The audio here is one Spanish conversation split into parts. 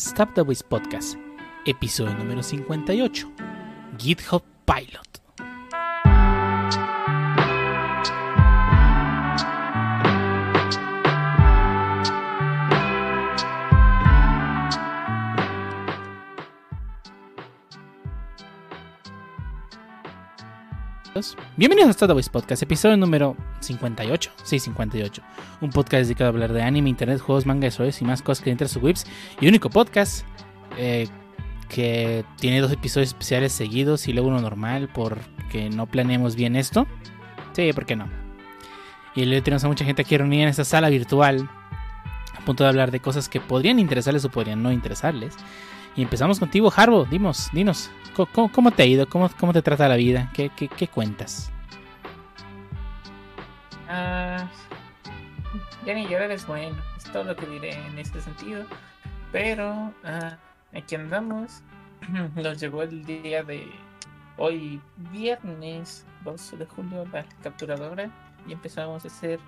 Stop the Waste Podcast, episodio número 58, GitHub Pilot. Bienvenidos a Waste Podcast, episodio número 58. Sí, 58. Un podcast dedicado a hablar de anime, internet, juegos, manga, historias y más cosas que entran sus webs. Y único podcast eh, que tiene dos episodios especiales seguidos y luego uno normal porque no planeamos bien esto. Sí, ¿por qué no? Y luego tenemos a mucha gente aquí reunida en esta sala virtual a punto de hablar de cosas que podrían interesarles o podrían no interesarles. Y empezamos contigo, Harbo. Dimos, dinos, ¿cómo, cómo te ha ido? ¿Cómo, ¿Cómo, te trata la vida? ¿Qué, qué, qué cuentas? Ah, ya ni llorar es bueno, es todo lo que diré en este sentido. Pero ah, aquí andamos. Nos llegó el día de hoy, viernes 12 de julio, la capturadora. Y empezamos a hacer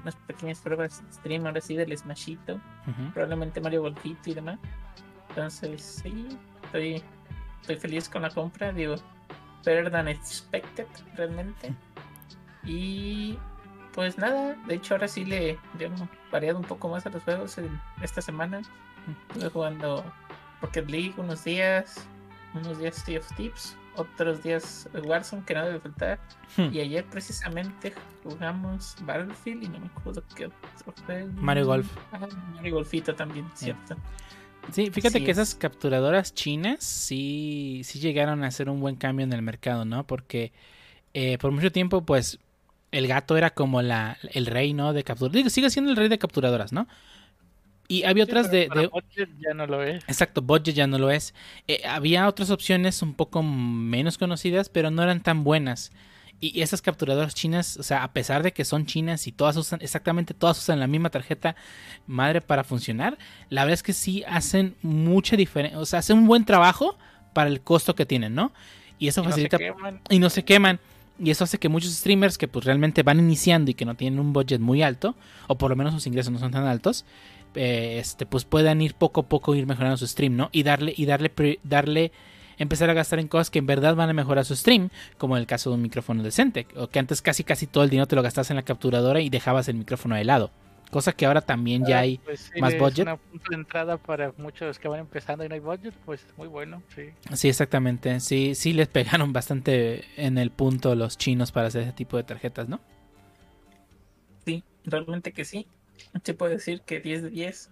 unas pequeñas pruebas de stream ahora sí del Smashito. Probablemente Mario Golfito y demás. Entonces, sí, estoy, estoy feliz con la compra. Digo, better than expected, realmente. Y pues nada, de hecho ahora sí le, le he variado un poco más a los juegos en esta semana. Estuve jugando Rocket League unos días, unos días Sea of Tips, otros días Warzone que no debe faltar. Hmm. Y ayer precisamente jugamos Battlefield y no me acuerdo qué otro fue. Mario Golf. Ah, Mario Golfito también, cierto. Sí, fíjate Sí que es. esas capturadoras chinas sí, sí llegaron a hacer un buen cambio en el mercado, ¿no? Porque eh, por mucho tiempo, pues, el gato era como la, el rey, ¿no? De capturadoras. Sigue siendo el rey de capturadoras, ¿no? Y había otras de, Para de- budget ya no lo es. Exacto, budget ya no lo es. Eh, había otras opciones un poco menos conocidas, pero no eran tan buenas. Y y esas capturadoras chinas, o sea, a pesar de que son chinas y todas usan, exactamente todas usan la misma tarjeta madre para funcionar, la verdad es que sí hacen mucha diferencia, o sea, hacen un buen trabajo para el costo que tienen, ¿no? Y eso Y facilita y no se queman. Y eso hace que muchos streamers que pues realmente van iniciando y que no tienen un budget muy alto, o por lo menos sus ingresos no son tan altos, eh, este, pues puedan ir poco a poco ir mejorando su stream, ¿no? Y darle, y darle, darle, empezar a gastar en cosas que en verdad van a mejorar su stream, como en el caso de un micrófono decente, o que antes casi casi todo el dinero te lo gastabas en la capturadora y dejabas el micrófono de lado. Cosa que ahora también ya hay Pues sí, más es budget. una punto de entrada para muchos que van empezando y no hay budget, pues muy bueno, sí. Sí, exactamente. Sí, sí les pegaron bastante en el punto los chinos para hacer ese tipo de tarjetas, ¿no? Sí, realmente que sí. Se puede decir que 10 de 10.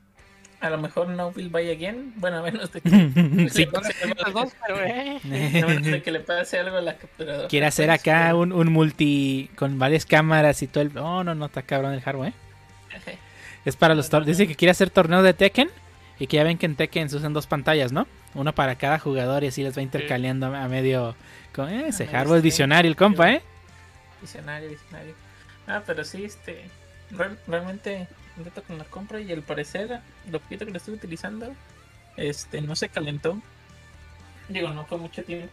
A lo mejor no will buy again. Bueno, a menos de que, sí. le pase algo, eh. a menos de que le pase algo a la capturadora. Quiere hacer Pues, acá pero- un, un multi con varias cámaras y todo el... Oh, no, no, está cabrón el hardware. ¿eh? Es para los... tor- Dice que quiere hacer torneo de Tekken y que ya ven que en Tekken se usan dos pantallas, ¿no? Una para cada jugador y así les va intercaleando a medio... Con... eh, ese medio hardware es stream. visionario el compa, ¿eh? Visionario, visionario. Ah, pero sí, este. real- realmente contento con la compra y al parecer, lo poquito que lo estuve utilizando, este, no se calentó. Digo, no fue mucho tiempo,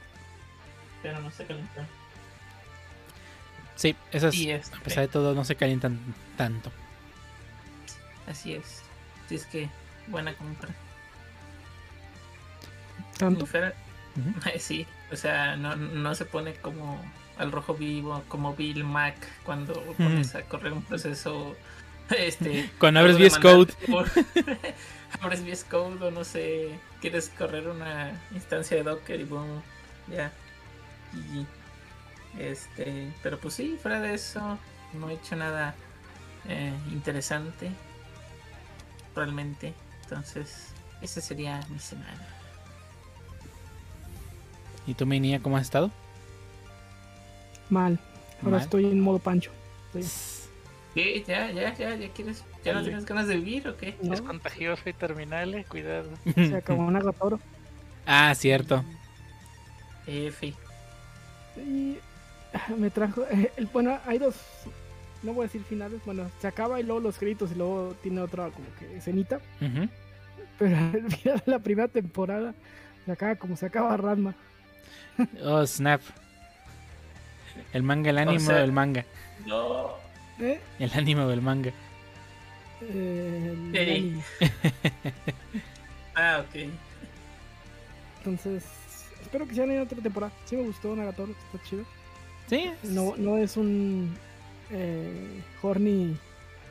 pero no se calentó. Sí, esas... Y A este, pesar de todo no se calientan tanto. Así es. Así es que, buena compra. Tanto. Fuera-. Sí, o sea, no, no se pone como al rojo vivo, como Bill Mac cuando pones a correr un proceso. Este, Cuando abres VS Code. por- abres VS Code o no sé, quieres correr una instancia de Docker y boom, ya. GG. Este, pero pues sí, fuera de eso, no he hecho nada eh, interesante. Realmente. Entonces, esa sería mi semana. ¿Y tú, mi niña, cómo has estado? Mal. Ahora Mal. estoy en modo pancho. ¿Qué? ¿Ya, ya, ya, ya quieres? ¿Ya no tienes ganas de vivir o qué? ¿no? Es contagioso y terminal, eh, cuidado. Se acabó un agatoro. ah, cierto. F. Y ah, me trajo. eh, el, bueno, hay dos. No voy a decir finales. Bueno, se acaba y luego los créditos y luego tiene otra como que escenita. Pero al final de la primera temporada se acaba como se acaba Ranma. Oh, snap. El manga, el anime sea- o el manga. No. ¿Eh? El anime o el manga. Eh, el Ey. anime. Ah, ok. Entonces, espero que sean en otra temporada. Sí me gustó Nagatoro, está chido. Sí. No, no es un eh, horny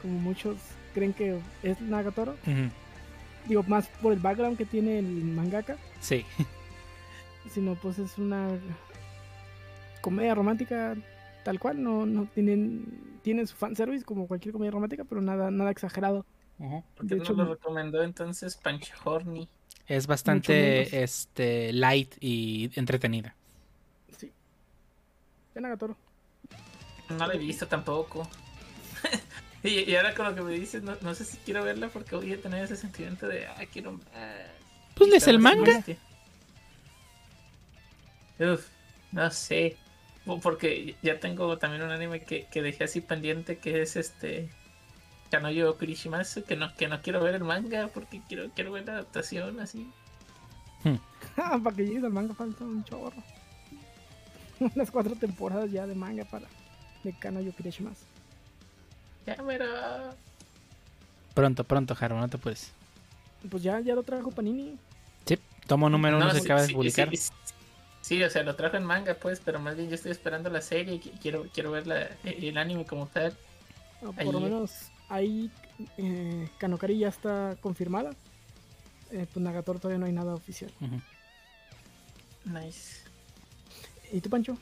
como muchos creen que es Nagatoro. Digo, más por el background que tiene el mangaka, Sí. sino pues es una comedia romántica tal cual. No, no tienen, tiene su fanservice como cualquier comedia romántica, pero nada, nada exagerado. Ujú. ¿Por De qué hecho, no lo recomendó entonces Pancho Horny? Es bastante este light y entretenida. Sí. De Nagatoro. No la he visto tampoco. y, y ahora con lo que me dices, no, no sé si quiero verla porque voy a tener ese sentimiento de, ah, quiero más. Pues lees el manga. Uf, no sé. Po- Porque ya tengo también un anime que, que dejé así pendiente que es este Kanoyo Kurishimasu, que no, que no quiero ver el manga porque quiero, quiero ver la adaptación así. Ah, para que llegues al manga falta un chorro. Unas cuatro temporadas ya de manga para de Kano Yokirashimasu. Ya, pero Pronto, pronto, Jaro, no te puedes. Pues ya, ya lo trajo Panini. Sí, tomo número uno se sí, acaba de sí, publicar. Sí, sí, sí, o sea, lo trajo en manga, pues, pero más bien yo estoy esperando la serie y qui- quiero, quiero ver la- el anime como tal. Ah, Por Ahí. lo menos ahí eh, Kanokari ya está confirmada. Eh, pues Nagatoro todavía no hay nada oficial. Nice. ¿Y tú, Pancho?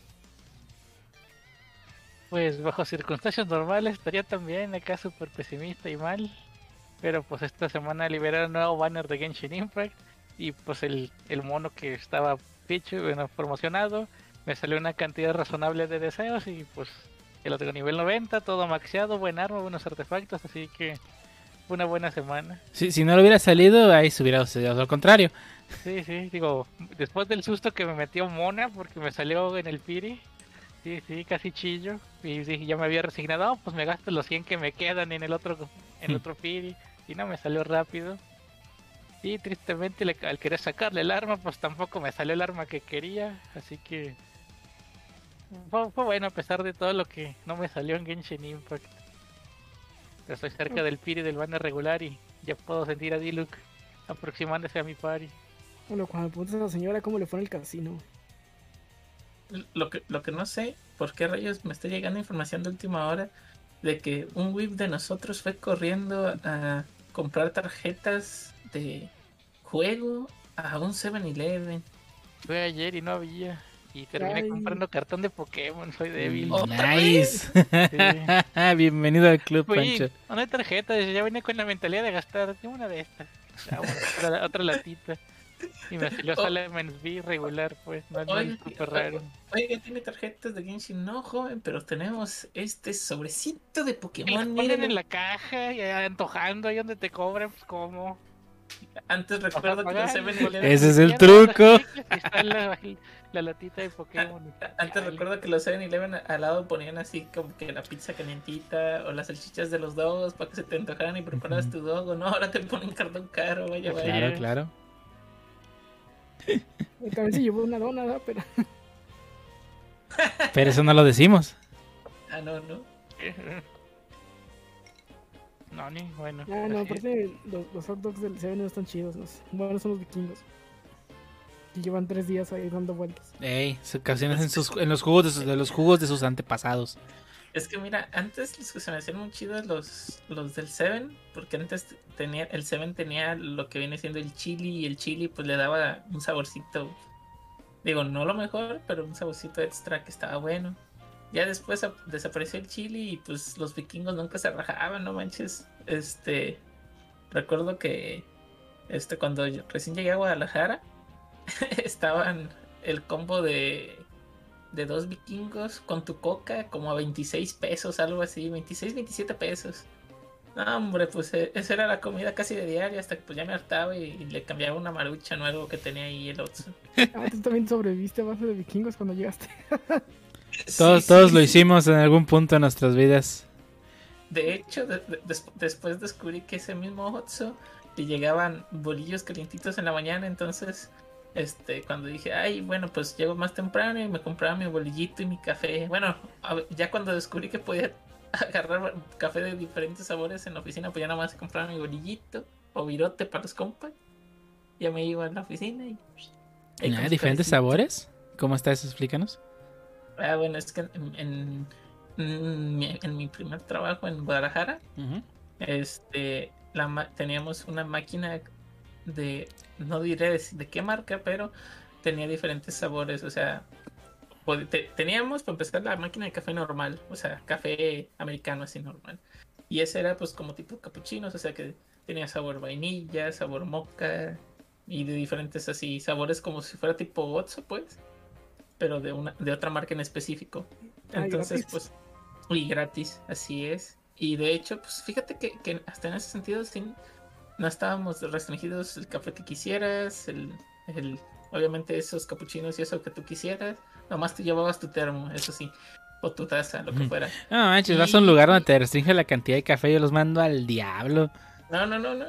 Pues bajo circunstancias normales estaría también acá súper pesimista y mal. Pero pues esta semana liberaron un nuevo banner de Genshin Impact. Y pues el, el mono que estaba feature, bueno, promocionado, me salió una cantidad razonable de deseos y pues el otro nivel 90, todo maxeado, buen arma, buenos artefactos, así que una buena semana. Sí, si no lo hubiera salido, ahí se hubiera sucedido al contrario. Sí, sí, digo, después del susto que me metió Mona porque me salió en el Piri, sí, sí, casi chillo. Y dije, ya me había resignado, "Ah, pues me gasto los 100 que me quedan en el otro, en el Hmm. otro Piri. Y no, me salió rápido. Y tristemente le- al querer sacarle el arma, pues tampoco me salió el arma que quería. Así que fue, fue bueno a pesar de todo lo que no me salió en Genshin Impact. Pero estoy cerca del Piri del banner regular y ya puedo sentir a Diluc aproximándose a mi party. Bueno, cuando me preguntas a la señora cómo le fue en el casino. Lo que, lo que no sé, por qué rayos me está llegando información de última hora de que un whip de nosotros fue corriendo a comprar tarjetas de juego a un 7-Eleven. Fue ayer y no había. Y terminé Ay. comprando cartón de Pokémon, soy débil. Oh. ¿Otra Nice. Sí. Bienvenido al club, Oye, Pancho. no hay tarjeta, ya venía con la mentalidad de gastar tengo una de estas. Ah, bueno, otra, otra latita. Y me salió Oh. Salamence B regular, pues, no no es súper raro. Oiga, tiene tarjetas de Genshin, no, joven, pero tenemos este sobrecito de Pokémon. ponen miren, en la caja y antojando ahí donde te cobran, pues como. Antes recuerdo que los 7-Eleven Ese es el truco. Está la, la latita de Pokémon. Antes recuerdo que los 7-Eleven al lado ponían así como que la pizza calientita o las salchichas de los dogos para que se te antojaran y preparas tu dogo. No, ahora te ponen cartón caro, vaya, vaya. Claro, claro. También se llevó una dona, ¿verdad? pero Pero eso no lo decimos. Ah, no, no. No, ni bueno. Ah, no, aparte los, los hot dogs del Seven no están chidos. ¿no? Bueno, son los vikingos. Y llevan tres días ahí dando vueltas. Ey, se ocasionan en, sus, en los jugos de, sus, de los jugos de sus antepasados. Es que mira, antes los que se me hacían muy chidos los, los del Seven, porque antes tenía, el Seven tenía lo que viene siendo el chili y el chili pues le daba un saborcito, digo, no lo mejor, pero un saborcito extra que estaba bueno. Ya después ap- desapareció el chili y pues los vikingos nunca se rajaban, no manches. Este, recuerdo que este cuando recién llegué a Guadalajara estaban el combo de de dos vikingos con tu coca como a 26 pesos, algo así, 26, 27 pesos. No, hombre, pues eh, esa era la comida casi de diario hasta que pues ya me hartaba y, y le cambiaba una marucha o algo que tenía ahí el otro. Ah, tú también sobreviviste a base de vikingos cuando llegaste. Todos, Sí, todos sí. lo hicimos en algún punto de nuestras vidas. De hecho, de- de- des- después descubrí que ese mismo Otso le llegaban bolillos calientitos en la mañana, entonces este cuando dije, ay, bueno, pues llego más temprano y me compraba mi bolillito y mi café. Bueno, ya cuando descubrí que podía agarrar café de diferentes sabores en la oficina, pues ya nada más compraba mi bolillito o virote para los compas. ya me iba a la oficina y... sus ¿Diferentes sabores? ¿Cómo está eso? Explícanos. Ah, bueno, es que en, en, en mi, en mi primer trabajo en Guadalajara, este, la, teníamos una máquina de, no diré de, de qué marca, pero tenía diferentes sabores, o sea, te- teníamos para empezar la máquina de café normal, o sea, café americano así normal. Y ese era pues como tipo capuchinos, o sea que tenía sabor vainilla, sabor moca y de diferentes así sabores como si fuera tipo Otso pues, pero de una de otra marca en específico. Ah, Entonces pues y gratis, así es. Y de hecho, pues fíjate que, que hasta en ese sentido sí, no estábamos restringidos el café que quisieras, el, el obviamente esos capuchinos y eso que tú quisieras. Nomás tú llevabas tu termo, eso sí, o tu taza, lo que Ujú. fuera. No manches, vas a un lugar donde te restringe la cantidad de café. Yo los mando al diablo. No, no, no, no.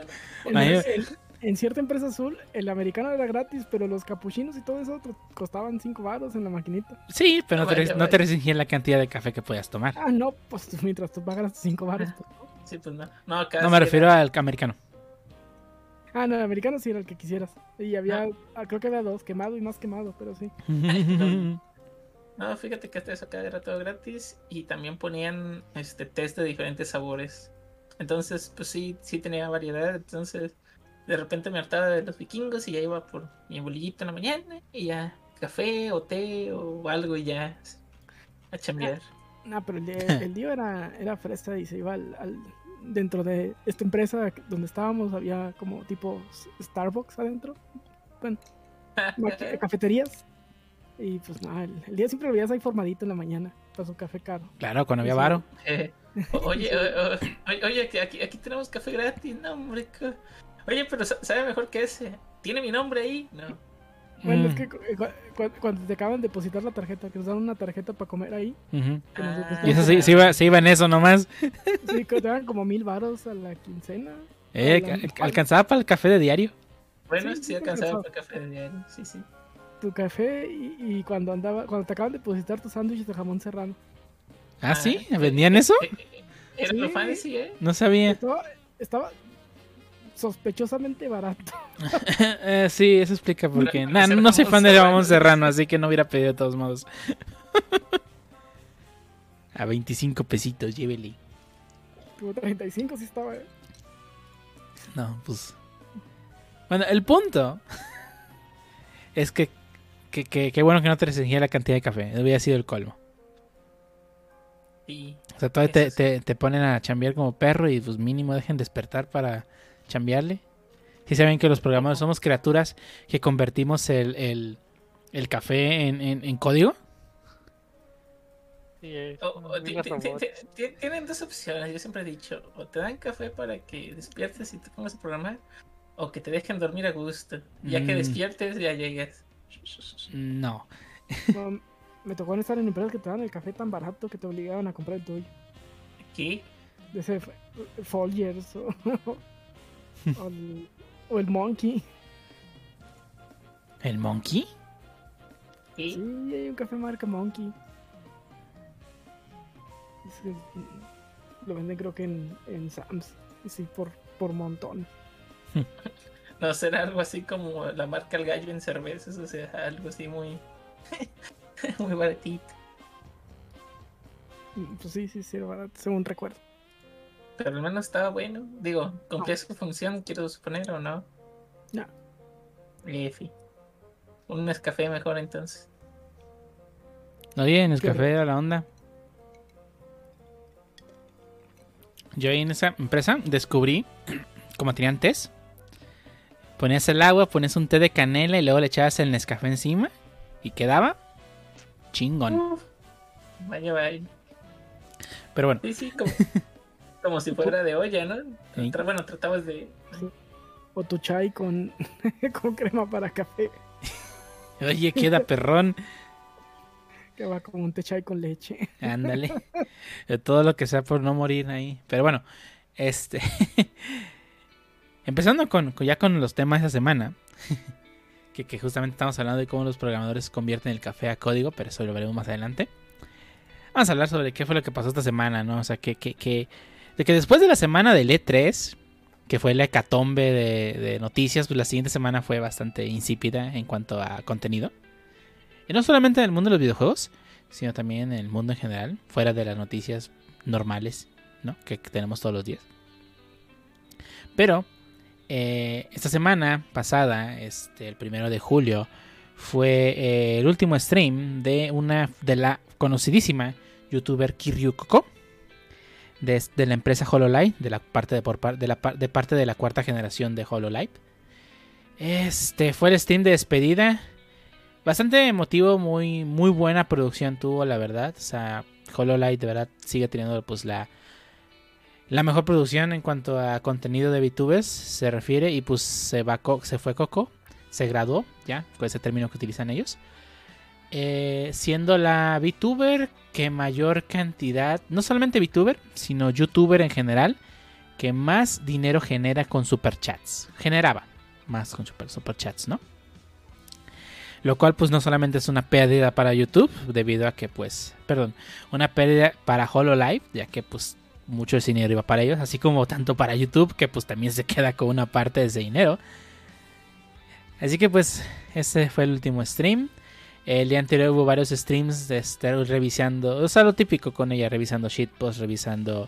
En, en- en cierta empresa azul, el americano era gratis, pero los capuchinos y todo eso costaban 5 baros en la maquinita. Sí, pero no te, Vaya, no te restringían la cantidad de café que podías tomar. Ah, no, pues mientras tú pagas 5 baros. pues, ¿no? Sí, pues no. No, acá No sí me era- refiero al americano. Ah, no, el americano sí era el que quisieras. Y había, ah, creo que había dos, quemado y más quemado, pero sí. No, fíjate que eso acá era todo gratis y también ponían este test de diferentes sabores. Entonces, pues sí, sí tenía variedad. Entonces, de repente me hartaba de los vikingos y ya iba por mi bolillito en la mañana y ya café o té o algo y ya a chambear. No, pero el, día- el lío era, era fresa y se iba al, al- Dentro de esta empresa donde estábamos había como tipo Starbucks adentro. Bueno, cafeterías. Y pues nada, el, el día siempre lo veías ahí formadito en la mañana para su café caro. Claro, cuando había varo. Eh, oye, o- o- oye, oye, que aquí, aquí tenemos café gratis, no, hombre. Oye, pero sa- sabe mejor que ese. ¿Tiene mi nombre ahí? No. Bueno, es Mm, que cu- cu- cu- cuando te acaban de depositar la tarjeta, que nos dan una tarjeta para comer ahí, nos Ah. depositan Y eso sí, sí iba, sí iba en eso nomás. Sí, que te dan como mil varos a la quincena. Eh, A la- ca- alcanzaba para el café de diario. Bueno, Sí, sí, sí, alcanzaba para café de diario, sí, sí. Tu café y, y cuando andaba, cuando te acaban de depositar tu sándwich de jamón serrano. Ah, sí, Ah, ¿vendían eso? Eh, eh, Era lo fancy, ¿eh? No sabía. Estaba, estaba sospechosamente barato. Eh, sí, eso explica por qué. Nah, no soy fan de sí. serrano, así que no hubiera pedido de todos modos. A 25 pesitos, llévele. Como 35 sí estaba. ¿eh? No, pues. Bueno, el punto es que que, que, que bueno que no te restringía la cantidad de café. Hubiera sido el colmo. Sí. O sea, todavía te, sí. te, te ponen a chambear como perro y pues mínimo dejen despertar para chambearle. Si saben que los programadores somos criaturas que convertimos el, el, el café en, en, en código. Sí, Tienen dos opciones, yo siempre he dicho, o te dan café para que despiertes y te pongas a programar, o que te dejen dormir a gusto. Ya que Mm. despiertes, ya llegas. No. No, me tocó estar en empresas que te dan el café tan barato que te obligaban a comprar el tuyo. Aquí, De ese Folgers o, o el, o el Monkey. ¿El monkey? Sí, hay un café marca Monkey. Es que, lo venden creo que en, en Sam's. Sí, por, por montón. No será algo así como la marca El Gallo en cervezas, o sea, algo así muy, muy baratito. Mm, Pues sí, sí, sí, era barato, según recuerdo. Pero al menos estaba bueno. Digo, cumplía su función, quiero suponer, o no. No. Efi. Un Nescafé mejor entonces. No bien, el Pero- café era la onda. Yo ahí en esa empresa descubrí, como tenían tés, ponías el agua, ponías un té de canela y luego le echabas el Nescafé encima y quedaba chingón. Uf. Vaya, vaya. Pero bueno, Sí, sí, como, como si fuera de olla, ¿no? Sí. Bueno, tratabas de. O tu chai con, con crema para café. oye, queda perrón. Que va como un té chai con leche. Ándale. De todo lo que sea por no morir ahí. Pero bueno, este. Empezando con, ya con los temas de esta semana. que, que justamente estamos hablando de cómo los programadores convierten el café a código, pero eso lo veremos más adelante. Vamos a hablar sobre qué fue lo que pasó esta semana, ¿no? O sea, que, que, que- de que después de la semana del E3, que fue la hecatombe de, noticias, pues la siguiente semana fue bastante insípida en cuanto a contenido. Y no solamente en el mundo de los videojuegos, sino también en el mundo en general, fuera de las noticias normales, ¿no? Que tenemos todos los días. Pero eh, esta semana pasada, este, el primero de julio, fue eh, el último stream de una de la conocidísima youtuber Kiryu Koko de, la empresa HoloLive, de la parte de, por, de, la, de parte de la cuarta generación de HoloLive. Este fue el stream de despedida. Bastante emotivo, muy, muy buena producción tuvo, la verdad. O sea, HoloLive de verdad sigue teniendo pues la, la mejor producción en cuanto a contenido de VTubers se refiere. Y pues se, va, se fue Coco, se graduó, ya, con ese término que utilizan ellos. Eh, siendo la VTuber que mayor cantidad, no solamente VTuber, sino YouTuber en general, que más dinero genera con superchats. Generaba más con super, superchats, ¿no? Lo cual pues no solamente es una pérdida para YouTube, debido a que pues, perdón, una pérdida para HoloLive, ya que pues mucho ese dinero iba para ellos, así como tanto para YouTube, que pues también se queda con una parte de ese dinero. Así que pues ese fue el último stream. El día anterior hubo varios streams de estar revisando, o sea, lo típico con ella, revisando shitposts, revisando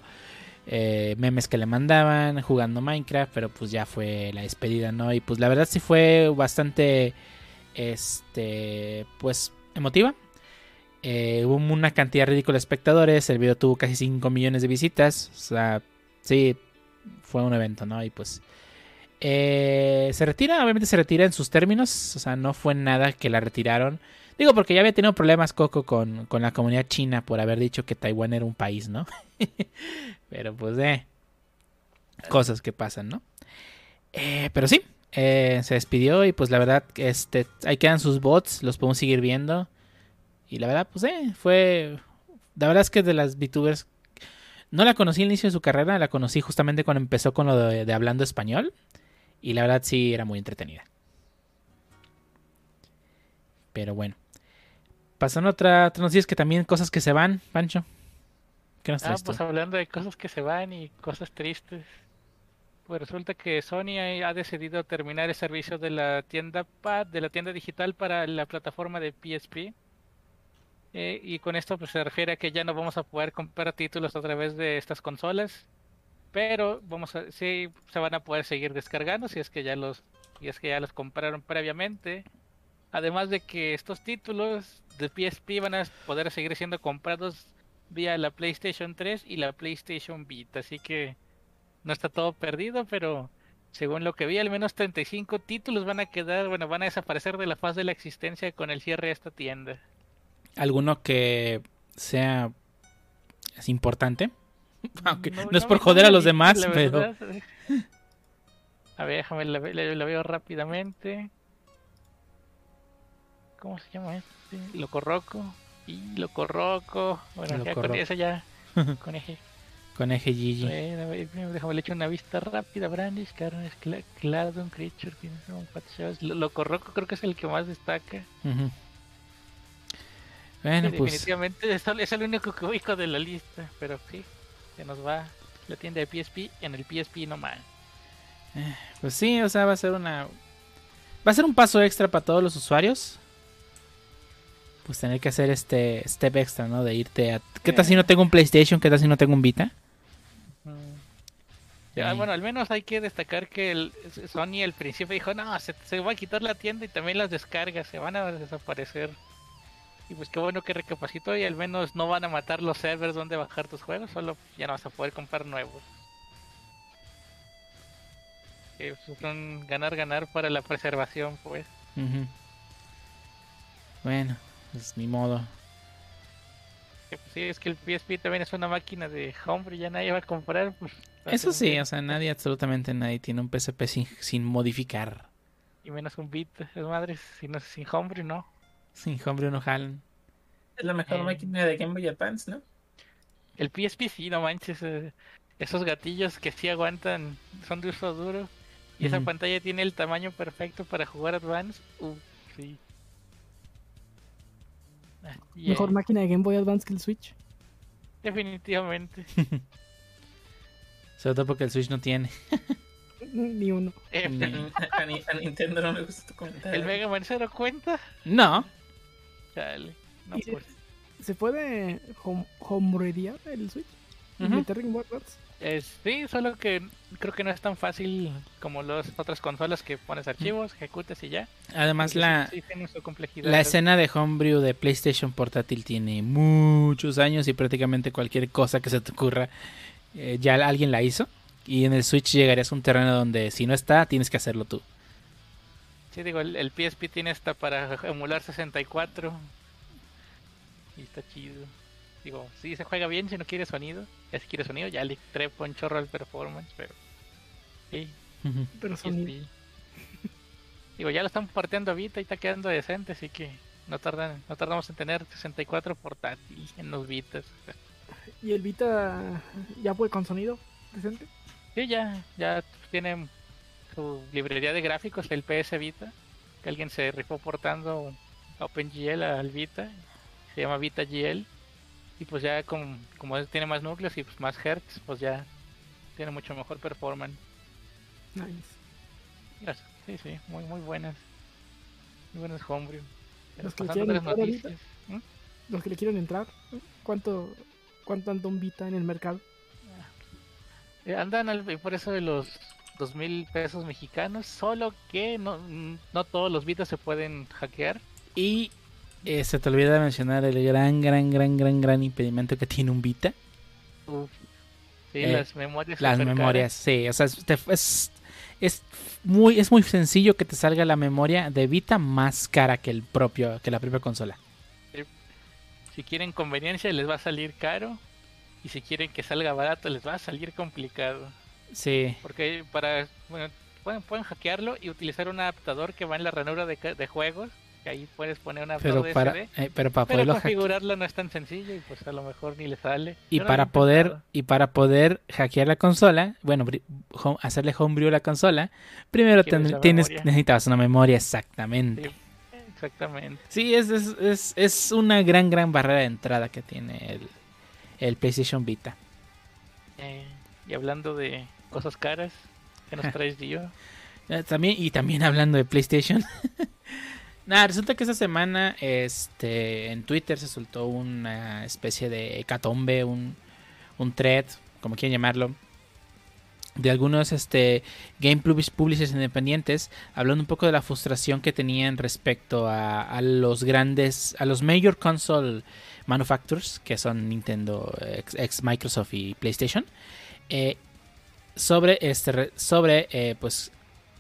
eh, memes que le mandaban, jugando Minecraft, pero pues ya fue la despedida, ¿no? Y pues la verdad sí fue bastante, este, pues emotiva. Eh, hubo una cantidad ridícula de espectadores, el video tuvo casi 5 millones de visitas, o sea, sí, fue un evento, ¿no? Y pues... eh, se retira, obviamente se retira en sus términos, o sea, no fue nada que la retiraron. Digo, porque ya había tenido problemas Coco con, con la comunidad china por haber dicho que Taiwán era un país, ¿no? pero pues, eh, cosas que pasan, ¿no? Eh, pero sí, eh, se despidió y pues la verdad, este, ahí quedan sus bots, los podemos seguir viendo. Y la verdad, pues, eh, fue... La verdad es que de las VTubers... No la conocí al inicio de su carrera, la conocí justamente cuando empezó con lo de, de hablando español. Y la verdad sí era muy entretenida. Pero bueno. Pasando a otra, otras noticias que también cosas que se van, Pancho. ¿Qué nos Ah, traes tú? pues hablando de cosas que se van y cosas tristes. Pues resulta que Sony ha ha decidido terminar el servicio de la tienda pad, de la tienda digital para la plataforma de PSP. Eh, y con esto pues, se refiere a que ya no vamos a poder comprar títulos a través de estas consolas. Pero vamos a, sí se van a poder seguir descargando si es que ya los, si es que ya los compraron previamente. Además de que estos títulos de PSP van a poder seguir siendo comprados vía la PlayStation 3 y la PlayStation Vita. Así que no está todo perdido, pero según lo que vi, al menos 35 títulos van a quedar, bueno, van a desaparecer de la faz de la existencia con el cierre de esta tienda. ¿Alguno que sea importante? Aunque no, es por joder a los demás, pero... verdad. A ver, déjame, la, la- la veo rápidamente. ¿Cómo se llama este? Locorroco. Y Locorroco. Bueno, ya con eso ya. Con eje. Con eje Gigi. Bueno, ver, déjame le echo una vista rápida. Brandish, Carnage, Cla- Clardon, Creature, Locorroco creo que es el que más destaca. Bueno, Sí, pues definitivamente es, el- es el único que ubico de la lista. Pero sí, se nos va la tienda de PSP en el PSP nomás. Pues sí, o sea, va a ser una. Va a ser un paso extra para todos los usuarios. Pues tener que hacer este step extra, ¿no? De irte a. ¿Qué tal si no tengo un PlayStation? ¿Qué tal si no tengo un Vita? Bueno, al menos hay que destacar que el, Sony al principio dijo, no, se, se va a quitar la tienda y también las descargas, se van a desaparecer. Y pues qué bueno que recapacitó y al menos no van a matar los servers donde bajar tus juegos, solo ya no vas a poder comprar nuevos. Que es un ganar-ganar para la preservación, pues. Bueno, pues ni modo. Pues, sí, es que el PSP también es una máquina de hombre, ya nadie va a comprar. Pues, Eso sí, o sea, nadie, absolutamente nadie tiene un PSP sin, sin modificar. Y menos un bit, es madre, si no sin hombre, no. Sin hombre no jalan. Es la mejor Eh. máquina de Game Boy Advance, ¿no? El PSP sí, no manches. eh, esos gatillos que sí aguantan son de uso duro. Y esa pantalla tiene el tamaño perfecto para jugar Advance. Uh, sí. Ah, yeah, Mejor máquina de Game Boy Advance que el Switch. Definitivamente. Sobre todo porque el Switch no tiene. Ni uno. Eh, Ni- A, Ni- a Nintendo no le gusta tu comentario. ¿El Mega Man Zero cuenta? No, Chale. No, pues. ¿Se puede home, homeredear el Switch? ¿Y Ujú. meter Game Boy Advance? eh, sí, solo que creo que no es tan fácil como las otras consolas que pones archivos, ejecutas y ya. además Porque la, sí, la escena de homebrew de PlayStation portátil tiene muchos años y prácticamente cualquier cosa que se te ocurra eh, ya alguien la hizo. Y en el Switch llegarías a un terreno donde si no está, tienes que hacerlo tú. Sí, digo, el, el PSP tiene hasta para emular 64. Y está chido. Digo, sí se juega bien si no quiere sonido. Ya si quiere sonido, ya le trepo un chorro al performance, pero. Sí. Pero sonido. Digo, ya lo están porteando a Vita y está quedando decente, así que no tardan, no tardamos en tener 64 portátil en los Vitas. ¿Y el Vita ya fue con sonido decente? Sí, ya, ya tiene su librería de gráficos, el PS Vita, que alguien se rifó portando OpenGL al Vita, se llama Vita GL, y pues ya con, como tiene más núcleos y pues más hertz, pues ya tiene mucho mejor performance. Nice. Gracias. Sí, sí, muy, muy buenas. Muy buenas homebrew. Los que le quieren entrar. ¿Mm? Los que le quieren entrar, ¿cuánto, cuánto anda un Vita en el mercado? Eh, Andan al- por eso de los dos mil pesos mexicanos, solo que no, no todos los Vitas se pueden hackear. Y eh, se te olvida mencionar el gran, gran, gran, gran, gran impedimento que tiene un Vita. Uf. Sí, Eh, las memorias. Las memorias, sí, o sea, es, es muy, es muy sencillo que te salga la memoria de Vita más cara que el propio, que la propia consola. Si quieren conveniencia les va a salir caro. Y si quieren que salga barato les va a salir complicado. Sí, Porque para... Bueno, pueden, pueden hackearlo y utilizar un adaptador que va en la ranura de, de juegos. Que ahí puedes poner un adaptador pero de para, SD. eh, pero para Pero poderlo configurarlo no es tan sencillo y pues a lo mejor ni le sale. Y Yo para poder y para poder hackear la consola, bueno, home- hacerle homebrew a la consola, primero ten- tienes memoria. necesitabas una memoria exactamente. Sí, exactamente. Sí, es, es, es, es una gran gran barrera de entrada que tiene el, el PlayStation Vita. Eh, y hablando de cosas caras, ¿qué nos traes, yo? Eh, También, y también hablando de PlayStation. Nada, resulta que esta semana este, en Twitter se soltó una especie de hecatombe, un, un thread, como quieran llamarlo, de algunos este, game publish- publishers independientes, hablando un poco de la frustración que tenían respecto a, a los grandes, a los major console manufacturers, que son Nintendo, ex, ex Microsoft y PlayStation, eh, sobre este, re- sobre eh, pues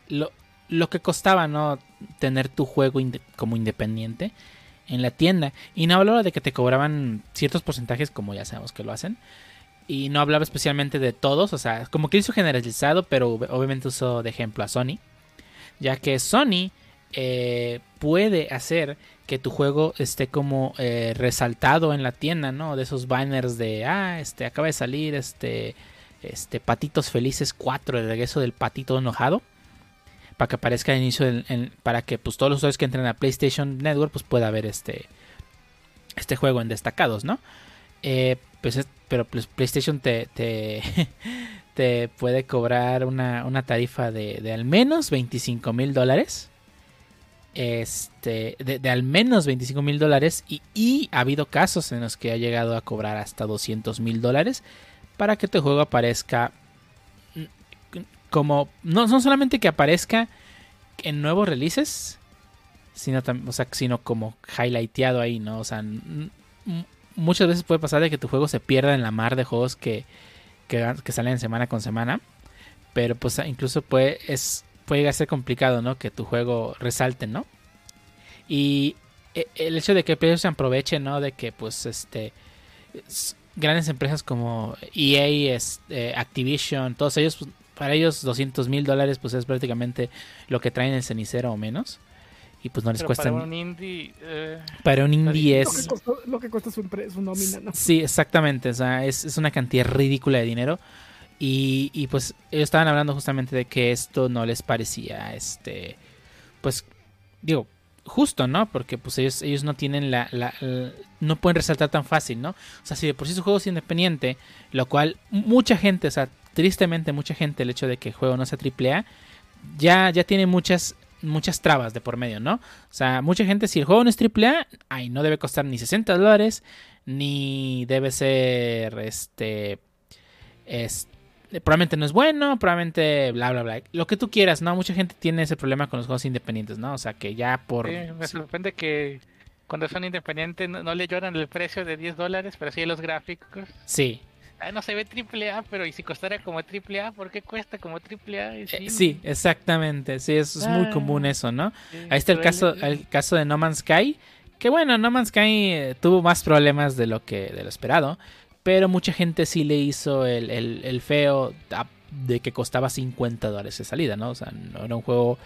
lo, lo que costaba no tener tu juego como independiente en la tienda. Y no hablaba de que te cobraban ciertos porcentajes como ya sabemos que lo hacen. Y no hablaba especialmente de todos o sea como que hizo generalizado pero ob- obviamente usó de ejemplo a Sony ya que Sony eh, puede hacer que tu juego esté como eh, resaltado en la tienda no de esos banners de ah este acaba de salir este este Patitos Felices 4, el regreso del patito enojado. Para que aparezca al inicio, para que pues todos los usuarios que entren a PlayStation Network pues pueda ver este, este juego en destacados, ¿no? Eh, pues es- pero pues, PlayStation te, te, puede cobrar una, una tarifa de, de al menos 25 mil dólares. Este, de, de al menos 25 mil dólares. Y, y ha habido casos en los que ha llegado a cobrar hasta 200 mil dólares para que tu juego aparezca como no, no solamente que aparezca en nuevos releases sino o sea, sino como highlighteado ahí no o sea muchas veces puede pasar de que tu juego se pierda en la mar de juegos que, que, salen semana con semana pero pues incluso puede es puede llegar a ser complicado no que tu juego resalte no y e- el hecho de que PlayStation aproveche no de que pues este grandes empresas como EA, es, eh, Activision, todos ellos, pues, para ellos 200 mil dólares pues es prácticamente lo que traen el cenicero o menos. Y pues no les Pero cuesta... para un indie, eh, Para un indie Lo que es... costó, lo que cuesta su, su nómina, ¿no? Sí, exactamente. O sea, es, es una cantidad ridícula de dinero. Y, y, pues ellos estaban hablando justamente de que esto no les parecía, este, pues, digo, justo, ¿no? Porque pues ellos, ellos no tienen la, la- no pueden resaltar tan fácil, ¿no? O sea, si de por sí su juego es independiente, lo cual mucha gente, o sea, tristemente mucha gente el hecho de que el juego no sea AAA ya, ya tiene muchas, muchas trabas de por medio, ¿no? O sea, mucha gente, si el juego no es AAA, ay, no debe costar ni 60 dólares, ni debe ser, este, es, probablemente no es bueno, probablemente bla, bla, bla. Lo que tú quieras, ¿no? Mucha gente tiene ese problema con los juegos independientes, ¿no? O sea, que ya por... Sí, me sorprende que cuando son independientes no, no le lloran el precio de 10 dólares, pero sí los gráficos. Sí, Ah, no se ve triple A, pero y si costara como triple A, ¿por qué cuesta como triple A? Eh, sí, exactamente. Sí, eso es muy Ah. común eso, ¿no? sí, Ahí está el duele. caso, el caso de No Man's Sky. Que bueno, No Man's Sky eh, tuvo más problemas de lo que de lo esperado. Pero mucha gente sí le hizo el, el- el feo de que costaba 50 dólares de salida, ¿no? O sea, no era un juego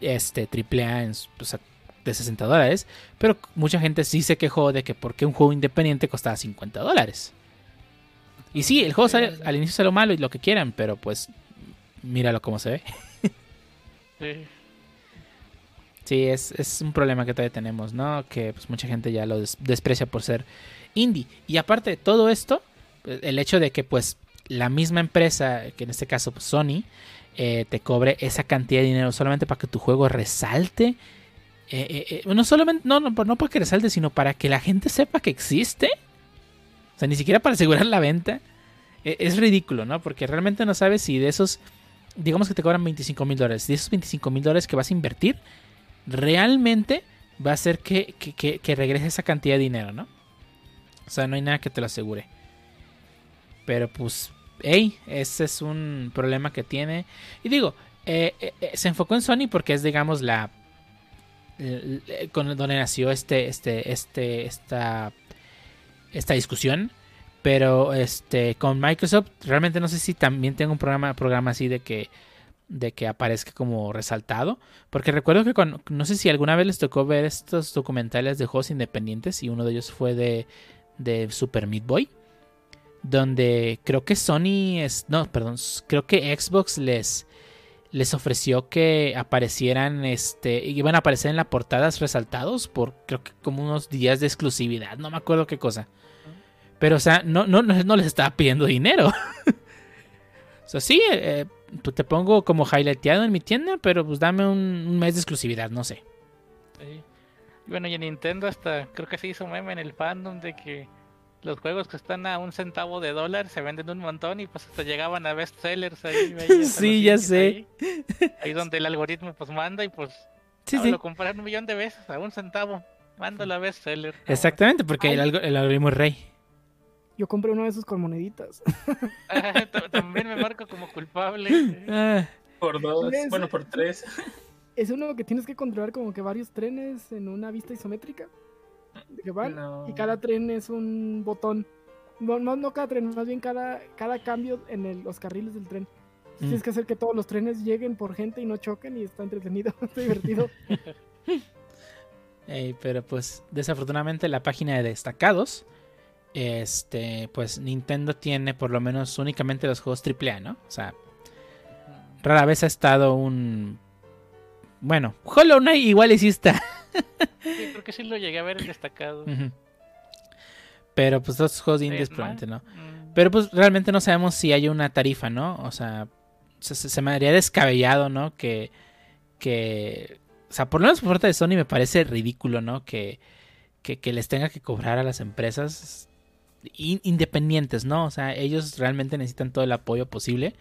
este triple A en o sea, de 60 dólares. Pero mucha gente sí se quejó de que por qué un juego independiente costaba 50 dólares. Y sí, el juego sale- al inicio salió malo y lo que quieran, pero pues míralo cómo se ve. Sí. Sí, es, es un problema que todavía tenemos, ¿no? Que pues mucha gente ya lo des- desprecia por ser indie. Y aparte de todo esto, el hecho de que pues la misma empresa, que en este caso pues, Sony, eh, te cobre esa cantidad de dinero solamente para que tu juego resalte. eh, eh, eh, no solamente, no, no, no para que resalte, sino para que la gente sepa que existe. O sea, ni siquiera para asegurar la venta. Eh, es ridículo, ¿no? Porque realmente no sabes si de esos, digamos que te cobran 25 mil dólares, de esos 25 mil dólares que vas a invertir, realmente va a hacer que, que, que- que regrese esa cantidad de dinero, ¿no? O sea, no hay nada que te lo asegure. Pero pues, hey, ese es un problema que tiene. Y digo, eh, eh, eh, se enfocó en Sony porque es, digamos, la... con donde nació este, este, este, esta, esta discusión. Pero este, con Microsoft, realmente no sé si también tengo un programa, programa así de que de que aparezca como resaltado. Porque recuerdo que con, no sé si alguna vez les tocó ver estos documentales de juegos independientes y uno de ellos fue de, de Super Meat Boy. Donde creo que Sony es. No, perdón. Creo que Xbox les, les ofreció que aparecieran. Este. Iban a aparecer en las portadas resaltados por creo que como unos días de exclusividad. No me acuerdo qué cosa. Pero, o sea, no, no, no, les estaba pidiendo dinero. o sea, sí, eh, pues te pongo como highlighteado en mi tienda, pero pues dame un, un mes de exclusividad, no sé. Sí. Y Bueno, y en Nintendo hasta creo que se hizo meme en el fandom de que los juegos que están a un centavo de dólar se venden un montón y pues hasta llegaban a bestsellers ahí. veías a los Sí, ya sé. Ahí, ahí donde el algoritmo pues manda y pues Sí, ah, sí. lo compraron un millón de veces a un centavo. Mándalo a bestseller. Exactamente, porque el, algo- el algoritmo es rey. Yo compré uno de esos con moneditas. Ah, También me marco como culpable. Ah, Por dos, bueno, por tres. Es uno que tienes que controlar como que varios trenes en una vista isométrica. Que van No. y cada tren es un botón. No, no, no cada tren, más bien cada, cada cambio en el- los carriles del tren. Mm. Tienes que hacer que todos los trenes lleguen por gente y no choquen y está entretenido, está divertido. ey, pero pues desafortunadamente la página de destacados, este, pues Nintendo tiene por lo menos únicamente los juegos AAA, ¿no? O sea, rara vez ha estado un... Bueno, Hollow Knight igual y sí está. Sí, creo que sí lo llegué a ver destacado. Pero pues los juegos indies Deadman, probablemente no. mm, Pero pues realmente no sabemos si hay una tarifa, ¿no? O sea, se, se- se me haría descabellado, ¿no? Que, que... O sea, por lo menos por parte de Sony me parece ridículo, ¿no? Que, que, que les tenga que cobrar a las empresas in- independientes, ¿no? O sea, ellos realmente necesitan todo el apoyo posible.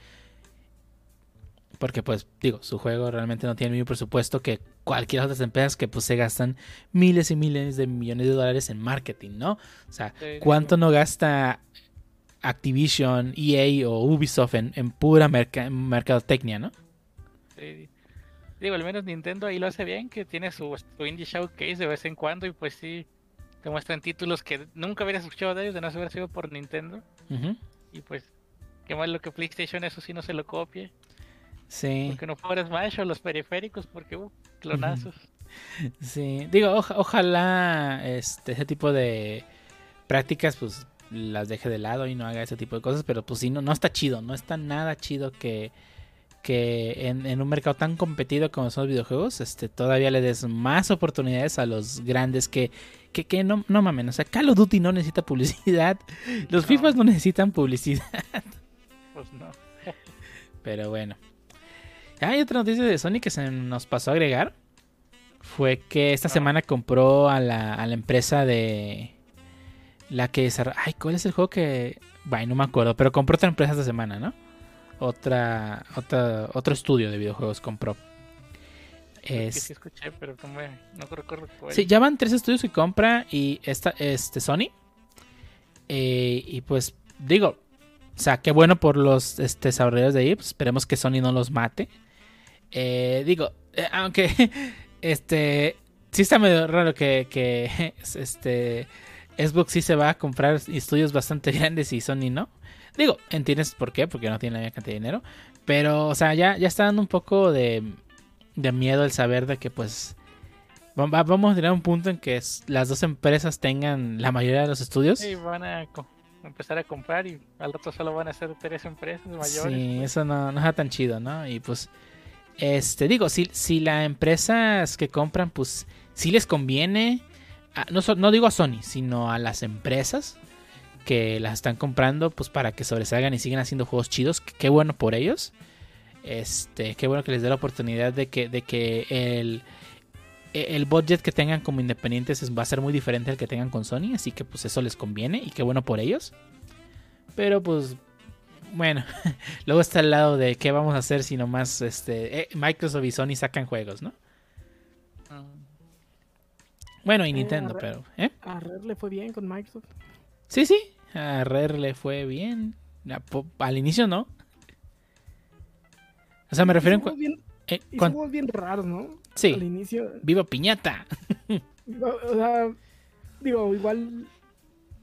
Porque pues, digo, su juego realmente no tiene el mismo presupuesto que cualquier otras empresas que pues se gastan miles y miles de millones de dólares en marketing, ¿no? O sea, sí, ¿Cuánto no gasta Activision, EA o Ubisoft en, en pura merca- mercadotecnia, no? sí. Digo, al menos Nintendo ahí lo hace bien, que tiene su, su indie showcase de vez en cuando y pues sí, te muestran títulos que nunca hubieras escuchado de ellos de no haber sido por Nintendo. Y pues, qué malo que PlayStation eso sí no se lo copie. Sí, Porque no fuera Smash o los periféricos, porque, uh, clonazos. sí. Digo, oja- ojalá este, ese tipo de prácticas, pues las deje de lado y no haga ese tipo de cosas, pero pues sí, no, no está chido, no está nada chido que, que en, en un mercado tan competido como son los videojuegos, este, todavía le des más oportunidades a los grandes que, que, que no, no mamen, o sea, Call of Duty no necesita publicidad, los No. FIFAs no necesitan publicidad. pues no. Pero bueno. Ah, hay otra noticia de Sony que se nos pasó a agregar. Fue que esta Ah. semana compró a la, a la empresa de. La que desarrolla. Ay, ¿cuál es el juego que.? Bueno, no me acuerdo. Pero compró otra empresa esta semana, ¿no? Otra. otra otro estudio de videojuegos compró. Que Es, sí escuché, pero no, me, no recuerdo cuál. Sí, ya van tres estudios que compra y esta, este Sony. Eh, y pues digo, o sea, qué bueno por los este, desarrolladores de ahí. pues, esperemos que Sony no los mate. Eh, digo, eh, aunque este sí está medio raro que, que este Xbox sí se va a comprar estudios bastante grandes y Sony no. Digo, entiendes por qué, porque no tiene la misma cantidad de dinero. Pero, o sea, ya, ya está dando un poco de, de miedo el saber de que pues va- va- vamos a tener un punto en que las dos empresas tengan la mayoría de los estudios. Sí, van a empezar a comprar y al rato solo van a ser tres empresas mayores. Sí, pues. eso no, no está tan chido, ¿no? Y pues, este, digo, si, si las empresas que compran, pues, si les conviene, a- no, no digo a Sony, sino a las empresas que las están comprando, pues, para que sobresalgan y sigan haciendo juegos chidos, qué bueno por ellos. Este, qué bueno que les dé la oportunidad de que, de que el, e, el budget que tengan como independientes es- va a ser muy diferente al que tengan con Sony, así que pues eso les conviene y qué bueno por ellos. Pero pues bueno, luego está el lado de qué vamos a hacer si nomás este, eh, Microsoft y Sony sacan juegos, ¿no? Mm, Bueno, y Eh, Nintendo, pero... ¿eh? A Rare le fue bien con Microsoft. Sí, sí, a Rare le fue bien. Al inicio no. O sea, me refiero en... Bien, eh, juegos bien raros, ¿no? Al Sí, inicio. viva Piñata. O sea, digo, igual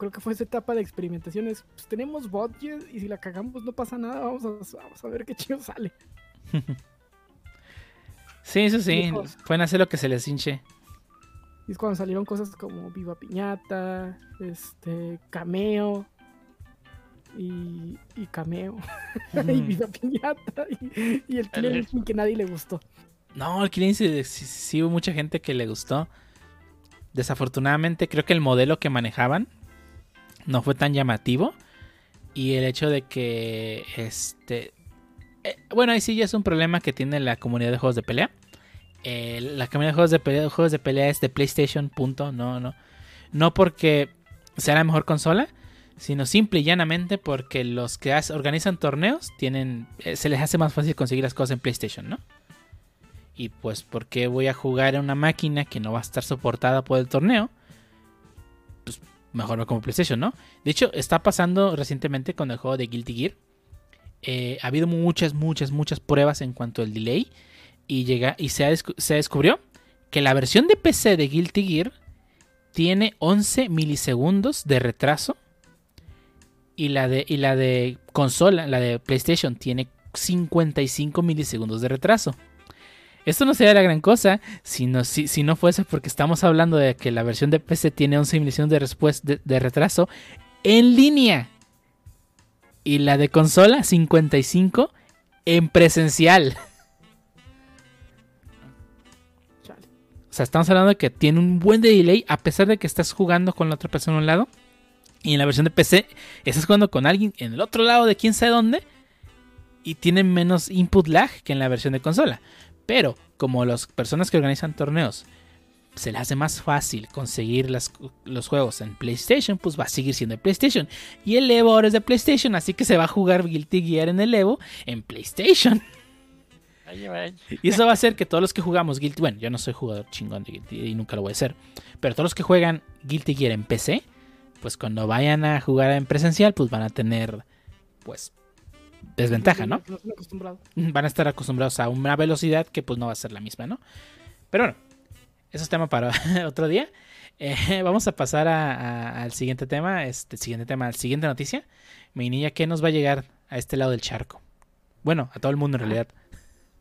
creo que fue esa etapa de experimentaciones. Pues tenemos budget y si la cagamos no pasa nada. Vamos a, vamos a ver qué chido sale. Sí, eso sí, Hijos. pueden hacer lo que se les hinche. Y es cuando salieron cosas como Viva Piñata, este, Cameo y, y Cameo y. Viva Piñata y, y el Instinct que nadie le gustó. No, el Killing sí, sí, sí hubo mucha gente que le gustó. Desafortunadamente creo que el modelo que manejaban no fue tan llamativo. Y el hecho de que este... eh, bueno, ahí sí ya es un problema que tiene la comunidad de juegos de pelea. La comunidad de juegos de pelea, juegos de es de PlayStation, punto. No, no. No porque sea la mejor consola, sino simple y llanamente porque los que organizan torneos tienen... eh, se les hace más fácil conseguir las cosas en PlayStation, ¿no? Y pues, ¿por qué voy a jugar en una máquina que no va a estar soportada por el torneo? Mejor como PlayStation, ¿no? De hecho, está pasando recientemente con el juego de Guilty Gear. Eh, ha habido muchas, muchas, muchas pruebas en cuanto al delay. Y, llega, y se, ha descubrió que la versión de PC de Guilty Gear tiene 11 milisegundos de retraso. Y la de, y la de consola, la de PlayStation, tiene 55 milisegundos de retraso. Esto no sería la gran cosa si no, si, si no fuese porque estamos hablando de que la versión de PC tiene 11 milisegundos de, de, de retraso en línea. Y la de consola 55 en presencial. O sea, estamos hablando de que tiene un buen de delay a pesar de que estás jugando con la otra persona a un lado. Y en la versión de PC estás jugando con alguien en el otro lado de quién sabe dónde. Y tiene menos input lag que en la versión de consola. Pero como las personas que organizan torneos se les hace más fácil conseguir las- los juegos en PlayStation, pues va a seguir siendo de PlayStation. Y el Evo ahora es de PlayStation, así que se va a jugar Guilty Gear en el Evo en PlayStation. Y eso va a hacer que todos los que jugamos Guilty bueno, yo no soy jugador chingón de Guilty Gear y nunca lo voy a ser, pero todos los que juegan Guilty Gear en PC, pues cuando vayan a jugar en presencial, pues van a tener, pues, desventaja, ¿no? Van a estar acostumbrados a una velocidad que pues no va a ser la misma, ¿no? Pero bueno, eso es tema para otro día. Eh, vamos a pasar a- a- al siguiente tema, este siguiente tema, siguiente noticia. Mi niña, ¿qué nos va a llegar a este lado del charco? Bueno, a todo el mundo en realidad.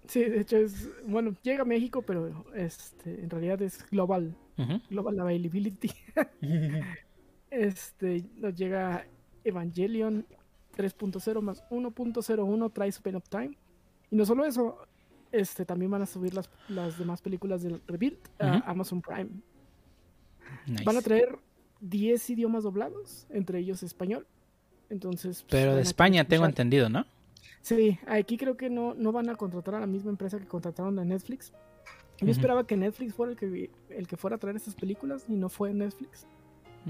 Sí, de hecho es, bueno, llega a México, pero este, en realidad es global, global availability. Este, nos llega Evangelion 3.0 más 1.01 trae Open Up Time. Y no solo eso, este, también van a subir las, las demás películas del Rebuild a. Amazon Prime. Nice. Van a traer 10 idiomas doblados, entre ellos español. Entonces, pues, Pero de España tengo entendido, ¿no? Sí, aquí creo que no, no van a contratar a la misma empresa que contrataron a Netflix. Yo esperaba que Netflix fuera el que, el que fuera a traer estas películas y no fue Netflix.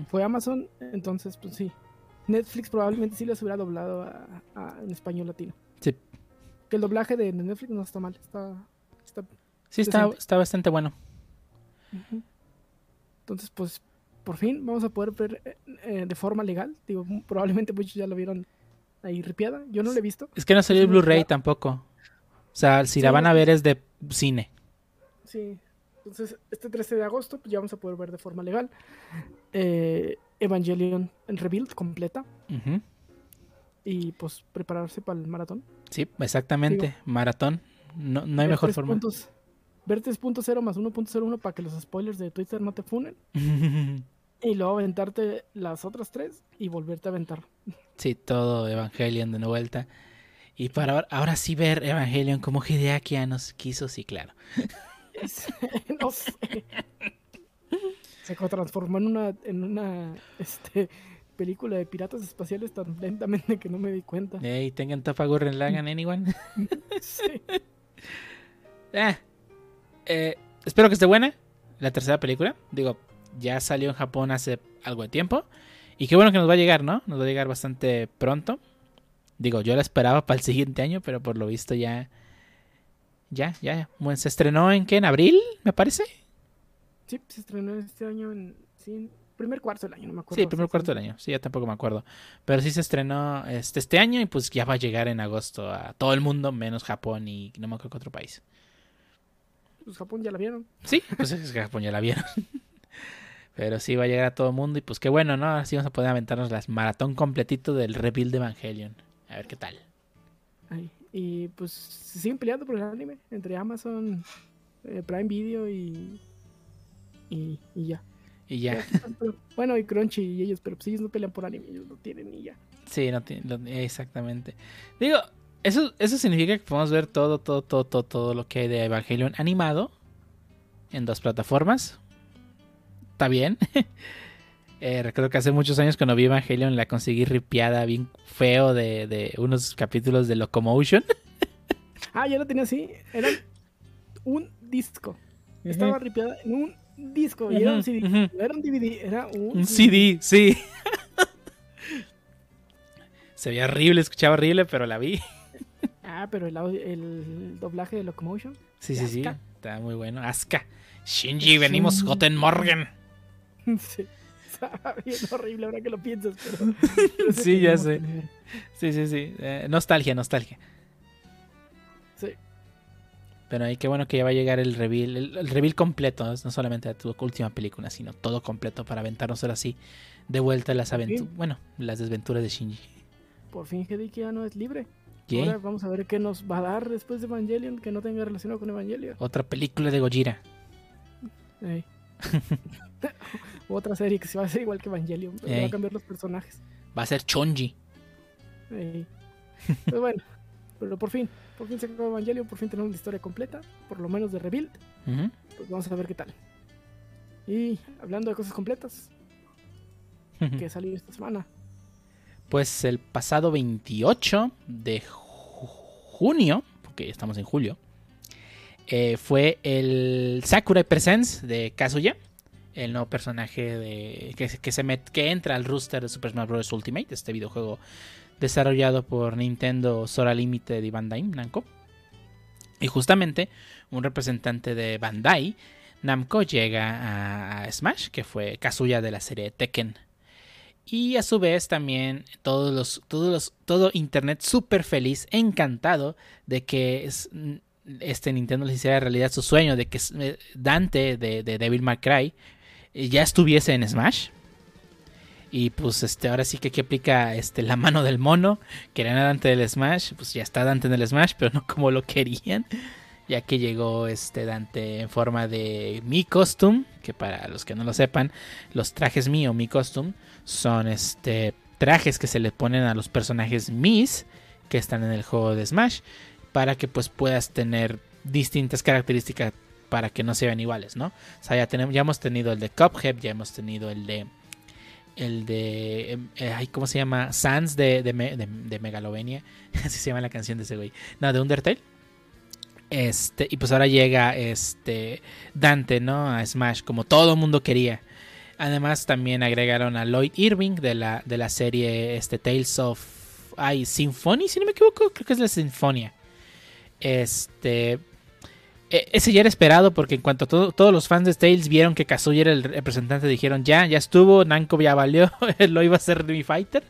Fue Amazon, entonces pues sí. Netflix probablemente sí les hubiera doblado a, a- en español latino. Sí. Que el doblaje de, Netflix no está mal, está... está Sí, está, bastante bueno. Entonces, pues, por fin vamos a poder ver eh, eh, de forma legal. Digo, probablemente muchos ya lo vieron ahí ripiada. Yo no lo he visto. Es que no salió el Blu-ray tampoco. O sea, si Sí, la van a ver es de cine. Sí. Entonces, este 13 de agosto pues, ya vamos a poder ver de forma legal eh, Evangelion en Rebuild completa y pues prepararse para el maratón. Sí, exactamente. Maratón. No, no hay Ver mejor forma. puntos- ver 3.0 más 1.01 para que los spoilers de Twitter no te funen. Y luego aventarte las otras tres y volverte a aventar. sí, todo Evangelion de vuelta. Y para ahora, ahora sí ver Evangelion como Hideaki ya nos quiso, sí, claro. no sé. Se transformó en una, en una este, película de piratas espaciales tan lentamente que no me di cuenta. Ey, tengan Topa Gurren Lagann, anyone. Sí. Ah, eh, espero que esté buena la tercera película. Digo, ya salió en Japón hace algo de tiempo. Y qué bueno que nos va a llegar, ¿no? Nos va a llegar bastante pronto. Digo, yo la esperaba para el siguiente año, pero por lo visto ya. Ya, ya. Bueno, se estrenó en qué? ¿En abril? Me parece. Sí, se estrenó este año en. Sí, primer cuarto del año, no me acuerdo. Sí, primer cuarto del año. Sí, ya tampoco me acuerdo. Pero sí se estrenó este, este año y pues ya va a llegar en agosto a todo el mundo, menos Japón y no me acuerdo qué otro país. Pues Japón ya la vieron. Sí, pues es que Japón ya la vieron. Pero sí va a llegar a todo el mundo y pues qué bueno, ¿no? Así vamos a poder aventarnos las maratón completito del rebuild de Evangelion. A ver qué tal. Ahí. Y pues se siguen peleando por el anime entre Amazon, eh, Prime Video y. Y, y ya. Y ya. Pero, bueno, y Crunchy y ellos, pero pues ellos no pelean por anime, ellos lo tienen y ya. Sí, no tiene, lo- exactamente. Digo, eso, eso significa que podemos ver todo, todo, todo, todo, todo lo que hay de Evangelion animado en dos plataformas. Está bien. Eh, recuerdo que hace muchos años cuando vi Evangelion la conseguí ripiada bien feo de, de unos capítulos de Locomotion. Ah, yo lo tenía así. Era un disco. Estaba ripiada en un disco. Y era un CD. ujú. No era un DVD, era un, Un CD, sí. Se veía horrible, escuchaba horrible, pero la vi. Ah, pero el, el doblaje de Locomotion. Sí, sí, sí. Asuka. Está muy bueno. Asuka. Shinji, venimos. Goten Morgan. sí. Estaba bien horrible ahora que lo piensas, pero. Sí, ya sé. Sí, sí, sí. Eh, nostalgia, nostalgia. Sí. Pero ahí qué bueno que ya va a llegar el reveal, el, el reveal completo, no no solamente de tu última película, sino todo completo para aventarnos ahora sí de vuelta a las aventuras, bueno, las desventuras de Shinji. Por fin Hideki ya no es libre. Ahora vamos a ver qué nos va a dar después de Evangelion que no tenga relación con Evangelion. Otra película de Gojira. Otra serie que se va a hacer igual que Evangelion, pero va a cambiar los personajes. Va a ser Chonji. Ey. Pero bueno, pero por fin, por fin se acabó Evangelion, por fin tenemos la historia completa, por lo menos de Rebuild. Ujú. Pues vamos a ver qué tal. Y hablando de cosas completas, que salió esta semana. Pues el pasado 28 de ju- junio, porque ya estamos en julio, eh, fue el Sakurai Presents de Kazuya, el nuevo personaje de, que, que, se met- que entra al rooster de Super Smash Bros. Ultimate, este videojuego desarrollado por Nintendo Sora Limited y Bandai Namco. Y justamente un representante de Bandai Namco llega a, Smash, que fue Kazuya de la serie Tekken. Y a su vez también todos los, todos los, todo internet súper feliz, encantado de que es- este Nintendo les hiciera realidad su sueño de que eh, Dante de, de Devil May Cry eh, ya estuviese en Smash. Y pues este, ahora sí que aquí aplica este, la mano del mono. Querían a Dante del Smash. Pues ya está Dante en el Smash, pero no como lo querían. Ya que llegó este Dante en forma de Mi Costume. Que para los que no lo sepan, los trajes Mi o Mi Costume son este trajes que se le ponen a los personajes Mis que están en el juego de Smash. Para que pues puedas tener distintas características para que no se vean iguales, ¿no? O sea, ya, tenemos, ya hemos tenido el de Cuphead, ya hemos tenido el de el de, em, eh, ¿cómo se llama? Sans de, de, de- Megalovenia, así se llama la canción de ese güey. No, de Undertale. Este, y pues ahora llega este Dante, ¿no? A Smash, como todo mundo quería. Además, también agregaron a Lloyd Irving de la, de la serie este, Tales of. Ay, Symphony, si no me equivoco, creo que es la Sinfonia. Este. E- Ese ya era esperado porque en cuanto todo- todos los fans de Tales vieron que Kazuya era el representante, dijeron ya, ya estuvo, Namco ya valió, lo iba a hacer de mi fighter.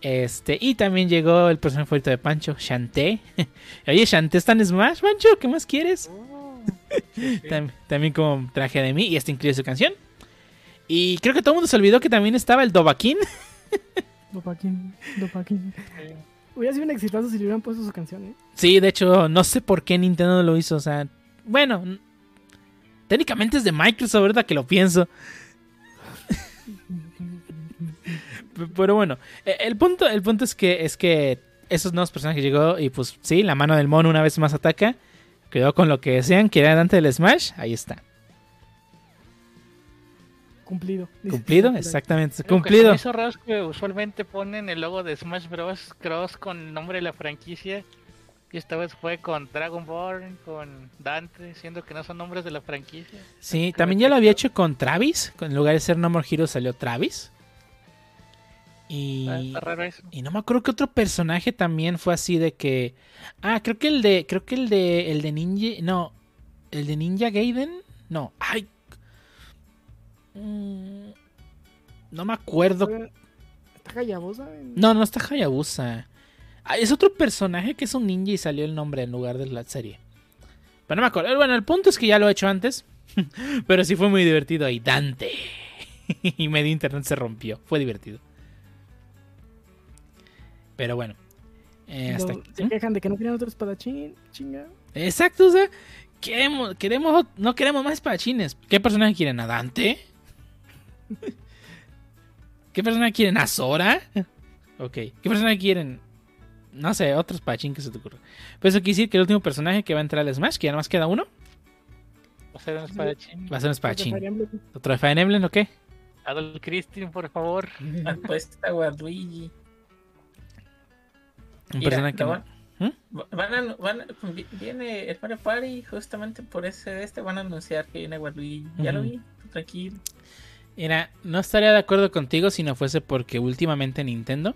Este, y también llegó el personaje favorito de Pancho, Shantae. Oye, Shantae está en Smash, Pancho, ¿qué más quieres? Tam- también como traje de mí y este incluye su canción. Y creo que todo el mundo se olvidó que también estaba el Dobaquín. Dopaquín, Dopaquín. Hubiera sido un exitazo si le hubieran puesto su canción, ¿eh? Sí, de hecho, no sé por qué Nintendo lo hizo. O sea, bueno, técnicamente es de Microsoft, ¿verdad? Que lo pienso. Pero bueno, e- el punto, el punto es que es que esos nuevos personajes llegó y pues sí, la mano del mono una vez más ataca. Quedó con lo que desean, que era Dante del Smash. Ahí está. Cumplido. Cumplido, exactamente. Lo que se Cumplido. me hizo raro es que usualmente ponen el logo de Smash Bros. Cross con el nombre de la franquicia. Y esta vez fue con Dragonborn, con Dante, siendo que no son nombres de la franquicia. Sí, también ya lo había hecho con Travis. En lugar de ser No More Heroes salió Travis. Y, eso. y no me acuerdo que otro personaje también fue así de que. Ah, creo que el de. Creo que el de. El de Ninja. No. El de Ninja Gaiden. No. Ay. Mm, No me acuerdo. ¿Está Hayabusa? en- No, no está Hayabusa. Ah, es otro personaje que es un ninja y salió el nombre en lugar de la serie. Pero no me acuerdo. Bueno, el punto es que ya lo he hecho antes. Pero sí fue muy divertido ahí. Dante. y medio internet se rompió. Fue divertido. Pero bueno. eh, hasta aquí. Se quejan de que no quieren otro espadachín. Chinga. Exacto, o sea, queremos, queremos, no queremos más espadachines. ¿Qué personaje quieren? ¿A Dante? ¿Qué personaje quieren? ¿A Sora? Ok. ¿Qué personaje quieren? No sé, otro espadachín que se te ocurra. Pues eso quiere decir que el último personaje que va a entrar al Smash, que ya nada más queda uno, Va a ser un espadachín. va a ser un espadachín. Emblem. ¿Otro de Fire Emblem o qué? Adol Christine, por favor. Apuesta Waluigi. Un Mira, personaje que no- van, van a, van a- vi- viene el Mario Party justamente por ese este van a anunciar que viene Waluigi. Ya lo vi, tranquilo. Mira, no estaría de acuerdo contigo si no fuese porque últimamente Nintendo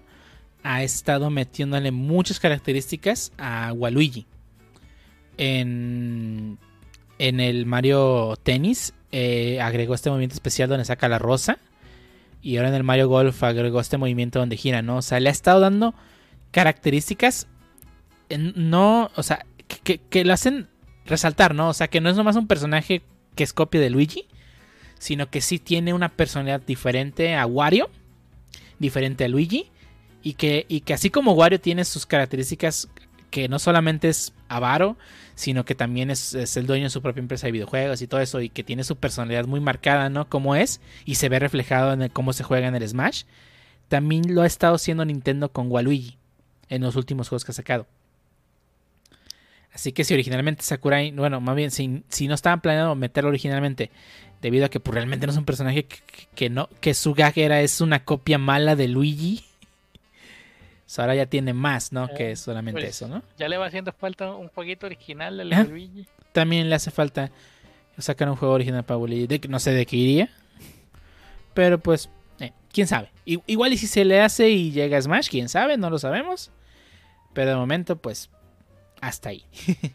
ha estado metiéndole muchas características a Waluigi. En, en el Mario Tennis eh, agregó este movimiento especial donde saca la rosa. Y ahora en el Mario Golf agregó este movimiento donde gira, ¿no? O sea, le ha estado dando características. en- no, o sea, que, que- que lo hacen resaltar, ¿no? O sea, que no es nomás un personaje que es copia de Luigi sino que sí tiene una personalidad diferente a Wario, diferente a Luigi, y que, y que así como Wario tiene sus características que no solamente es avaro, sino que también es, es el dueño de su propia empresa de videojuegos y todo eso, y que tiene su personalidad muy marcada, ¿no? Como es, y se ve reflejado en cómo se juega en el Smash, también lo ha estado haciendo Nintendo con Waluigi en los últimos juegos que ha sacado. Así que si originalmente Sakurai, bueno, más bien, si, si no estaban planeando meterlo originalmente, debido a que pues, realmente no es un personaje que no, que su gag era es una copia mala de Luigi. Ahora ya tiene más, ¿no? Que solamente pues, eso, ¿no? Ya le va haciendo falta un jueguito original de Luigi. También le hace falta sacar un juego original para Luigi. No sé de qué iría. Pero pues, eh, quién sabe. Igual y si se le hace y llega a Smash, quién sabe, no lo sabemos. Pero de momento, pues, hasta ahí.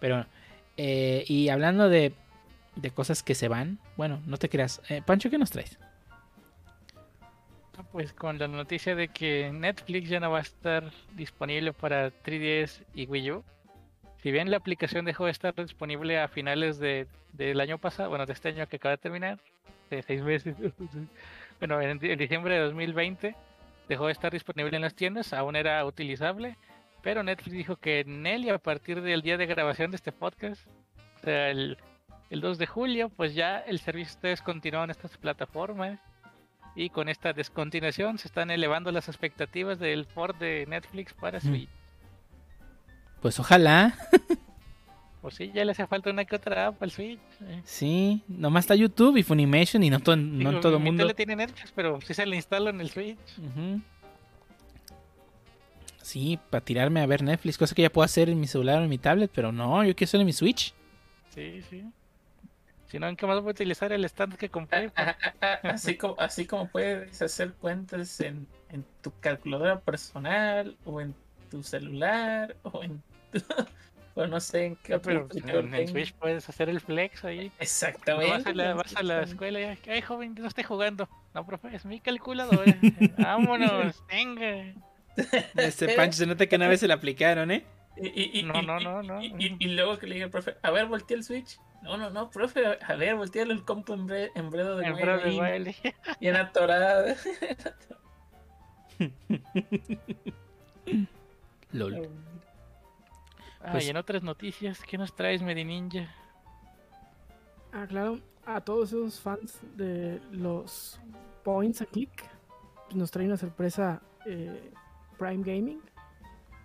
Pero bueno, eh, y hablando de, de cosas que se van, bueno, no te creas. Eh, Pancho, ¿qué nos traes? Pues con la noticia de que Netflix ya no va a estar disponible para 3DS y Wii U. Si bien la aplicación dejó de estar disponible a finales de, del año pasado, bueno, de este año que acaba de terminar, de seis meses, bueno, en, di- en diciembre de 2020 dejó de estar disponible en las tiendas, aún era utilizable, pero Netflix dijo que en él y a partir del día de grabación de este podcast, o sea, el, el 2 de julio, pues ya el servicio está descontinuado en estas plataformas. Y con esta descontinuación se están elevando las expectativas del port de Netflix para Ujú. Switch. Pues ojalá. pues sí, ya le hace falta una que otra app al Switch. eh. Sí, nomás está YouTube y Funimation y no, to- no Digo, en todo el mundo. tele tiene Netflix, pero sí se le instala en el Switch. Sí, para tirarme a ver Netflix, cosa que ya puedo hacer en mi celular o en mi tablet, pero no, yo quiero solo en mi Switch. Sí, sí. Si no, ¿en qué más voy a utilizar el stand que compré? Así como, así como puedes hacer cuentas en, en tu calculadora personal o en tu celular o en tu, o no sé en qué otro pero en el. Switch puedes hacer el flex ahí. Exactamente. vas, a la, vas a la escuela y, ay, joven, no esté jugando. No, profe, es mi calculadora. Vámonos, venga. Este Pancho se nota que una vez se le aplicaron, ¿eh? Y, y- y- No, y- no, no, no. Y, y- y luego que le diga al profe, a ver, voltea el switch. No, no, no, profe, a ver, voltea el compo en, bre- en bredo de bien atorado. LOL. Ah, Pues- y en otras noticias, ¿qué nos traes, Medininja? Ah, claro, a todos esos fans de los Points a Click, pues nos trae una sorpresa eh, Prime Gaming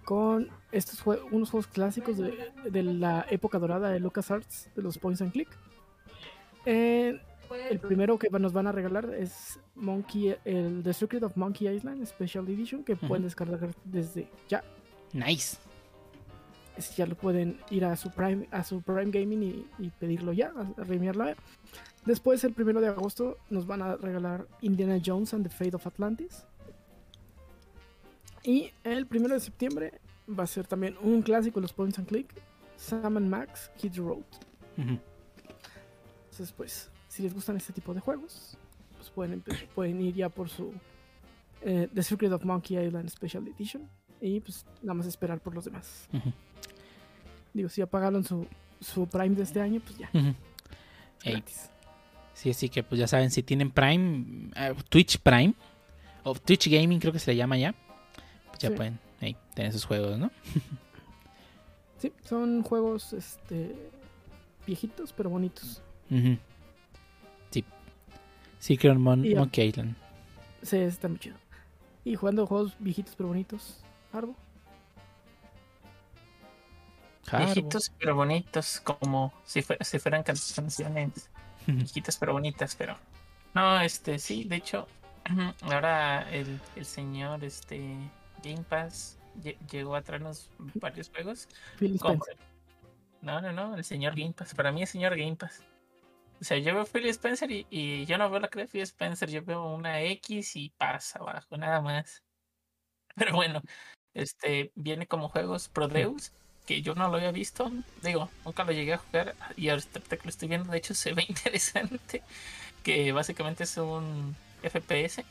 con estos jue- unos juegos clásicos de, de la época dorada de LucasArts, de los Points and Click. Eh, el primero que nos van a regalar es Monkey, el The Secret of Monkey Island Special Edition, que pueden descargar desde ya. Nice. Ese ya lo pueden ir a su Prime, a su Prime Gaming y, y pedirlo ya, a, a remearlo. Después, el primero de agosto, nos van a regalar Indiana Jones and the Fate of Atlantis. Y el primero de septiembre va a ser también un clásico de los Points and Click, Sam and Max Kid Road. Entonces, pues, si les gustan este tipo de juegos, pues pueden, pueden ir ya por su eh, The Secret of Monkey Island Special Edition. Y pues nada más esperar por los demás. Digo, si ya pagaron su, su Prime de este año, pues ya. Ey, gratis. sí, así que pues ya saben, si tienen Prime, eh, Twitch Prime, o Twitch Gaming creo que se le llama ya, pues ya Sí. pueden ey, tener esos juegos, ¿no? Sí, son juegos este viejitos pero bonitos. Ujú. Sí. Secret Mon Y. Monkey Island. Sí, está muy chido. Y jugando juegos viejitos pero bonitos. Arbo. Harbo. Viejitos pero bonitos, como si, fue- si fueran can- canciones viejitas pero bonitas, pero... No, este, sí, de hecho, ahora el, el señor, este, Game Pass lle- llegó a traernos varios juegos. Phil Spencer. No, no, no, el señor Game Pass, para mí es señor Game Pass. O sea, yo veo Phil Spencer y, y yo no veo la cara de Phil Spencer, yo veo una X y pasa abajo, nada más. Pero bueno, este viene como juegos Prodeus, que yo no lo había visto. Digo, nunca lo llegué a jugar y ahorita que lo estoy viendo, de hecho se ve interesante. Que básicamente es un FPS.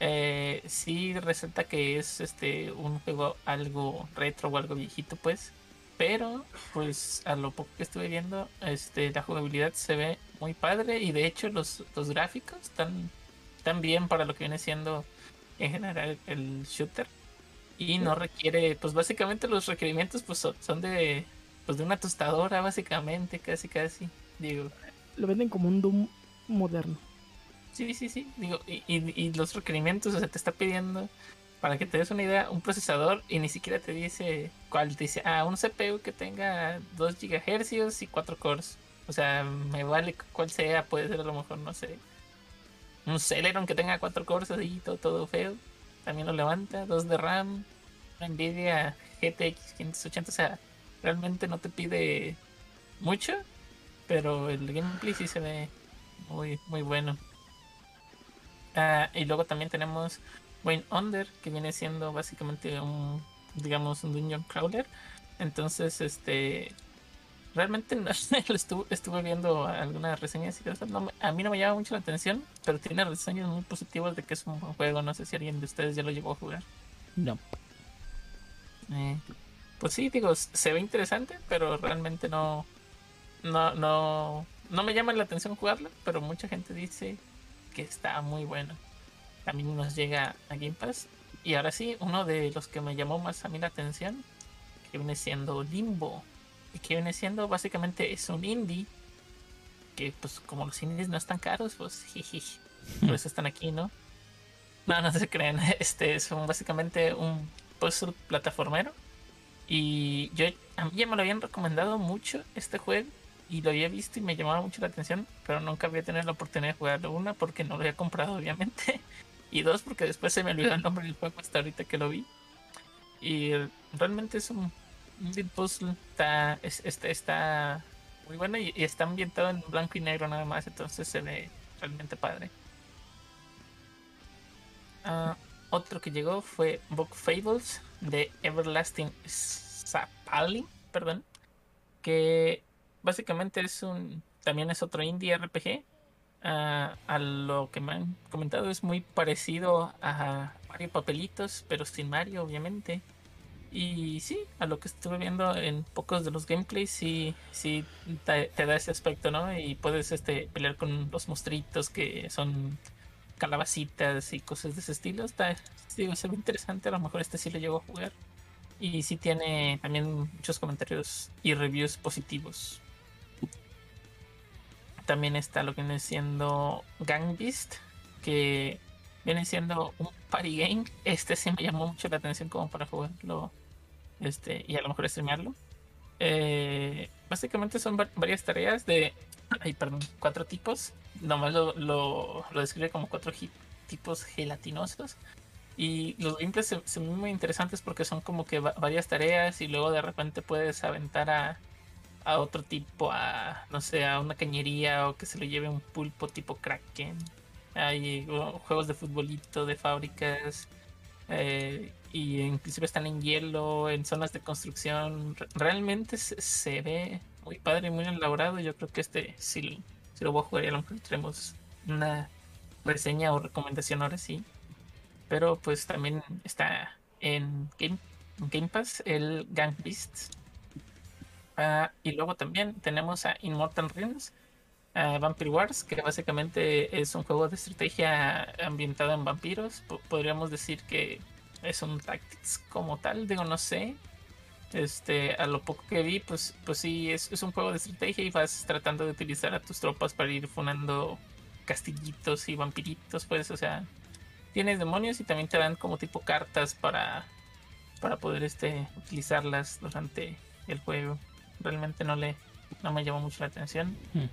Eh, sí resulta que es este un juego algo retro o algo viejito, pues. Pero, pues, a lo poco que estuve viendo, este, la jugabilidad se ve muy padre y de hecho los, los gráficos están, están bien para lo que viene siendo en general el shooter. Y no requiere, pues básicamente los requerimientos pues son, son de, pues, de una tostadora, básicamente, casi casi. Digo, Lo venden como un Doom moderno. Sí, sí, sí. Digo, y, y- los requerimientos, o sea, te está pidiendo, para que te des una idea, un procesador y ni siquiera te dice cuál. Te dice, ah, un CPU que tenga 2 GHz y 4 cores. O sea, me vale cuál sea, puede ser a lo mejor, no sé. Un Celeron que tenga 4 cores así, todo, todo feo. También lo levanta, 2 de RAM, una Nvidia GTX 580, o sea, realmente no te pide mucho, pero el gameplay sí se ve muy, muy bueno. Ah, y luego también tenemos Wayne Under, que viene siendo básicamente un, digamos, un dungeon crawler. Entonces, este, realmente no- estuve, estuve viendo algunas reseñas y cosas. No a mí no me llama mucho la atención, pero tiene reseñas muy positivas de que es un buen juego. No sé si alguien de ustedes ya lo llegó a jugar. No. Eh, pues sí, digo, se ve interesante, pero realmente no, no, no, no me llama la atención jugarlo, pero mucha gente dice que está muy bueno. También nos llega a Game Pass. Y ahora sí, uno de los que me llamó más a mí la atención, que viene siendo Limbo. Y que viene siendo básicamente es un indie. Que pues como los indies no están caros, pues jiji. Por eso están aquí, ¿no? No, no se crean. Este es un- básicamente un puzzle plataformero Y yo a mí ya me lo habían recomendado mucho este juego y lo había visto y me llamaba mucho la atención, pero nunca había tenido la oportunidad de jugarlo. Una, porque no lo había comprado, obviamente. Y dos, porque después se me olvidó el nombre del juego hasta ahorita que lo vi. Y realmente es un, un puzzle. Está, es- está, está muy bueno y, y está ambientado en blanco y negro nada más, entonces se ve realmente padre. Ah, otro que llegó fue Book Fables de Everlasting Sapali, perdón, que básicamente es un también es otro indie RPG. Ah, a lo que me han comentado es muy parecido a Mario Papelitos, pero sin Mario, obviamente. Y sí, a lo que estuve viendo en pocos de los gameplays, sí, sí te, da ese aspecto, ¿no? Y puedes este, pelear con los monstruitos que son calabacitas y cosas de ese estilo. Está, digo, se ve interesante, a lo mejor este sí lo llego a jugar. Y sí tiene también muchos comentarios y reviews positivos. También está lo que viene siendo Gang Beast, que viene siendo un party game. Este sí me llamó mucho la atención como para jugarlo este, y a lo mejor streamearlo. Eh, básicamente son va- varias tareas de, ay, perdón, cuatro tipos. Nomás lo, lo, lo describe como cuatro tipos gelatinosos. Y los gameplays se ven muy interesantes porque son como que va- varias tareas y luego de repente puedes aventar a, a otro tipo, a no sé, a una cañería o que se lo lleve un pulpo tipo Kraken. Hay juegos de futbolito, de fábricas. eh, y inclusive están en hielo, en zonas de construcción. Re- Realmente se, se ve muy padre, muy elaborado. Yo creo que este sí, sí lo voy a jugar y a lo mejor tenemos una reseña o recomendación ahora sí. Pero pues también está en Game, en Game Pass el Gang Beasts. Ah, y luego también tenemos a Immortal Realms, Vampire Wars, que básicamente es un juego de estrategia ambientado en vampiros. Po- podríamos decir que es un Tactics como tal, digo, no sé. Este, a lo poco que vi, pues, pues sí, es, es un juego de estrategia y vas tratando de utilizar a tus tropas para ir funando castillitos y vampiritos, pues, o sea, tienes demonios y también te dan como tipo cartas para, para poder este, utilizarlas durante el juego. Realmente no le no me llamó mucho la atención. Hmm.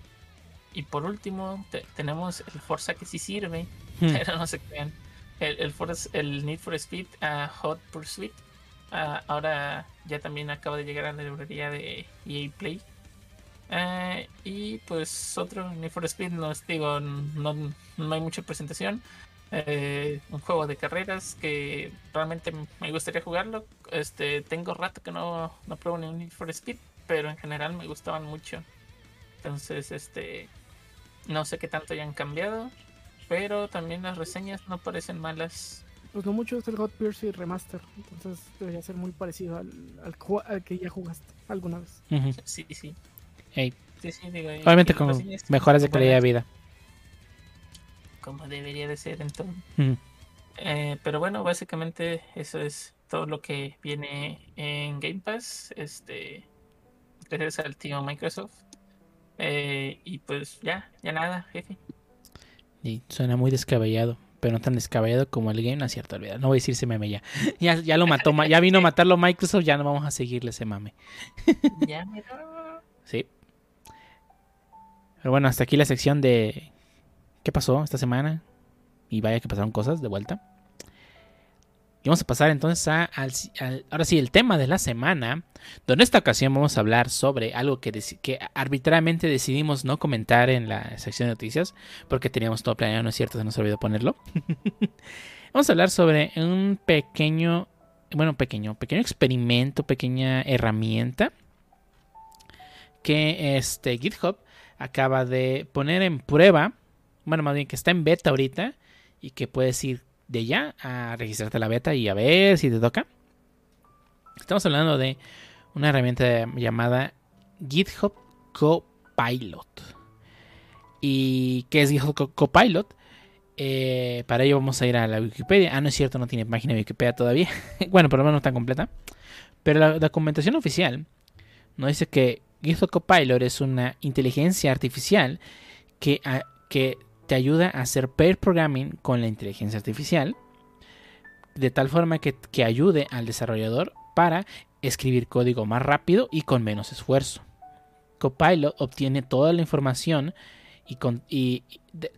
Y por último, te- tenemos el Forza que sí sirve, Hmm. pero no se crean. El, el, Forza- el Need for Speed a Hot Pursuit ah, ahora ya también acaba de llegar a la librería de EA Play. Ah, y pues otro Need for Speed, no os digo, no, no hay mucha presentación. Eh, un juego de carreras que realmente me gustaría jugarlo. Este, tengo rato que no, no pruebo ni un Need for Speed, pero en general me gustaban mucho. Entonces, este, no sé qué tanto hayan cambiado, pero también las reseñas no parecen malas. Pues no mucho es el Hot Pursuit Remaster. Entonces debería ser muy parecido al, al, que ya jugaste alguna vez. Sí, sí. Ey, Sí, sí, digo, y- Obviamente con mejoras de calidad de vida. Como debería de ser entonces. Eh, pero bueno, básicamente eso es todo lo que viene en Game Pass. Este, gracias al tío Microsoft. Eh, y pues ya, ya nada, jefe. Y suena muy descabellado, pero no tan descabellado como el game, no es cierto, olvidar. No voy a decir ese meme ya. Ya, ya lo mató, ma- ya vino a matarlo Microsoft, ya no vamos a seguirle ese mame. Ya mero. Sí. Pero bueno, hasta aquí la sección de qué pasó esta semana. Y vaya que pasaron cosas de vuelta. Y vamos a pasar entonces a, al, ahora sí, el tema de la semana. Donde en esta ocasión vamos a hablar sobre algo que arbitrariamente decidimos no comentar en la sección de noticias. Porque teníamos todo planeado, no es cierto, se nos olvidó ponerlo. vamos a hablar sobre un pequeño, bueno, pequeño, pequeño experimento, pequeña herramienta que este GitHub acaba de poner en prueba, bueno, más bien que está en beta ahorita y que puedes ir de ya a registrarte la beta y a ver si te toca. Estamos hablando de una herramienta llamada GitHub Copilot. ¿Y qué es GitHub Co- Copilot? Eh, para ello vamos a ir a la Wikipedia. Ah, no es cierto, no tiene página de Wikipedia todavía. bueno, por lo menos no está completa. Pero la documentación oficial nos dice que GitHub Copilot es una inteligencia artificial que, que te ayuda a hacer pair programming con la inteligencia artificial de tal forma que, que ayude al desarrollador para escribir código más rápido y con menos esfuerzo. Copilot obtiene toda la información y, con, y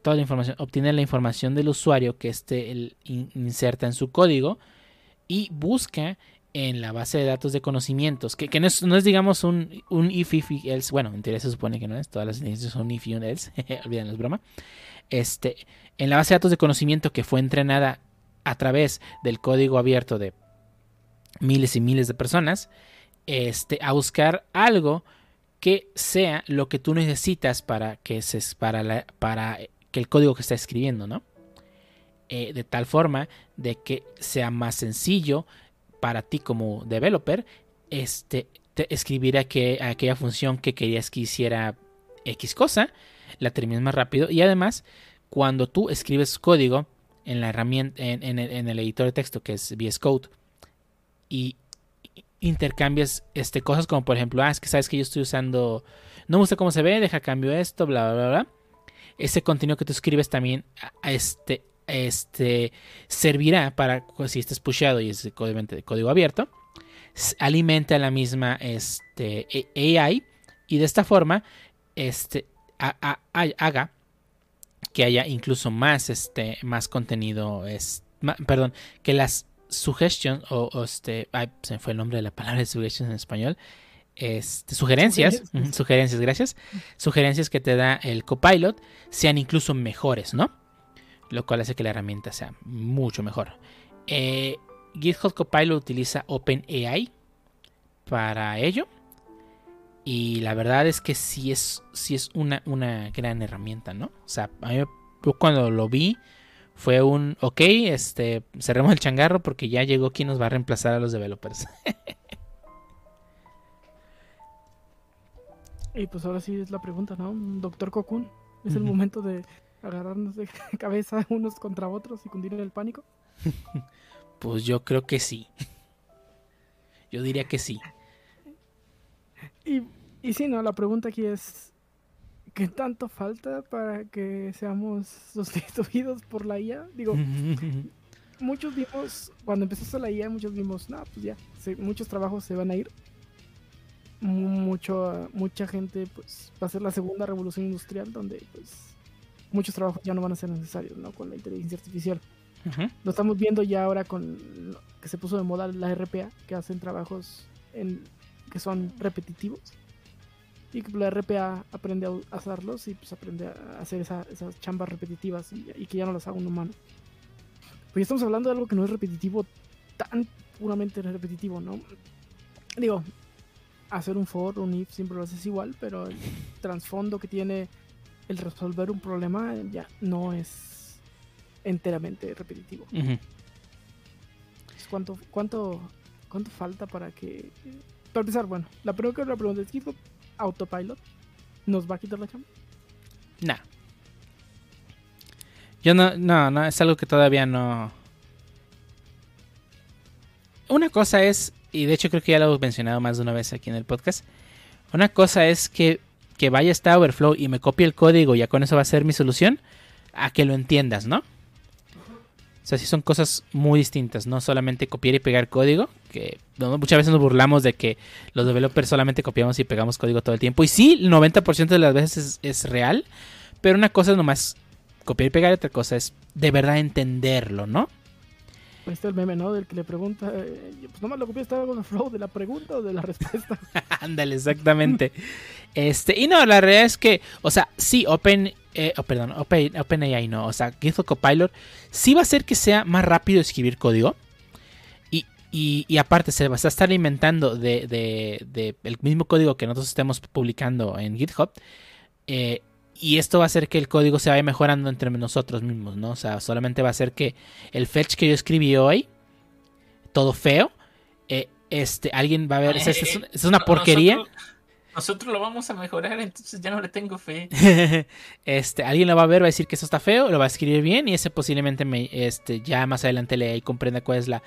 toda la información obtiene la información del usuario que este inserta en su código y busca en la base de datos de conocimientos, que, no, es, digamos un, un if, if, else, bueno, en teoría se supone que no es, todas las definiciones son if y un else, olviden, es broma. Este, en la base de datos de conocimiento que fue entrenada a través del código abierto de miles y miles de personas, este, a buscar algo que sea lo que tú necesitas para que, para, para que el código que está escribiendo, ¿no? Eh, de tal forma de que sea más sencillo para ti como developer este, escribir aquella función que querías que hiciera X cosa, la terminas más rápido. Y además cuando tú escribes código en la herramienta en, el editor de texto que es VS Code y intercambias este, cosas como por ejemplo, ah, es que sabes que yo estoy usando, no me gusta cómo se ve, deja cambio esto, bla, bla, bla, Ese contenido que tú escribes también este, este, servirá para, si estás pusheado y es de código abierto, alimenta la misma este, AI y de esta forma este, haga que haya incluso más, este, más contenido, es, perdón, que las suggestions o, este, se me fue el nombre de la palabra de suggestions en español, este, sugerencias, sugerencias, gracias, sugerencias que te da el copilot sean incluso mejores, ¿no? Lo cual hace que la herramienta sea mucho mejor. Eh, GitHub Copilot utiliza OpenAI para ello. Y la verdad es que sí es, sí es una, una gran herramienta, ¿no? O sea, a mí cuando lo vi fue un, ok, este, cerremos el changarro porque ya llegó quien nos va a reemplazar a los developers. y pues ahora sí es la pregunta, ¿no? Doctor Cocoon, ¿es el momento de agarrarnos de cabeza unos contra otros y cundir el pánico? pues yo creo que sí. Yo diría que sí. Y, y sí, no, la pregunta aquí es, ¿qué tanto falta para que seamos sustituidos por la IA? Digo, muchos vimos, cuando empezó la IA, muchos vimos, no, pues ya, muchos trabajos se van a ir. Mucho, mucha gente pues va a ser la segunda revolución industrial donde pues muchos trabajos ya no van a ser necesarios, ¿no? Con la inteligencia artificial. Lo estamos viendo ya ahora con que se puso de moda la RPA, que hacen trabajos en que son repetitivos y que la RPA aprende a hacerlos y pues aprende a hacer esas chambas repetitivas y, que ya no las haga un humano. Pues estamos hablando de algo que no es repetitivo, tan puramente repetitivo, ¿no? Digo, hacer un for, un if siempre lo haces igual, pero el trasfondo que tiene el resolver un problema ya no es enteramente repetitivo. ¿Cuánto, cuánto, ¿Cuánto falta para que para empezar, bueno, la primera pregunta es: ¿GitHub Autopilot nos va a quitar la chamba? No. Yo no, no, no, es algo que todavía no. Una cosa es, y de hecho creo que ya lo hemos mencionado más de una vez aquí en el podcast. Una cosa es que, que vaya esta Overflow y me copie el código y ya con eso va a ser mi solución. A que lo entiendas, ¿no? O sea, sí son cosas muy distintas, no solamente copiar y pegar código, que muchas veces nos burlamos de que los developers solamente copiamos y pegamos código todo el tiempo. Y sí, el 90% de las veces es, real, pero una cosa es nomás copiar y pegar y otra cosa es de verdad entenderlo, ¿no? Pues está el meme, ¿no? Del que le pregunta, eh, pues nomás lo copié, estaba con el flow de la pregunta o de la respuesta. Ándale, exactamente. este, y no, la realidad es que, o sea, sí, Open eh, oh, perdón, Open, OpenAI no, o sea, GitHub Copilot sí va a hacer que sea más rápido escribir código. Y, y, aparte se va a estar alimentando de, de, el mismo código que nosotros estemos publicando en GitHub. Eh, y esto va a hacer que el código se vaya mejorando entre nosotros mismos, ¿no? O sea, solamente va a hacer que el fetch que yo escribí hoy, todo feo, eh, este, alguien va a ver, es, es, una porquería. Nosotros lo vamos a mejorar, entonces ya no le tengo fe. este, alguien lo va a ver, va a decir que eso está feo, lo va a escribir bien y ese posiblemente me, este, ya más adelante lea y comprenda cuál es la...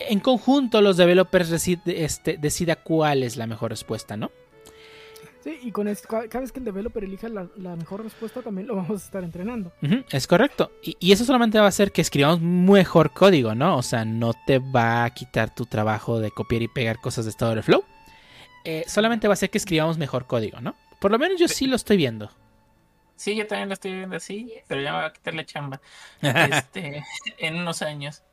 En conjunto los developers este, decida cuál es la mejor respuesta, ¿no? Sí, y con esto, ca- cada vez que el developer elija la, la mejor respuesta, también lo vamos a estar entrenando. Ujú, es correcto. Y, y eso solamente va a hacer que escribamos mejor código, ¿no? O sea, no te va a quitar tu trabajo de copiar y pegar cosas de Stack Overflow. Eh, solamente va a hacer que escribamos mejor código, ¿no? Por lo menos yo sí lo estoy viendo. Sí, yo también lo estoy viendo así, pero ya me va a quitar la chamba. este, en unos años.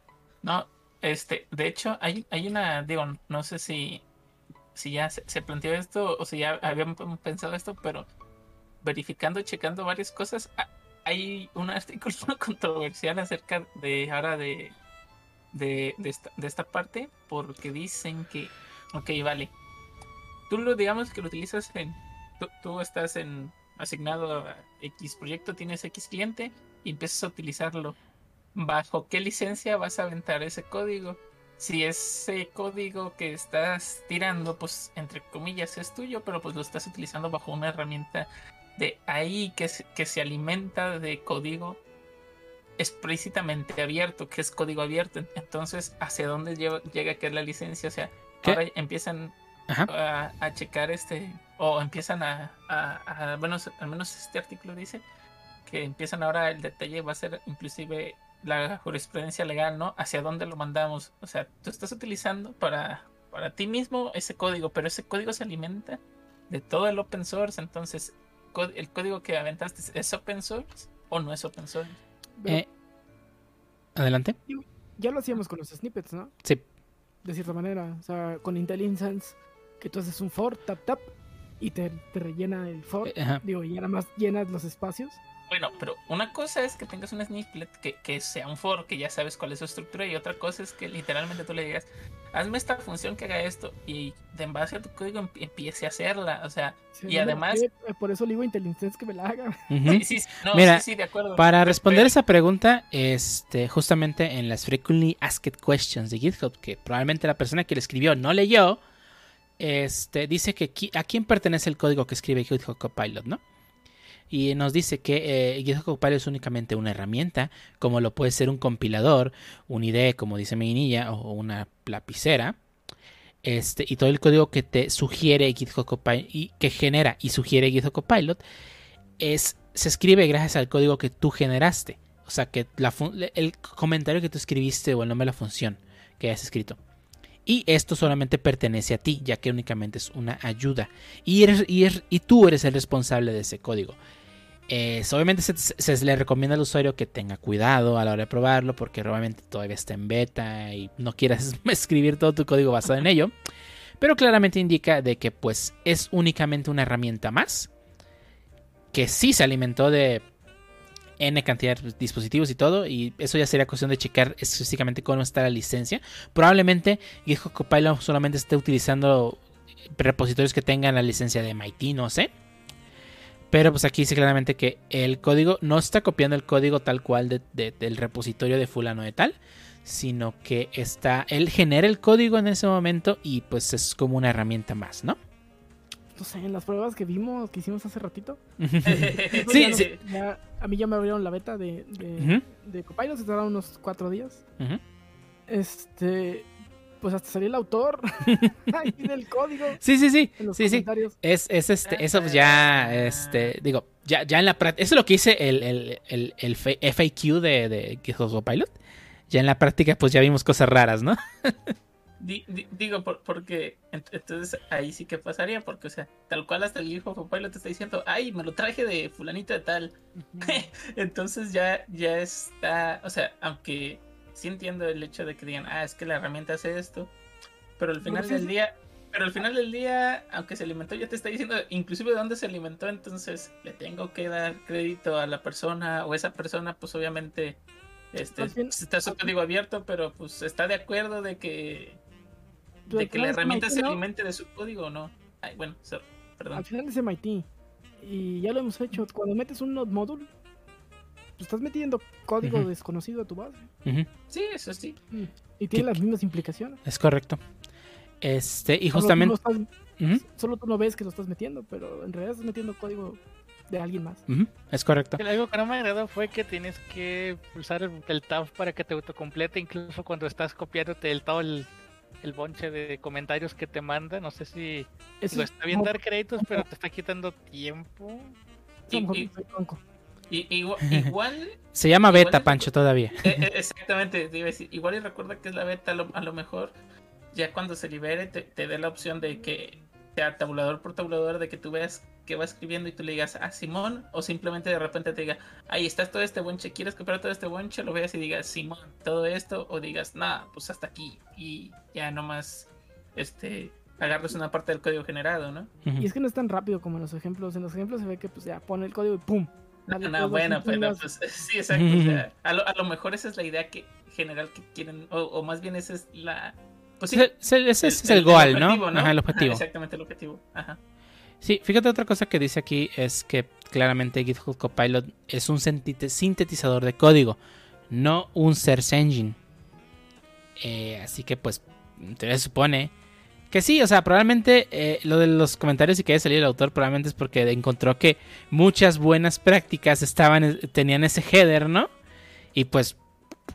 No, este, de hecho, hay, hay una, digo, no sé si, si ya se, se planteó esto o si ya habían pensado esto, pero verificando, checando varias cosas, hay un artículo controversial acerca de ahora de, de, de esta, de esta parte, porque dicen que, ok, vale, tú lo digamos que lo utilizas en, tú, tú estás en asignado a X proyecto, tienes X cliente y empiezas a utilizarlo. ¿Bajo qué licencia vas a aventar ese código? Si ese código que estás tirando, pues entre comillas es tuyo, pero pues lo estás utilizando bajo una herramienta de ahí que se, que se alimenta de código explícitamente abierto, que es código abierto. Entonces, ¿hacia dónde lleva- llega que es la licencia? O sea, ¿Qué? ahora empiezan. A, a checar este o empiezan a, a, a- bueno al menos este artículo dice que empiezan ahora el detalle va a ser inclusive la jurisprudencia legal no hacia dónde lo mandamos o sea tú estás utilizando para para ti mismo ese código pero ese código se alimenta de todo el open source entonces el código que aventaste es open source o no es open source Eh, adelante. Ya lo hacíamos con los snippets, ¿no? Sí. De cierta manera. O sea, con IntelliSense, que tú haces un for, tap, tap, y te, te rellena el for. Eh, ajá. Digo, y nada más llenas los espacios. Bueno, pero una cosa es que tengas un snippet que, que sea un for, que ya sabes cuál es su estructura, y otra cosa es que literalmente tú le digas, hazme esta función que haga esto, y de en base a tu código emp- empiece a hacerla. O sea, Sí, Y no, además- eh, Por eso le digo a IntelliSense que me la haga. Sí, sí, sí, no, Mira, sí, sí, de acuerdo. Para responder Pero- esa pregunta, este, justamente en las Frequently Asked Questions de GitHub, que probablemente la persona que le escribió no leyó, este, dice que a quién pertenece el código que escribe GitHub Copilot, ¿no? Y nos dice que eh, GitHub Copilot es únicamente una herramienta, como lo puede ser un compilador, un IDE, como dice Mainilla, o una lapicera. Este, y todo el código que te sugiere GitHub Copilot y que genera y sugiere GitHub Copilot es, se escribe gracias al código que tú generaste. O sea, que la el comentario que tú escribiste o el nombre de la función que hayas escrito. Y esto solamente pertenece a ti, ya que únicamente es una ayuda. Y, eres- y tú eres el responsable de ese código. Obviamente se, le recomienda al usuario que tenga cuidado a la hora de probarlo, porque obviamente todavía está en beta y no quieras escribir todo tu código basado en ello. Pero claramente indica de que pues es únicamente una herramienta más que sí se alimentó de N cantidad de dispositivos y todo, y eso ya sería cuestión de checar específicamente cómo está la licencia. Probablemente GitHub Copilot solamente esté utilizando repositorios que tengan la licencia de MIT, no sé. Pero pues aquí dice claramente que el código no está copiando el código tal cual de- de- del repositorio de fulano de tal, sino que está, él genera el código en ese momento y pues es como una herramienta más, ¿no? No sé, en las pruebas que vimos, que hicimos hace ratito. Sí, sí. ya- a mí ya me abrieron la beta de, de, Copilot, se tardaron unos cuatro días. Este, pues hasta salió el autor ahí del código Sí, sí, sí. en los Sí, sí. comentarios. Es, es este, eso pues ya, este, digo, ya, ya en la práctica, eso es lo que dice el, el, el, el fa- FAQ de, de Copilot. Ya en la práctica, pues ya vimos cosas raras, ¿no? Di- di- digo, por- porque ent- entonces ahí sí que pasaría, porque, o sea, tal cual hasta el hijo Copilot te está diciendo, ay, me lo traje de fulanito de tal. Entonces ya, ya está, o sea, aunque sí entiendo el hecho de que digan, ah, es que la herramienta hace esto, pero al final del día, pero al final del día, aunque se alimentó, ya te está diciendo inclusive de dónde se alimentó, entonces le tengo que dar crédito a la persona o esa persona, pues obviamente, este, bien- está su código abierto, pero pues está de acuerdo de que, de que la herramienta se alimente de su código o no. Ay, bueno, sorry, perdón. Al final es MIT. Y ya lo hemos hecho. Cuando metes un node module, pues estás metiendo código desconocido a tu base. Sí, eso sí. Y tiene las mismas implicaciones. es correcto. Este, y Solo tú justamente... no estás- ujú, Solo tú no ves que lo estás metiendo, pero en realidad estás metiendo código de alguien más. es correcto. Algo que no me agradó fue que tienes que pulsar el, el tab para que te autocomplete, incluso cuando estás copiándote el todo el, el bonche de comentarios que te manda. No sé si Eso lo es está bien como- dar créditos, pero te está quitando tiempo. Y- igual, igual Se llama Igual beta, es- Pancho, todavía. Eh, eh, exactamente, te iba a decir, igual y recuerda que es la beta, a lo, a lo mejor ya cuando se libere te, te dé la opción de que sea tabulador por tabulador, de que tú veas que va escribiendo y tú le digas a Simón, o simplemente de repente te diga, ahí está todo este bonche, ¿quieres comprar todo este bonche? Lo veas y digas, Simón, todo esto, o digas, nah, pues hasta aquí, y ya nomás, este, agarres una parte del código generado, ¿no? Y es que no es tan rápido como en los ejemplos. En los ejemplos se ve que pues ya pone el código y ¡pum! No, Vale, no, todos bueno, pero chingas. pues sí, exacto. o sea, a, lo, a lo mejor esa es la idea que general que quieren, o, o más bien esa es la. Pues sí, Ese, ese- ese es el, goal, ¿no? objetivo, Ajá, el objetivo. exactamente el objetivo. Ajá. Sí, fíjate otra cosa que dice aquí es que claramente GitHub Copilot es un sintetizador de código, no un search engine. Eh, así que pues, se supone que sí, o sea, probablemente eh, lo de los comentarios y que haya salido el autor probablemente es porque encontró que muchas buenas prácticas estaban, eh, tenían ese header, ¿no? Y pues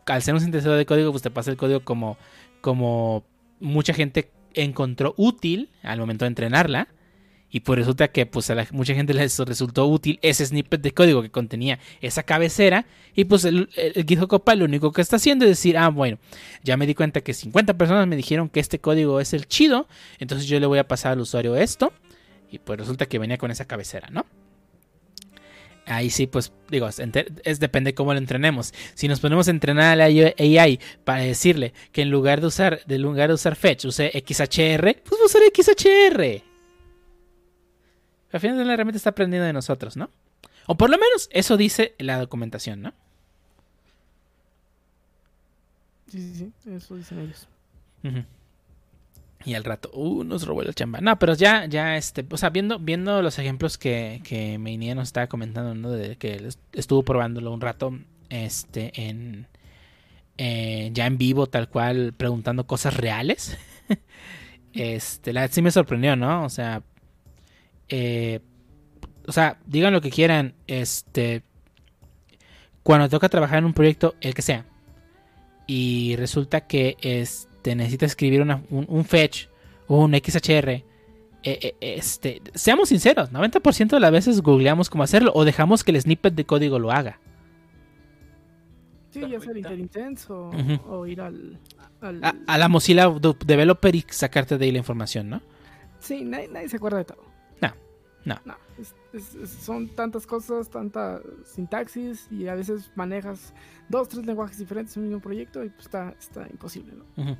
al ser un sintetizador de código, pues te pasa el código como, como mucha gente encontró útil al momento de entrenarla. Y pues resulta que pues a la- mucha gente les resultó útil ese snippet de código que contenía esa cabecera. Y pues el, el, GitHub Copilot lo único que está haciendo es decir, ah, bueno, ya me di cuenta que 50 personas me dijeron que este código es el chido. Entonces yo le voy a pasar al usuario esto. Y pues resulta que venía con esa cabecera, ¿no? Ahí sí, pues digo, es depende cómo lo entrenemos. Si nos ponemos a entrenar a la AI para decirle que en lugar de usar, de lugar de usar fetch, use XHR, pues va a usar XHR. Al final la herramienta está aprendiendo de nosotros, ¿no? O por lo menos eso dice la documentación, ¿no? Sí, sí, sí, eso dicen ellos. Y al rato, uh, nos robó la chamba. No, pero ya, ya, este, o sea, viendo, viendo los ejemplos que, que Meinia nos estaba comentando, ¿no? De que estuvo probándolo un rato, este, en, eh, ya en vivo, tal cual, preguntando cosas reales. este, la sí me sorprendió, ¿no? O sea, eh, o sea, digan lo que quieran, este, cuando toca trabajar en un proyecto, el que sea, y resulta que este, necesita escribir una- un, un fetch o un XHR, eh, eh, este, seamos sinceros, 90% de las veces googleamos cómo hacerlo o dejamos que el snippet de código lo haga. Sí, ya sea el. Interintense o, ir al. al- A, a la Mozilla Developer y sacarte de ahí la información, ¿no? Sí, nadie, nadie se acuerda de todo. No, no. No, es- es- es- son tantas cosas, tanta sintaxis y a veces manejas dos, tres lenguajes diferentes en un mismo proyecto y pues está, está imposible, ¿no?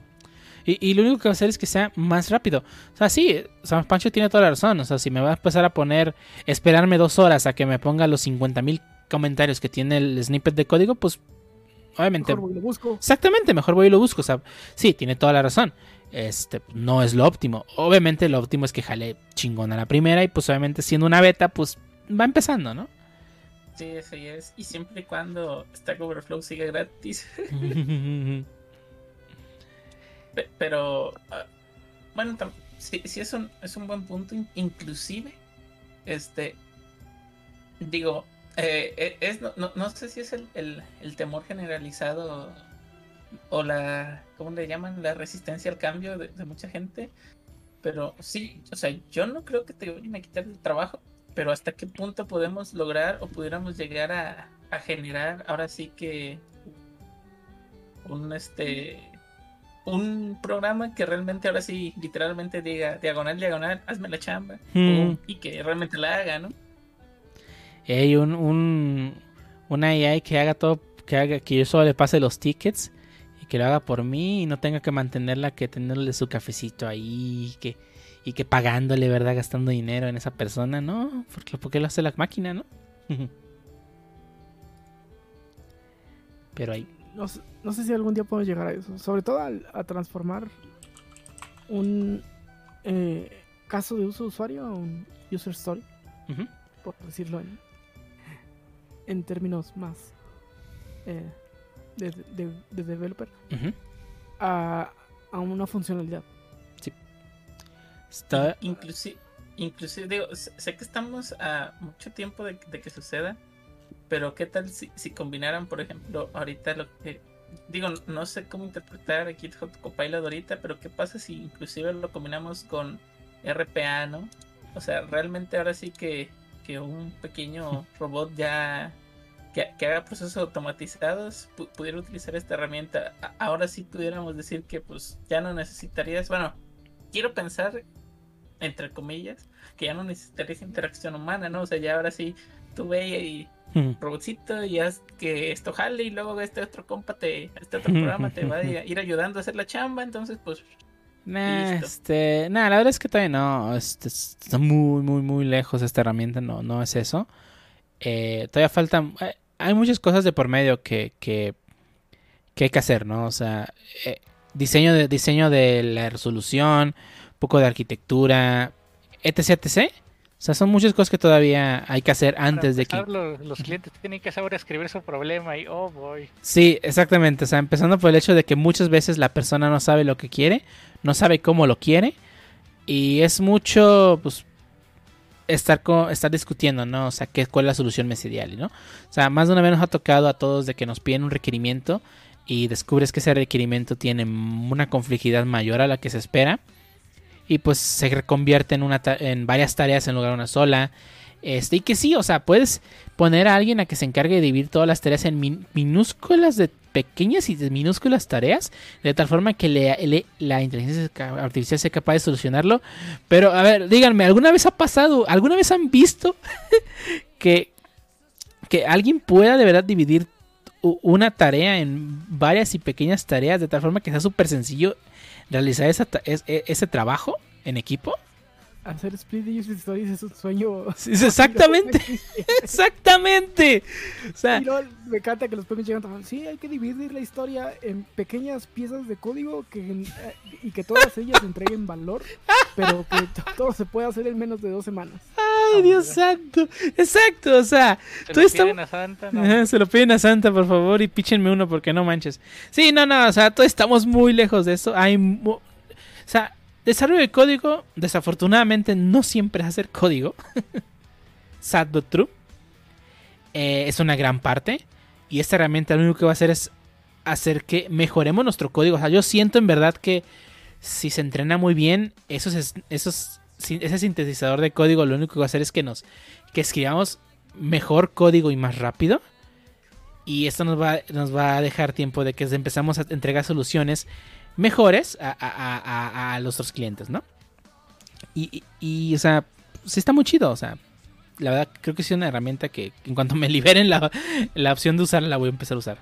Y, y lo único que va a hacer es que sea más rápido. O sea, sí, sea, Pancho tiene toda la razón. O sea, si me va a empezar a poner, esperarme dos horas a que me ponga los 50.000 comentarios que tiene el snippet de código, pues obviamente Mejor voy y lo busco. Exactamente, mejor voy y lo busco. O sea, sí, tiene toda la razón. Este, no es lo óptimo. Obviamente lo óptimo es que jale chingón a la primera y pues obviamente siendo una beta, pues va empezando, ¿no? Sí, así es. Y siempre y cuando Stack Overflow siga gratis. Pe- Pero, ah, bueno, sí, sí es, un, es un buen punto. in- Inclusive, este, digo, eh, eh, es, no, no, no sé si es el, el, el temor generalizado o la, ¿cómo le llaman? La resistencia al cambio de, de mucha gente. Pero sí, o sea, yo no creo que te vayan a quitar el trabajo, pero hasta qué punto podemos lograr o pudiéramos llegar a, a generar ahora sí que un este un programa que realmente ahora sí literalmente diga diagonal diagonal hazme la chamba Hmm. y que realmente la haga no Hay un, un una AI que haga todo, que haga que yo solo le pase los tickets que lo haga por mí y no tenga que mantenerla, que tenerle su cafecito ahí y que, y que pagándole, ¿verdad? Gastando dinero en esa persona, ¿no? Porque, porque lo hace la máquina, ¿no? Pero ahí. No, sé- no sé si algún día podemos llegar a eso. Sobre todo a transformar un eh, caso de uso de usuario a un user story, por decirlo en, en términos más eh, de, de- de developer, a, a una funcionalidad. Está, inclusive inclusive digo sé sé que estamos a mucho tiempo de, de que suceda pero qué tal si, si combinaran por ejemplo ahorita lo que digo, no sé cómo interpretar GitHub Copilot ahorita, pero ¿qué pasa si inclusive lo combinamos con RPA, ¿no? O sea, realmente ahora sí que, que un pequeño robot ya que, que haga procesos automatizados pudiera utilizar esta herramienta. ahora sí pudiéramos decir que pues ya no necesitarías, bueno, quiero pensar, entre comillas, que ya no necesitarías interacción humana, ¿no? O sea, ya ahora sí tú ve y robotcito y haz que esto jale y luego este otro compa te, este otro programa te va a ir ayudando a hacer la chamba, entonces pues Nah, este, la verdad es que todavía no, este, está muy, muy, muy lejos esta herramienta, no, no es eso. Eh, todavía falta, eh, hay muchas cosas de por medio que, que, que hay que hacer, ¿no? O sea, eh, diseño, de, diseño de la resolución, un poco de arquitectura, etc, etc. O sea, son muchas cosas que todavía hay que hacer antes de que... Los, clientes tienen que saber escribir su problema y, oh, boy. Sí, exactamente. O sea, empezando por el hecho de que muchas veces la persona no sabe lo que quiere, no sabe cómo lo quiere. Y es mucho, pues, estar, estar discutiendo, ¿no? O sea, qué, cuál es la solución mesedial, ¿no? O sea, más de una vez nos ha tocado a todos de que nos piden un requerimiento y descubres que ese requerimiento tiene una complejidad mayor a la que se espera y pues se reconvierte en, una en varias tareas en lugar de una sola. Este, y que sí, o sea, puedes poner a alguien a que se encargue de dividir todas las tareas en minúsculas de pequeñas y minúsculas tareas, de tal forma que le, la inteligencia artificial sea capaz de solucionarlo. Pero, a ver, díganme, ¿alguna vez ha pasado, alguna vez han visto que, que alguien pueda de verdad dividir una tarea en varias y pequeñas tareas de tal forma que sea súper sencillo realizar esa, e, ese trabajo en equipo. Hacer split user stories es un sueño. exactamente. exactamente. O sea, y me encanta que los pequeños llegan sí, hay que dividir la historia en pequeñas piezas de código que, eh, y que todas ellas entreguen valor, pero que todo se puede hacer en menos de dos semanas. Ay, Dios santo. Exacto, o sea, se lo piden a Santa, se lo piden a Santa, por favor, y píchenme uno porque no manches. Sí, no, no, o sea, todos estamos muy lejos de eso. Hay, o sea, desarrollo de código, desafortunadamente, no siempre es hacer código. Sad but true. Eh, es una gran parte. Y esta herramienta lo único que va a hacer es hacer que mejoremos nuestro código. O sea, yo siento en verdad que si se entrena muy bien, esos, esos ese sintetizador de código lo único que va a hacer es que nos que escribamos mejor código y más rápido. Y esto nos va, nos va a dejar tiempo de que empezamos a entregar soluciones mejores a, a, a, los otros clientes, ¿no? Y, y, o sea, sí está muy chido, o sea, la verdad creo que es una herramienta que en cuanto me liberen la, la opción de usarla la voy a empezar a usar.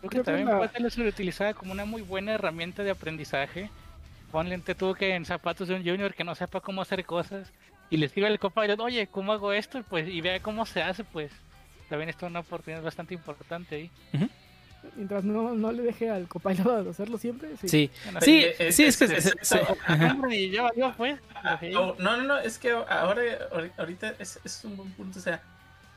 Creo que también puede ser utilizada como una muy buena herramienta de aprendizaje ponle tú que en zapatos de un junior que no sepa cómo hacer cosas y le escribe al compañero, oye, ¿cómo hago esto? Pues, y vea cómo se hace, pues también esto es una oportunidad bastante importante ahí. Mientras no, no, le deje al copilot hacerlo siempre. Sí, sí, sí, sí, es, que... No, no, no, es que ahora, ahorita es, es un buen punto, o sea,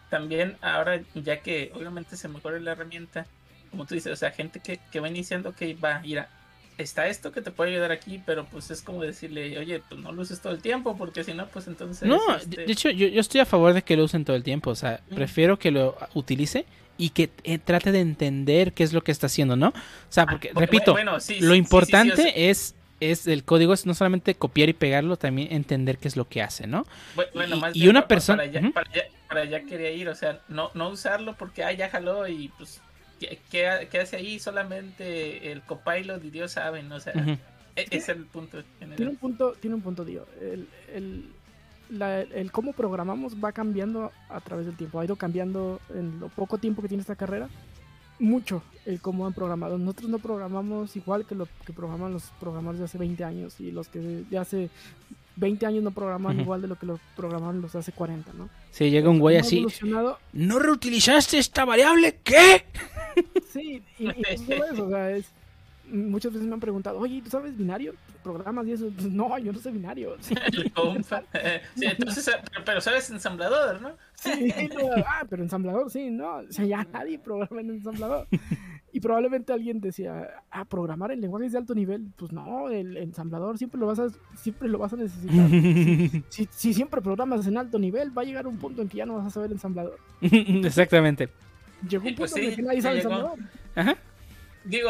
también ahora ya que obviamente se mejora la herramienta, como tú dices, o sea, gente que, que va iniciando, que va a ir a está esto que te puede ayudar aquí, pero pues es como decirle, oye, pues no lo uses todo el tiempo, porque si no, pues entonces... No, este de hecho, yo, estoy a favor de que lo usen todo el tiempo, o sea, prefiero que lo utilice y que eh, trate de entender qué es lo que está haciendo, ¿no? O sea, ah, porque, repito, lo importante es es el código es no solamente copiar y pegarlo, también entender qué es lo que hace, ¿no? Bueno, y, más y una persona para allá, quería ir, o sea, no no usarlo porque ah ya jaló y pues ¿Qué, hace ahí solamente el copilot y Dios saben? O sea, e, es el punto Tiene un punto, tiene un punto, Dios. El, el, cómo programamos va cambiando a través del tiempo. Ha ido cambiando en lo poco tiempo que tiene esta carrera. Mucho el cómo han programado. Nosotros no programamos igual que lo que programan los programadores de hace 20 años y los que de hace 20 años no programan igual de lo que lo programaban los de hace 40, ¿no? Sí, llega un güey así. ¿No reutilizaste esta variable? ¿Qué? Sí, y, y eso, o sea, es, muchas veces me han preguntado, oye, ¿tú sabes binario? ¿Programas y eso? Pues, no, yo no sé binario. Sí, entonces, pero, sabes ensamblador, ¿no? Sí, ah, pero ensamblador, sí, no. O sea, ya nadie programa en ensamblador. Y probablemente alguien decía, ah, programar en lenguajes de alto nivel. Pues no, el ensamblador siempre lo vas a, siempre lo vas a necesitar. si, si, siempre programas en alto nivel, va a llegar un punto en que ya no vas a saber ensamblador. Exactamente. Llegó un pues punto en que nadie sabe ensamblador. Ajá. digo,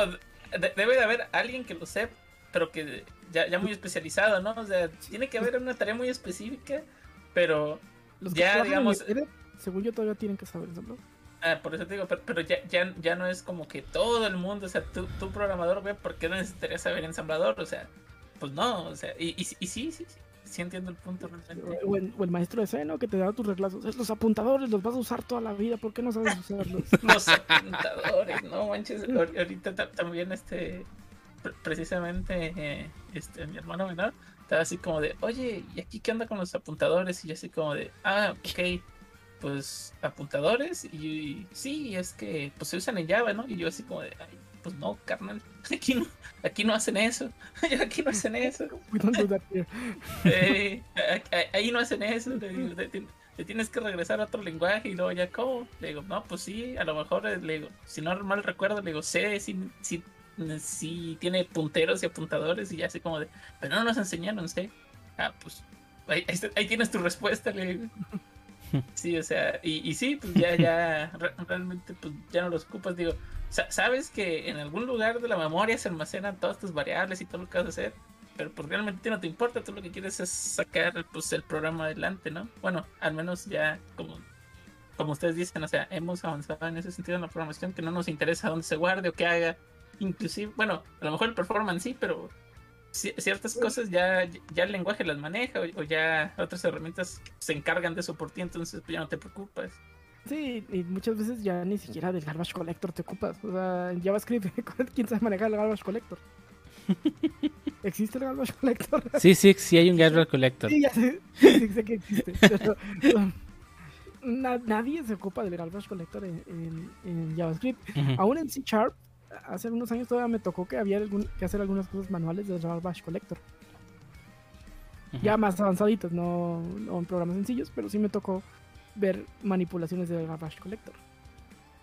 de- debe de haber alguien que lo sepa, pero que ya, ya muy especializado, ¿no? O sea, tiene que haber una tarea muy específica, pero Los que Ya, en digamos- Embedded, según yo, todavía tienen que saber eso, ¿no? Ah, por eso te digo, pero, pero ya, ya, ya no es como que todo el mundo, o sea, tú, tú programador, güey, ¿por qué no necesitarías saber ensamblador? O sea, pues no, o sea, y, y, y sí, sí, sí, sí entiendo el punto realmente. O el, o el maestro de seno que te da tus reglazos. Es los apuntadores los vas a usar toda la vida. ¿Por qué no sabes usarlos? Los apuntadores, no manches, ahor- ahorita ta- también este, precisamente, eh, este, mi hermano menor, estaba así como de, oye, ¿y aquí qué onda con los apuntadores? Y yo así como de, ah, ok, pues apuntadores, y, sí, es que pues se usan en Java, ¿no? Y yo así como de, ay, pues no, carnal, aquí no, aquí no hacen eso, aquí no hacen eso. Eh, ahí no hacen eso. Le tienes que regresar a otro lenguaje y luego ya, ¿cómo? Le digo, no, pues sí, a lo mejor, eh, le digo, si no mal recuerdo, le digo, sé si, si, si tiene punteros y apuntadores y ya así como de, pero no nos enseñaron, sé. Ah, pues ahí, tienes tu respuesta, le digo. Sí, o sea, y, y sí, pues ya, ya, re- realmente, pues ya no los ocupas, digo, sa- sabes que en algún lugar de la memoria se almacenan todas tus variables y todo lo que vas a hacer, pero pues realmente no te importa, tú lo que quieres es sacar pues el programa adelante, ¿no? Bueno, al menos ya como, como ustedes dicen, o sea, hemos avanzado en ese sentido en la programación que no nos interesa dónde se guarde o qué haga, inclusive, bueno, a lo mejor el performance sí, pero ci- ciertas cosas ya, ya el lenguaje las maneja o, o ya otras herramientas se encargan de eso por ti, entonces pues ya no te preocupas. Sí, y muchas veces ya ni siquiera del garbage collector te ocupas. O sea, en JavaScript, ¿quién sabe manejar el garbage collector? ¿Existe el garbage collector? Sí, sí, sí hay un Garbage Collector. Sí, ya sé, sí, sé que existe. pero, um, na- nadie se ocupa del garbage collector en, en- en JavaScript. Aún en C Sharp, hace algunos años todavía me tocó que había algún- que hacer algunas cosas manuales del garbage collector. Ya más avanzaditas, no, no en programas sencillos, pero sí me tocó ver manipulaciones del garbage collector.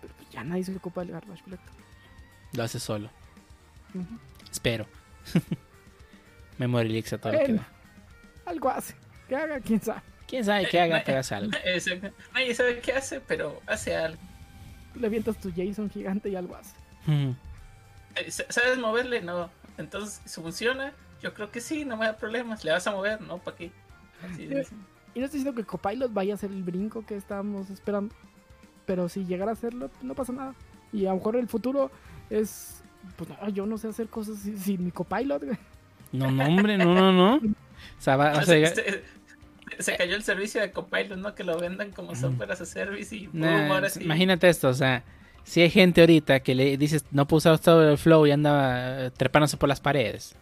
Pero pues ya nadie se ocupa del garbage collector. Lo hace solo. Espero. Memory leaks a todo lo que da. algo hace. Que haga, quién sabe. ¿Quién sabe qué haga? Pero hace algo. Exacto. Nadie sabe qué hace, pero hace algo. Le avientas tu JSON gigante y algo hace. Eh, sa- ¿Sabes moverle? No. Entonces, ¿se funciona? Yo creo que sí, no me da problemas. ¿Le vas a mover? No, ¿para qué? Así de Sí. Y no estoy diciendo que Copilot vaya a hacer el brinco que estábamos esperando. Pero si llegara a hacerlo, pues, no pasa nada. Y a lo mejor el futuro es. Pues no, yo no sé hacer cosas sin, sin mi Copilot. No, no, hombre, no, no, no. O sea, va, o sea, se, ya- se- se cayó el servicio de Copilot, ¿no? Que lo vendan como software as a service y boom, Nah, ahora sí. Imagínate esto, o sea, si hay gente ahorita que le dices no puedo usar todo el flow y anda eh, trepándose por las paredes.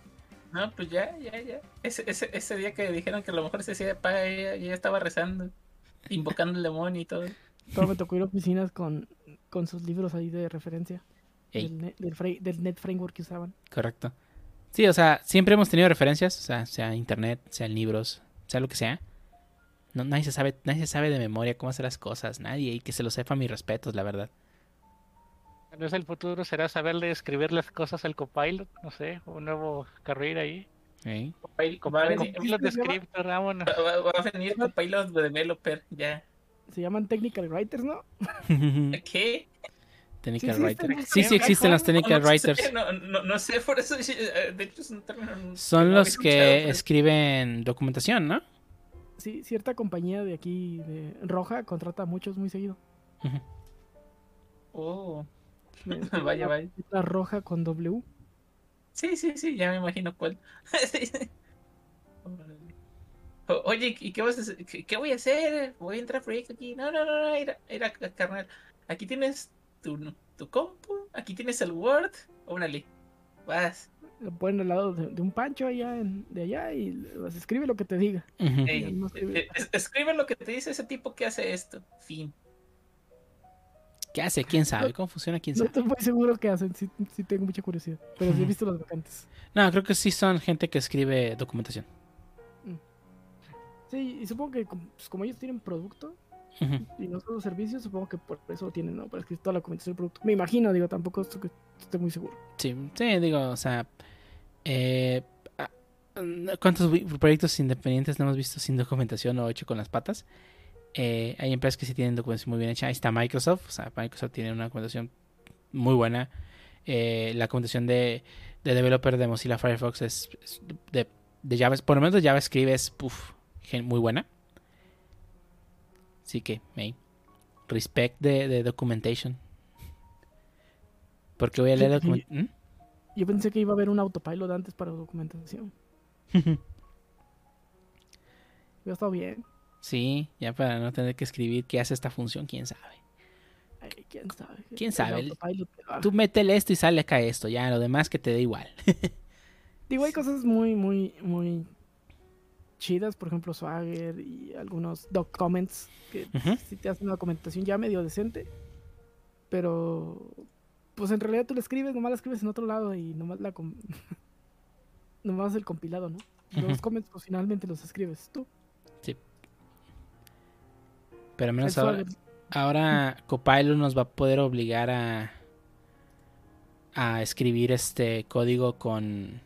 No, pues ya, ya, ya. Ese, ese, ese día que dijeron que a lo mejor se hacía de paga, ella, ella estaba rezando, invocando el demonio y todo. Todo me tocó ir a oficinas con, con sus libros ahí de referencia. Del, net, del, fra- del net framework que usaban. Correcto. Sí, o sea, siempre hemos tenido referencias, o sea, sea internet, sea libros, sea lo que sea. No, nadie se sabe, nadie se sabe de memoria cómo hacer las cosas, nadie, y que se lo sepa mis respetos, la verdad. Tal vez el futuro será saberle escribir las cosas al copilot, no sé, un nuevo carrera ahí. ¿eh? Copilot, va, a venir, Copilot de script, vámonos. va- a venir Copilot Developer, ya. Se llaman technical writers, ¿no? ¿Qué? Technical Sí, sí, Sí, sí existen los technical No, no sé, writers. No, no, no sé, por eso, eh, de hecho es un término que Son no los que escriben documentación, ¿no? Sí, cierta compañía de aquí, de Roja, contrata a muchos muy seguido. Oh, vaya, vaya. La Roja con W. Sí, sí, sí, ya me imagino cuál. Oye, ¿y qué vas a hacer? ¿Qué, voy a hacer? Voy a entrar a proyecto aquí. No, no, no, no, mira, mira, carnal. Aquí tienes tu, tu compu, aquí tienes el Word. Órale, vas. Lo ponen al lado de, de un pancho allá en- de allá y escribe lo que te diga. Ujú. Ey, no escribe. es- escribe lo que te dice ese tipo que hace esto. Fin. ¿Qué hace? ¿Quién sabe? ¿Cómo funciona? ¿Quién No sabe? estoy muy seguro qué hacen, sí, sí tengo mucha curiosidad. Pero sí he visto las vacantes. No, creo que sí son gente que escribe documentación. Sí, y supongo que como, pues, como ellos tienen producto y no solo servicios, supongo que por eso lo tienen, ¿no? Para escribir toda la documentación del producto. Me imagino, digo, tampoco esto que estoy muy seguro. Sí, sí, digo, o sea, eh, ah, ¿cuántos proyectos independientes no hemos visto sin documentación o hecho con las patas? Eh, hay empresas que sí tienen documentación muy bien hecha. Ahí está Microsoft, o sea, Microsoft tiene una documentación muy buena. eh, la documentación de, de developer de Mozilla Firefox es, es de, de Java, por lo menos de JavaScript es puf, gen- muy buena. Así que, hey, respect de, de documentation. Porque voy a leer la Sí, document- Yo pensé que iba a haber un autopilot antes para documentación. ¿Mm? Hubiera estado bien. Sí, ya para no tener que escribir qué hace esta función, quién sabe. Ay, quién sabe. ¿Quién sabe? Tú métele esto y sale acá esto, ya lo demás que te dé igual. Digo, hay cosas muy, muy, muy chidas. Por ejemplo, Swagger y algunos doc comments que sí te hacen una documentación ya medio decente. Pero, pues en realidad tú la escribes, nomás la escribes en otro lado y nomás la... com- nomás el compilado, ¿no? Los comments, pues finalmente los escribes tú. Pero al menos ahora, ahora Copilot nos va a poder obligar a, a escribir este código con...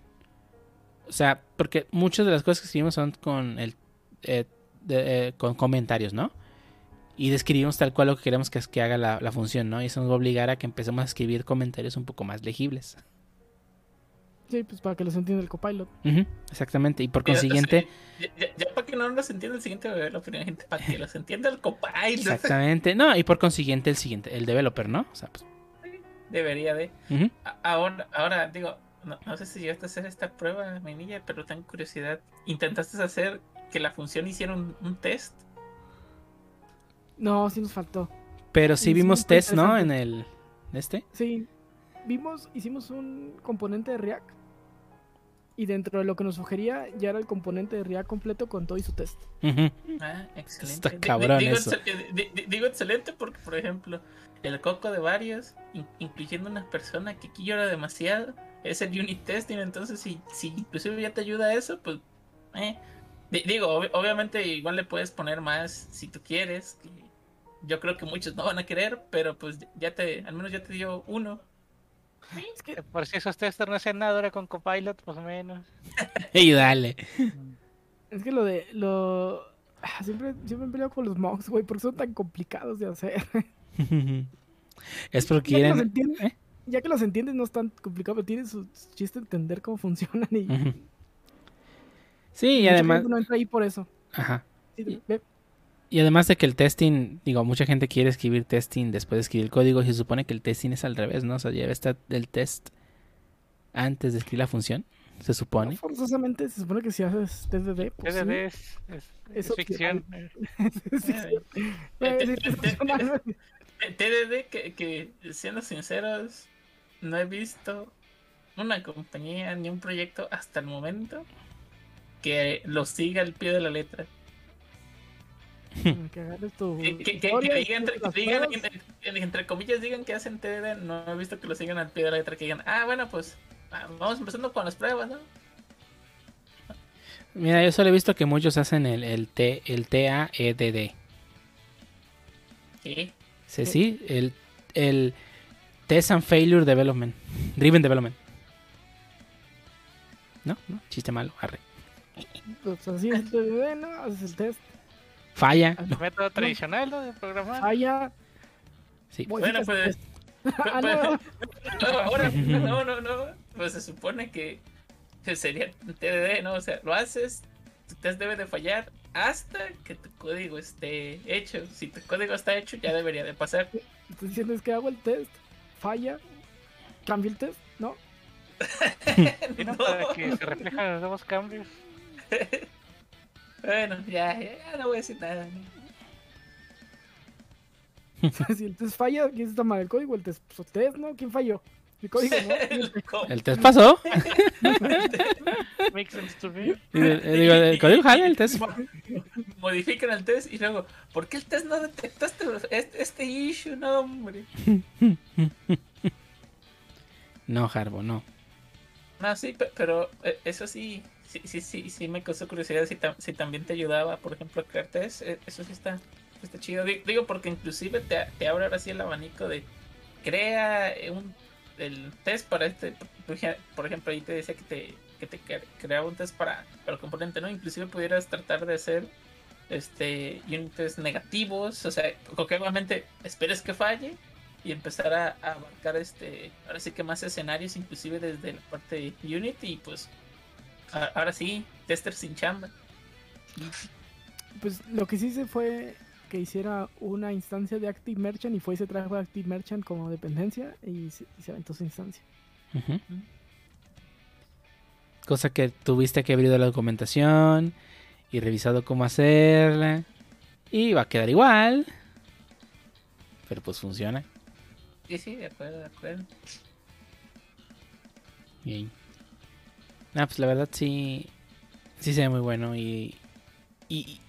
O sea, porque muchas de las cosas que escribimos son con el eh, de- eh, con comentarios, ¿no? Y describimos tal cual lo que queremos que, que haga la, la función, ¿no? Y eso nos va a obligar a que empecemos a escribir comentarios un poco más legibles. Sí, pues para que los entienda el copilot. Exactamente. Y por consiguiente, Ya, ya- ya para que no los entienda el siguiente bebé, la gente para que los entienda el copilot. exactamente. No, y por consiguiente el siguiente, el developer, ¿no? O sea, pues, Debería de. Ahora, ahora digo, no, no sé si llegaste a hacer esta prueba, mi niña, pero tengo curiosidad. ¿Intentaste hacer que la función hiciera un, un test? No, sí nos faltó. Pero sí Sí, vimos test, ¿no? En el... ¿Este? Sí, vimos, hicimos un componente de React. Y dentro de lo que nos sugería ya era el componente de React completo con todo y su test. Ujú. Ah, excelente. Está cabrón digo, eso. excel- eh, di- di- digo excelente porque, por ejemplo, el coco de varios, in- incluyendo una persona que aquí llora demasiado, es el unit testing. Entonces, si, si inclusive ya te ayuda eso, pues. eh. Di- digo, ob- obviamente, igual le puedes poner más si tú quieres. que yo creo que muchos no van a querer, pero pues ya te, al menos ya te dio uno. Es que Por si esos testers no hacían nada ahora con Copilot, pues menos. Y dale. Es que lo de. Lo... ah, Siempre, siempre he peleado con los mocks, güey, porque son tan complicados de hacer. es porque Ya que, los quieren... entiendes, ¿eh? ya que los entiendes, no es tan complicado, pero tiene su chiste entender cómo funcionan. Y. Sí, y además... no entra ahí por eso. Ajá. Sí, ve, Y además de que el testing, digo, mucha gente quiere escribir testing después de escribir el código y se supone que el testing es al revés, ¿no? O sea, ya está el test antes de escribir la función, se no supone. forzosamente se supone que si haces TDD, pues. TDD es, es, Es es ficción. TDD, que, que siendo sinceros, no he visto una compañía ni un proyecto hasta el momento que lo siga al pie de la letra. Que agarres tu Que, que- que- que historia y digan, entre, digan, comillas, digan que hacen TDD. No he visto que lo sigan al pie de la letra. Que digan, ah, bueno, pues ah, vamos empezando con las pruebas, ¿no? Mira, yo solo he visto que muchos hacen el, el T, el TAEDD. Sí. Sí, sí, el, el Test and Failure Development, Driven Development. ¿No? ¿No? Chiste malo, arre. Pues así es el TDD, ¿no? Haces el test, Falla. El método tradicional ¿no? de programar. falla. Sí. Bueno, pues. pues- Ah, ahora, no, no, no. Pues se supone que, que sería TDD, ¿no? O sea, lo haces, tu test debe de fallar hasta que tu código esté hecho. Si tu código está hecho, ya debería de pasar. Estoy diciendo es que hago el test, falla, cambio el test, ¿no? ¿sí, no? Para que se reflejen los nuevos cambios. Bueno, ya, ya no voy a decir nada. si el test falla, ¿quién está mal? ¿El código? ¿El test? Pues, el test, ¿no? ¿Quién falló? El código, ¿no? El test pasó. Makes sense to me. Y el- el- digo, el código jala, el test. Modifican el test y luego, ¿por qué el test no detectó este, este, este issue? No, hombre. No, Harbo, no. No, sí, pe- pero eh, eso sí, sí, sí, sí, sí me causó curiosidad si, si también te ayudaba, por ejemplo, a crear test. eh, Eso sí está, está chido. Di- Digo, porque inclusive te, te abre ahora sí el abanico de crea eh, un el test para este. por ej- Por ejemplo, ahí te decía que te, que te cre- creaba un test para, para el componente, ¿no? Inclusive pudieras tratar de hacer este unit test negativos, o sea, que obviamente esperes que falle y empezar a, abarcar este, ahora sí que más escenarios, inclusive desde la parte de Unity, y pues ahora sí, tester sin chamba. Pues lo que sí se fue que hiciera una instancia de Active Merchant y fue y se trajo a Active Merchant como dependencia y se, y se aventó su instancia. Cosa que tuviste que haber ido a la documentación y revisado cómo hacerla. Y va a quedar igual. Pero pues funciona. Sí, sí, de acuerdo, de acuerdo. Bien. Ah, pues la verdad sí. Sí se ve muy bueno. Y. Y,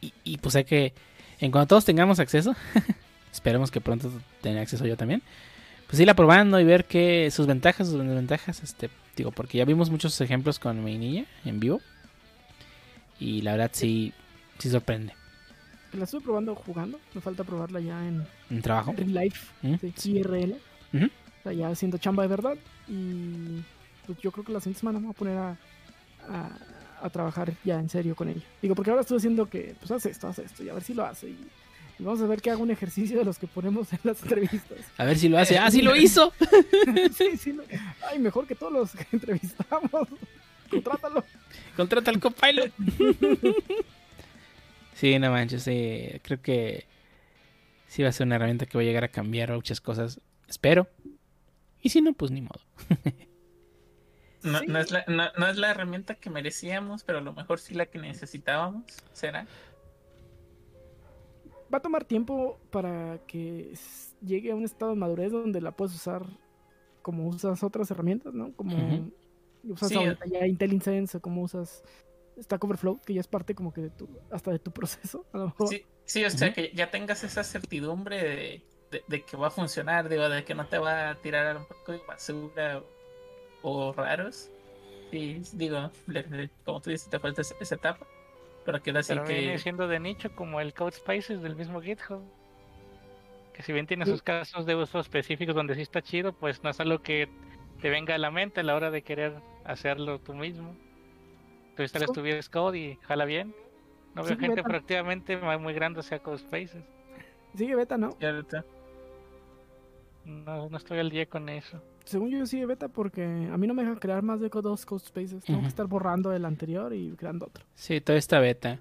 y, y, pues hay que. En cuanto todos tengamos acceso. esperemos que pronto tenga acceso yo también. Pues ir probando y ver que sus ventajas, sus desventajas. Este, digo, porque ya vimos muchos ejemplos con mi niña en vivo. Y la verdad sí. Sí sorprende. La estuve probando jugando, me falta probarla ya en En trabajo. Real Life, ¿Mm? sí, IRL. O sea, ya haciendo chamba de verdad. Y pues yo creo que la siguiente semana me voy a poner a, a, a trabajar ya en serio con ella. Digo, porque ahora estoy haciendo que, pues haz esto, haz esto, y a ver si lo hace. Y, y vamos a ver que hago un ejercicio de los que ponemos en las entrevistas. A ver si lo hace. ¡Ah, sí lo hizo! sí, sí. lo- Ay, mejor que todos los que entrevistamos. Contrátalo. Contrata al copilot. sí, no manches, sí, creo que sí va a ser una herramienta que va a llegar a cambiar muchas cosas. Espero. Y si no, pues ni modo. No, Sí. no es la, no, no es la herramienta que merecíamos, pero a lo mejor sí la que necesitábamos. ¿Será? Va a tomar tiempo para que llegue a un estado de madurez donde la puedes usar como usas otras herramientas, ¿no? Como usas Sí. ahorita ya IntelliSense o como usas Stack Overflow, que ya es parte como que de tu, hasta de tu proceso, a lo mejor. Sí, sí, o sea, que ya tengas esa certidumbre de, de- de que va a funcionar, digo, de que no te va a tirar a lo mejor código basura o, raros. Sí, digo, le- le- como tú dices, te falta esa, esa etapa. Pero que así Pero viene que. siendo de nicho como el Code Spaces del mismo GitHub. Que si bien tiene Sí. sus casos de uso específicos donde sí está chido, pues no es algo que te venga a la mente a la hora de querer hacerlo tú mismo. Tú instalas tu VS Code y jala bien. No veo Sí, gente beta. proactivamente muy grande hacia Code Spaces. Sigue beta, ¿no? Cierto. No, no estoy al día con eso. Según yo sigue beta porque a mí no me deja crear más de dos code spaces. Tengo que estar borrando el anterior y creando otro. Sí, toda esta beta.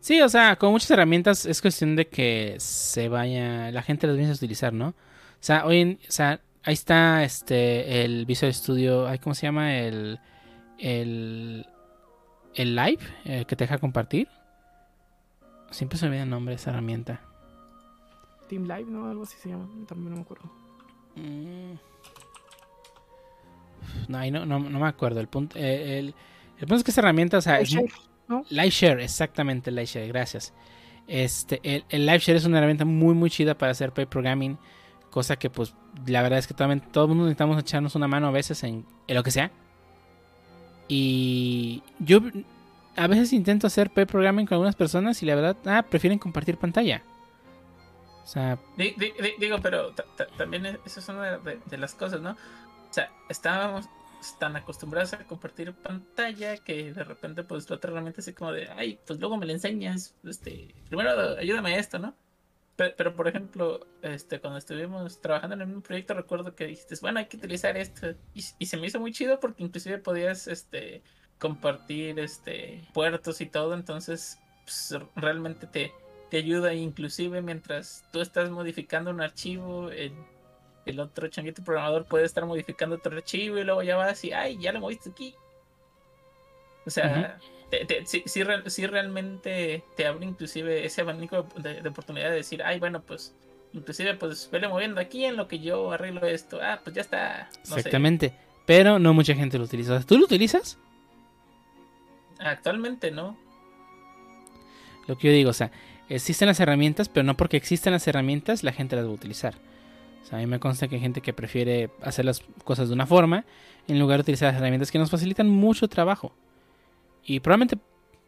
Sí, o sea, con muchas herramientas es cuestión de que se vaya, la gente las viene a utilizar, ¿no? O sea, hoy en, o sea, ahí está este el Visual Studio, ¿cómo se llama? El el el Live eh, que te deja compartir. Siempre se me olvida el nombre de esa herramienta. Team Live, ¿no? Algo así se llama. También no me acuerdo. Mm. No, ahí no, no, no me acuerdo. El punto, eh, el, el punto es que esa herramienta, o sea, ¿no? Liveshare, exactamente, Liveshare, gracias. Este, el, el Liveshare es una herramienta muy, muy chida para hacer pair programming. Cosa que, pues, la verdad es que también todo el mundo necesitamos echarnos una mano a veces en, en lo que sea. Y yo a veces intento hacer pair programming con algunas personas y la verdad, ah, prefieren compartir pantalla. O sea, Di- di- di- digo, pero ta- ta- también es- eso es una de, de las cosas, ¿no? Sea, estábamos tan acostumbrados a compartir pantalla que de repente, pues, la otra herramienta así como de, ay, pues luego me la enseñas, este, primero ayúdame a esto, ¿no? Pero, pero, por ejemplo, este, cuando estuvimos trabajando en un proyecto, recuerdo que dijiste, bueno, hay que utilizar esto. Y, y se me hizo muy chido porque inclusive podías, este, compartir, este, puertos y todo. Entonces, pues, realmente te, te ayuda inclusive mientras tú estás modificando un archivo, el, el otro changuito programador puede estar modificando otro archivo y luego ya vas y, ay, ya lo moviste aquí. O sea, te- te- re- sí realmente te abre inclusive ese abanico de, de oportunidad de decir, ay, bueno, pues inclusive pues vele moviendo aquí en lo que yo arreglo esto. Ah, pues ya está. No sé. exactamente. Pero no mucha gente lo utiliza. ¿Tú lo utilizas? Actualmente no. Lo que yo digo, o sea, existen las herramientas, pero no porque existen las herramientas la gente las va a utilizar. O sea, a mí me consta que hay gente que prefiere hacer las cosas de una forma en lugar de utilizar las herramientas que nos facilitan mucho trabajo. Y probablemente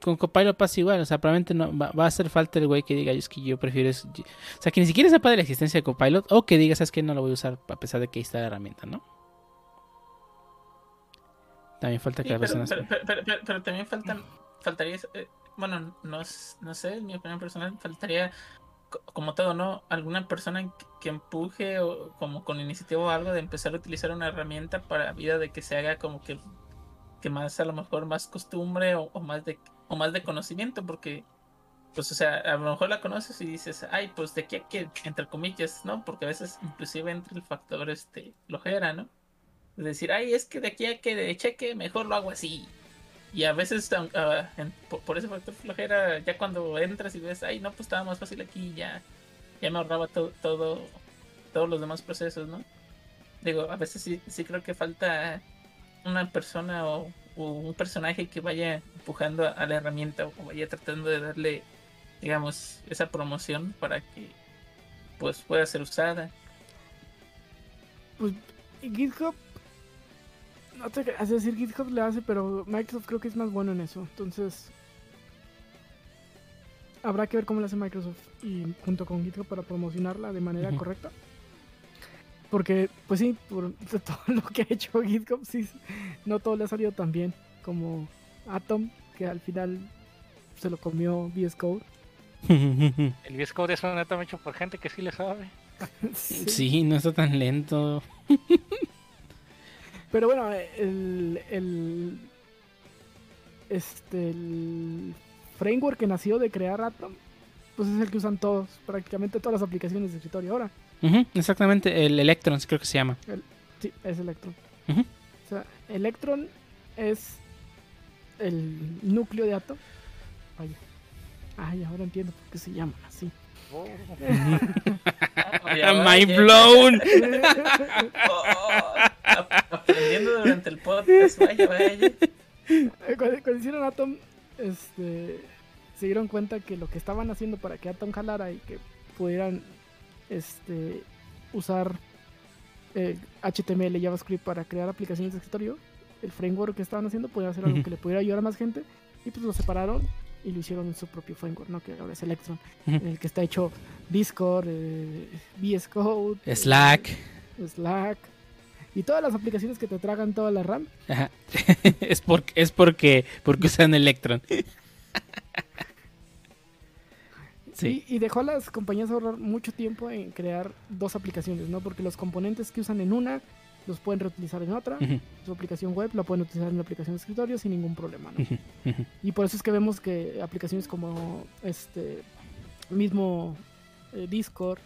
con Copilot pasa igual, o sea, probablemente no, va, va a hacer falta el güey que diga, "Yo es que yo prefiero... es- yo-". O sea, que ni siquiera sepa de la existencia de Copilot o que diga, sabes que no lo voy a usar a pesar de que ahí está la herramienta, ¿no? También falta que Sí, las pero, personas... pero- también faltan, faltaría, eh, bueno, no, no sé, en mi opinión personal, faltaría co- como todo, ¿no? Alguna persona que- empuje o como con iniciativa o algo de empezar a utilizar una herramienta para vida de que se haga como que, que más a lo mejor más costumbre o, más de o más de conocimiento, porque pues o sea, a lo mejor la conoces y dices, ay, pues de aquí a que, entre comillas, ¿no? Porque a veces inclusive entra el factor este flojera, ¿no? Es decir, ay, es que de aquí a que de cheque, mejor lo hago así. Y a veces por ese factor flojera, ya cuando entras y ves, ay, no, pues estaba más fácil aquí, ya, ya me ahorraba todo, todo, todos los demás procesos, ¿no? Digo, a veces sí, sí creo que falta una persona o, un personaje que vaya empujando a, a la herramienta o vaya tratando de darle, digamos, esa promoción para que pues pueda ser usada. Pues GitHub, no te es decir, GitHub le hace, pero Microsoft creo que es más bueno en eso. Entonces, habrá que ver cómo lo hace Microsoft y junto con GitHub para promocionarla de manera correcta. Porque, pues sí, por todo lo que ha hecho GitHub, sí, no todo le ha salido tan bien como Atom, que al final se lo comió VS Code. El VS Code es un neto hecho por gente que sí le sabe. Sí. Sí, no está tan lento. Pero bueno, el, el, este, el framework que nació de crear Atom, pues es el que usan todos, prácticamente todas las aplicaciones de escritorio ahora. Exactamente, el Electrons creo que se llama. Sí, es Electron. O sea, Electron es el núcleo de Atom. Vaya. Ay, ahora entiendo por qué se llaman así. Oh, Mind blown. Oh, ap- aprendiendo durante el podcast, vaya, vaya. Eh, Cuando, cuando hicieron Atom, este, se dieron cuenta que lo que estaban haciendo para que Atom jalara y que pudieran este, usar eh, HTML y JavaScript para crear aplicaciones de escritorio, el framework que estaban haciendo podía hacer algo que le pudiera ayudar a más gente y pues lo separaron y lo hicieron en su propio framework, ¿no? que ahora es Electron, en el que está hecho Discord, eh, VS Code, eh, Slack. Y todas las aplicaciones que te tragan toda la RAM. Ajá. es, por, es porque, porque usan Electron. sí. Y, y dejó a las compañías ahorrar mucho tiempo en crear dos aplicaciones, ¿no? Porque los componentes que usan en una los pueden reutilizar en otra. Su aplicación web la pueden utilizar en la aplicación de escritorio sin ningún problema, ¿no? Y por eso es que vemos que aplicaciones como este mismo eh, Discord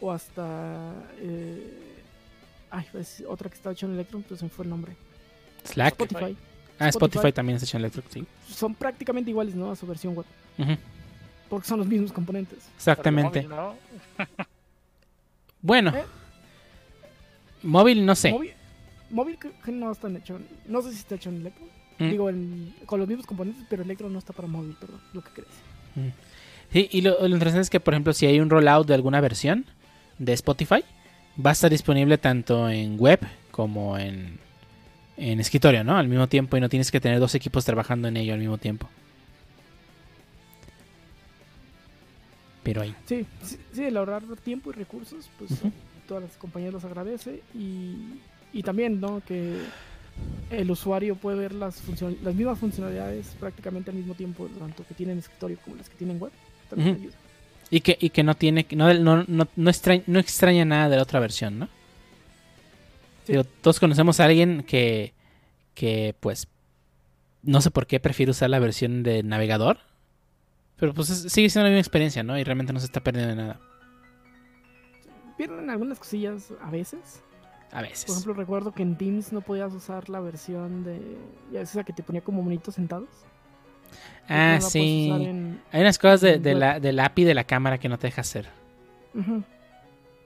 o hasta eh, ay, pues, otra que está hecha en Electron, pues se me fue el nombre. Slack. Spotify. Ah, Spotify, Spotify. también es hecho en Electron, sí. Son prácticamente iguales, ¿no? A su versión web, porque son los mismos componentes. Exactamente. pero móvil, ¿no? Bueno. ¿Eh? Móvil, no sé. Móvil, móvil que, no está hecho, no sé si está hecho en Electron. Mm. Digo, en- con los mismos componentes, pero Electron no está para móvil, perdón, lo que crees. Sí, y lo, lo interesante es que, por ejemplo, si hay un rollout de alguna versión de Spotify, va a estar disponible tanto en web como en, en escritorio, ¿no? Al mismo tiempo y no tienes que tener dos equipos trabajando en ello al mismo tiempo. Pero ahí. Sí, sí, sí, el ahorrar tiempo y recursos, pues todas las compañías los agradece y, y también, ¿no? Que el usuario puede ver las, las mismas funcionalidades prácticamente al mismo tiempo, tanto que tienen escritorio como las que tienen web. También ayuda. Y que, y que no tiene, no, no, no, no, extraña, no extraña nada de la otra versión, ¿no? Sí. Digo, todos conocemos a alguien que, que, pues, no sé por qué prefiere usar la versión de navegador. Pero pues es- sigue siendo la misma experiencia, ¿no? Y realmente no se está perdiendo de nada. Pierden algunas cosillas a veces. A veces. Por ejemplo, recuerdo que en Teams no podías usar la versión de. Ya esa que te ponía como monitos sentados. No ah, sí. en- Hay unas cosas de, de la, del API de la cámara que no te deja hacer.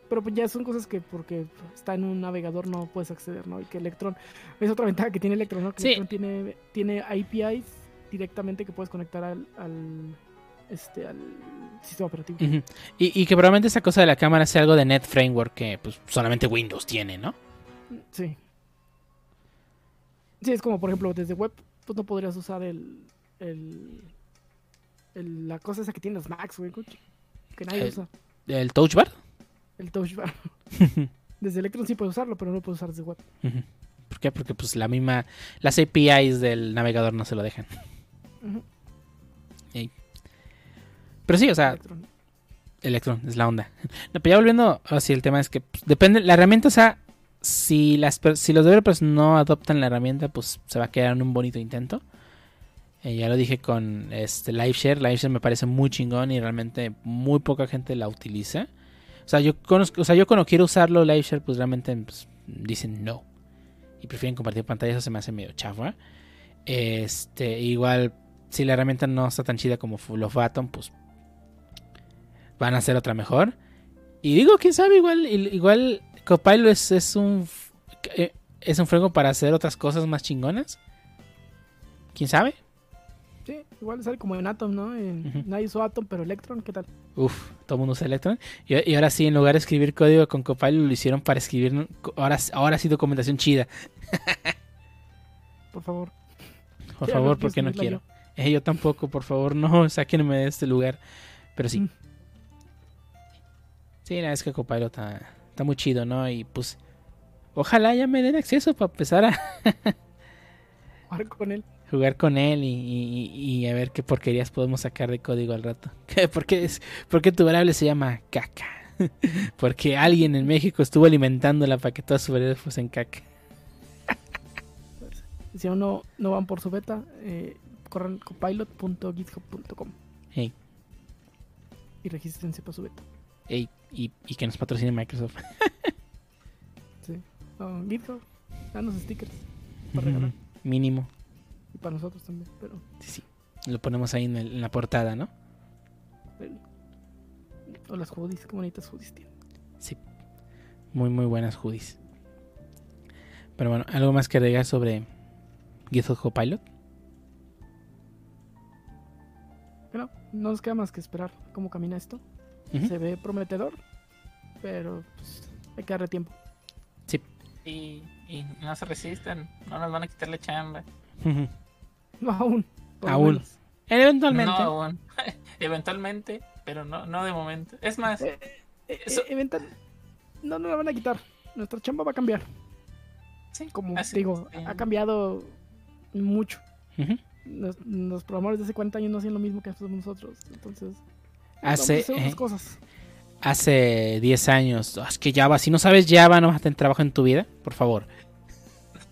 Pero pues ya son cosas que porque está en un navegador no puedes acceder, ¿no? Y que Electron es otra ventaja que tiene Electron, ¿no? Que Sí. Electron tiene, tiene APIs directamente que puedes conectar al, al, este, al sistema operativo. Y, y que probablemente esa cosa de la cámara sea algo de Net Framework que pues solamente Windows tiene, ¿no? Sí. Sí, es como por ejemplo desde web, pues no podrías usar el, el, el- la cosa esa que tienen los Macs, güey, coche, que nadie El- usa, ¿El Touch Bar? el Touch Bar. desde Electron sí puedes usarlo, pero no puedes usar desde. Ujú. ¿Por qué? Porque pues la misma... Las APIs del navegador no se lo dejan. Pero sí, o sea, Electron. Electron, es la onda. No, pero ya volviendo, así el tema es que pues, depende, la herramienta, o sea, si, las, si los developers no adoptan la herramienta, pues se va a quedar en un bonito intento. Eh, ya lo dije con este LiveShare, LiveShare me parece muy chingón y realmente muy poca gente la utiliza. O sea, yo conozco, o sea, yo cuando quiero usarlo LiveShare, pues realmente pues, dicen no. Y prefieren compartir pantalla, eso se me hace medio chafa. Este, igual, si la herramienta no está tan chida como Full of pues van a hacer otra mejor. Y digo, quién sabe, igual, igual Copilot es, es un eh, es un frego para hacer otras cosas más chingonas. ¿Quién sabe? Igual sale como en Atom, ¿no? En. Nadie usó Atom, pero Electron, ¿qué tal? Uf, todo el mundo usa Electron. Y, y ahora sí, en lugar de escribir código con Copilot, lo hicieron para escribir. Ahora, ahora sí, documentación chida. Por favor. Por favor, porque no quiero. Eh, yo tampoco, por favor, no, sáquenme de este lugar. Pero sí. Mm. Sí, la es que Copilot está, está muy chido, ¿no? Y pues, ojalá ya me den acceso para empezar a. Jugar con él. Jugar con él y, y- y a ver qué porquerías podemos sacar de código al rato. ¿Por qué, es, por qué tu variable se llama caca? Porque alguien en México estuvo alimentándola para que todas sus variables fuesen caca. Si aún no, no van por su beta, eh, corran copilot.github.com Ey, y regístrense para su beta. ey, y, y que nos patrocine Microsoft. Sí. GitHub, danos stickers para regalar. Mínimo. Para nosotros también, pero Sí, sí. Lo ponemos ahí en, el- en la portada, ¿no? el- o las hoodies, qué bonitas hoodies tienen. Sí. Muy, muy buenas hoodies. Pero bueno, ¿algo más que agregar sobre GitHub Copilot? Bueno, no nos queda más que esperar cómo camina esto. Se ve prometedor, pero pues, hay que darle tiempo. Y, y no se resistan, no nos van a quitar la chamba. Ujú. No aún. Aún. menos. Eventualmente. No aún. Eventualmente, pero no, no de momento. Es más, Eh, Eh, Eso- eh, eventual- No nos la van a quitar. Nuestra chamba va a cambiar. sí, Como así, digo, ha cambiado mucho. Los, los programadores de hace 40 años no hacían lo mismo que hacemos nosotros. Entonces, Hace, vamos a hacer otras eh, cosas. hace 10 años. "Ah, Es que Java, si no sabes Java, no vas a tener trabajo en tu vida. Por favor.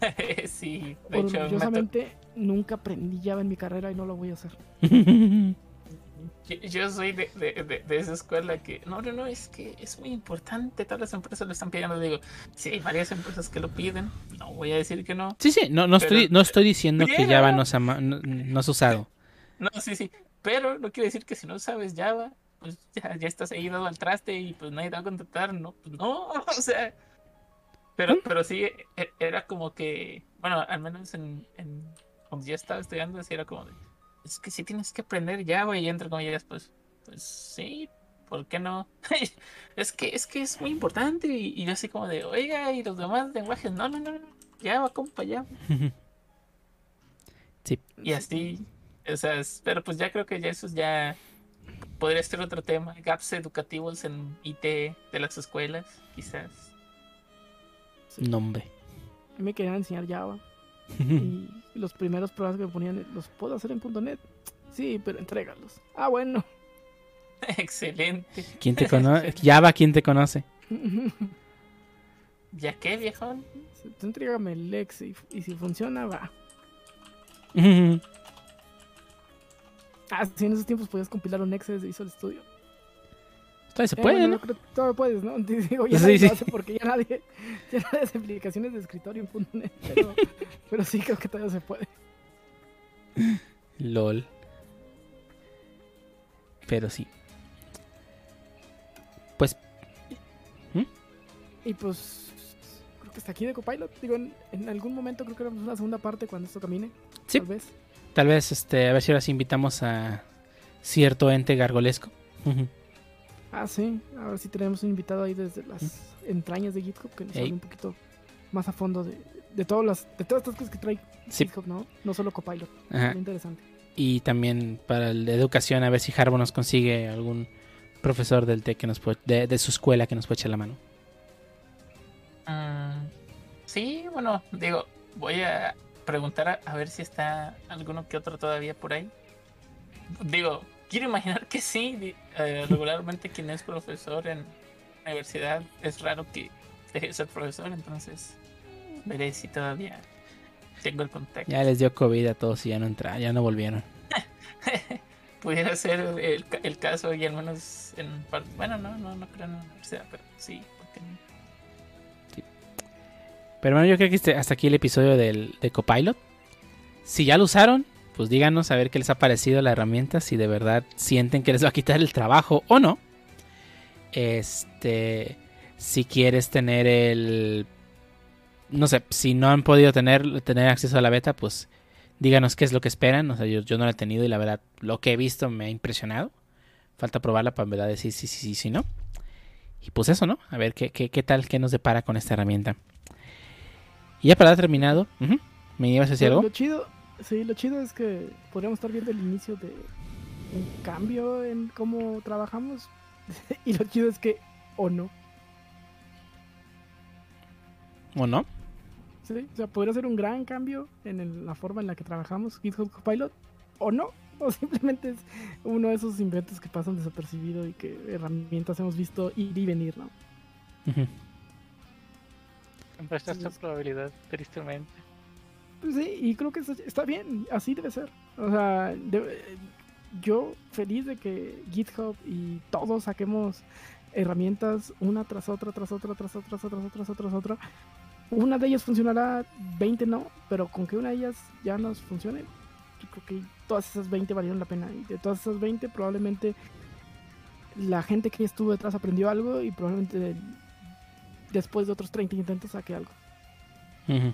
sí, de hecho, Orgullosamente, nunca aprendí Java en mi carrera y no lo voy a hacer. yo, soy de, de, de- de esa escuela que, no, no, no, es que es muy importante, todas las empresas lo están pidiendo. Digo, sí, hay varias empresas que lo piden, no voy a decir que no. sí, sí, no, no, Pero- estoy, no estoy diciendo que Llega. Java no se, ama- no, ha usado. No, sí, sí, pero no quiere decir que si no sabes Java, pues ya, ya estás ahí dado al traste y pues nadie te va a contratar, no, pues no, o sea. Pero, pero sí, e- era como que, bueno, al menos en, en cuando yo estaba estudiando, así era como de, es que si tienes que aprender Java y entre comillas, pues, pues sí, ¿por qué no? es que es que es muy importante y, y yo así como de, oiga, y los demás lenguajes, no, no, no, no, Java, compa, Java. Sí. Y así, o sea, es- pero pues ya creo que ya eso es ya podría ser otro tema, gaps educativos en IT de las escuelas, quizás. Nombre. A mí me querían enseñar Java. Y los primeros programas que me ponían, ¿los puedo hacer en .NET? Sí, pero entrégalos. Ah, bueno. Excelente. ¿Quién te conoce? Java, ¿quién te conoce? ¿Ya qué, viejón? Tú entrégame el Lex y, y si funciona, va. Ah, sí, en esos tiempos podías compilar un Exe desde Visual Studio. Todavía se Eh, puede, bueno, ¿no? creo todavía puedes, ¿no? Digo, ya Sí, nadie sí. lo hace porque ya nadie, ya nadie hace aplicaciones de escritorio en .NET, pero, pero sí creo que todavía se puede. LOL. Pero sí. Pues Y pues, creo que hasta aquí de Copilot. Digo, en, en algún momento creo que haremos una segunda parte cuando esto camine. Sí. Tal vez. tal vez este, a ver si ahora sí invitamos a cierto ente gargolesco. Ah, sí. A ver si tenemos un invitado ahí desde las entrañas de GitHub que nos hable un poquito más a fondo de, de, todas las, de todas estas cosas que trae Sí. GitHub, ¿no? No solo Copilot. Ajá. Muy interesante. Y también para el de educación, a ver si Harbo nos consigue algún profesor del TEC que nos puede- de, de su escuela que nos puede echar la mano. Mm, sí, bueno, digo, voy a preguntar a, a ver si está alguno que otro todavía por ahí. Digo, quiero imaginar que sí. eh, regularmente quien es profesor en universidad es raro que deje de ser profesor, entonces veré si todavía tengo el contacto. Ya les dio COVID a todos y ya no entraron, ya no volvieron. Pudiera ser el, el caso y al menos en par- bueno no no no creo en la universidad pero sí ¿por qué no? Pero bueno, yo creo que este- hasta aquí el episodio del, de Copilot. Si ya lo usaron, pues díganos a ver qué les ha parecido la herramienta, si de verdad sienten que les va a quitar el trabajo o no. Este, si quieres tener el, no sé, si no han podido tener, tener acceso a la beta, pues díganos qué es lo que esperan. O sea, yo, yo no la he tenido y la verdad, lo que he visto me ha impresionado. Falta probarla para en verdad decir sí, sí, sí, sí, no. Y pues eso, ¿no? A ver qué, qué, qué tal, qué nos depara con esta herramienta. Y ya para dar terminado, ¿me ibas a decir algo? Lo chido, sí, lo chido es que podríamos estar viendo el inicio de un cambio en cómo trabajamos. y lo chido es que, o no. ¿O no? ¿sí? O sea, podría ser un gran cambio en el- la forma en la que trabajamos GitHub Copilot, o no. O simplemente es uno de esos inventos que pasan desapercibido y que herramientas hemos visto ir y venir, ¿no? Ujú. Siempre está esta Sí. probabilidad, tristemente. Pues sí, y creo que está bien, así debe ser. O sea, de- yo feliz de que GitHub y todos saquemos herramientas una tras otra, tras otra, tras otra, tras otra, tras otra, tras otra. Una de ellas funcionará, 20 no, pero con que una de ellas ya nos funcione, yo creo que todas esas 20 valieron la pena. Y de todas esas 20 probablemente la gente que estuvo detrás aprendió algo y probablemente después de otros 30 intentos saque algo. Ujú.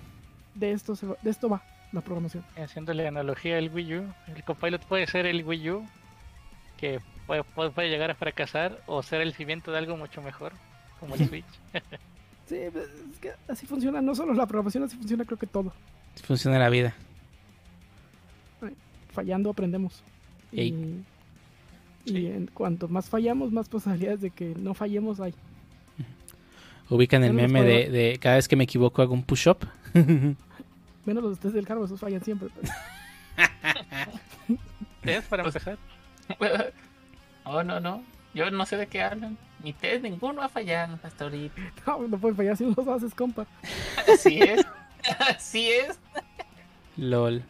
De esto, se va- de esto va la programación. Haciéndole analogía al Wii U, el Copilot puede ser el Wii U que puede, puede- puede llegar a fracasar o ser el cimiento de algo mucho mejor, como el Switch. Sí, es que así funciona, no solo la programación, así funciona creo que todo. Funciona la vida. Fallando aprendemos. Y, Ey. y Sí. en cuanto más fallamos, más posibilidades de que no fallemos hay. Ubican el meme de, de cada vez que me equivoco hago un push-up. Menos los test del cargo, esos fallan siempre. pues. ¿Es para Pues- empezar? oh no no yo no sé de qué hablan mi test ninguno ha fallado hasta ahorita No, no pueden fallar si no los haces, compa. así es así es LOL.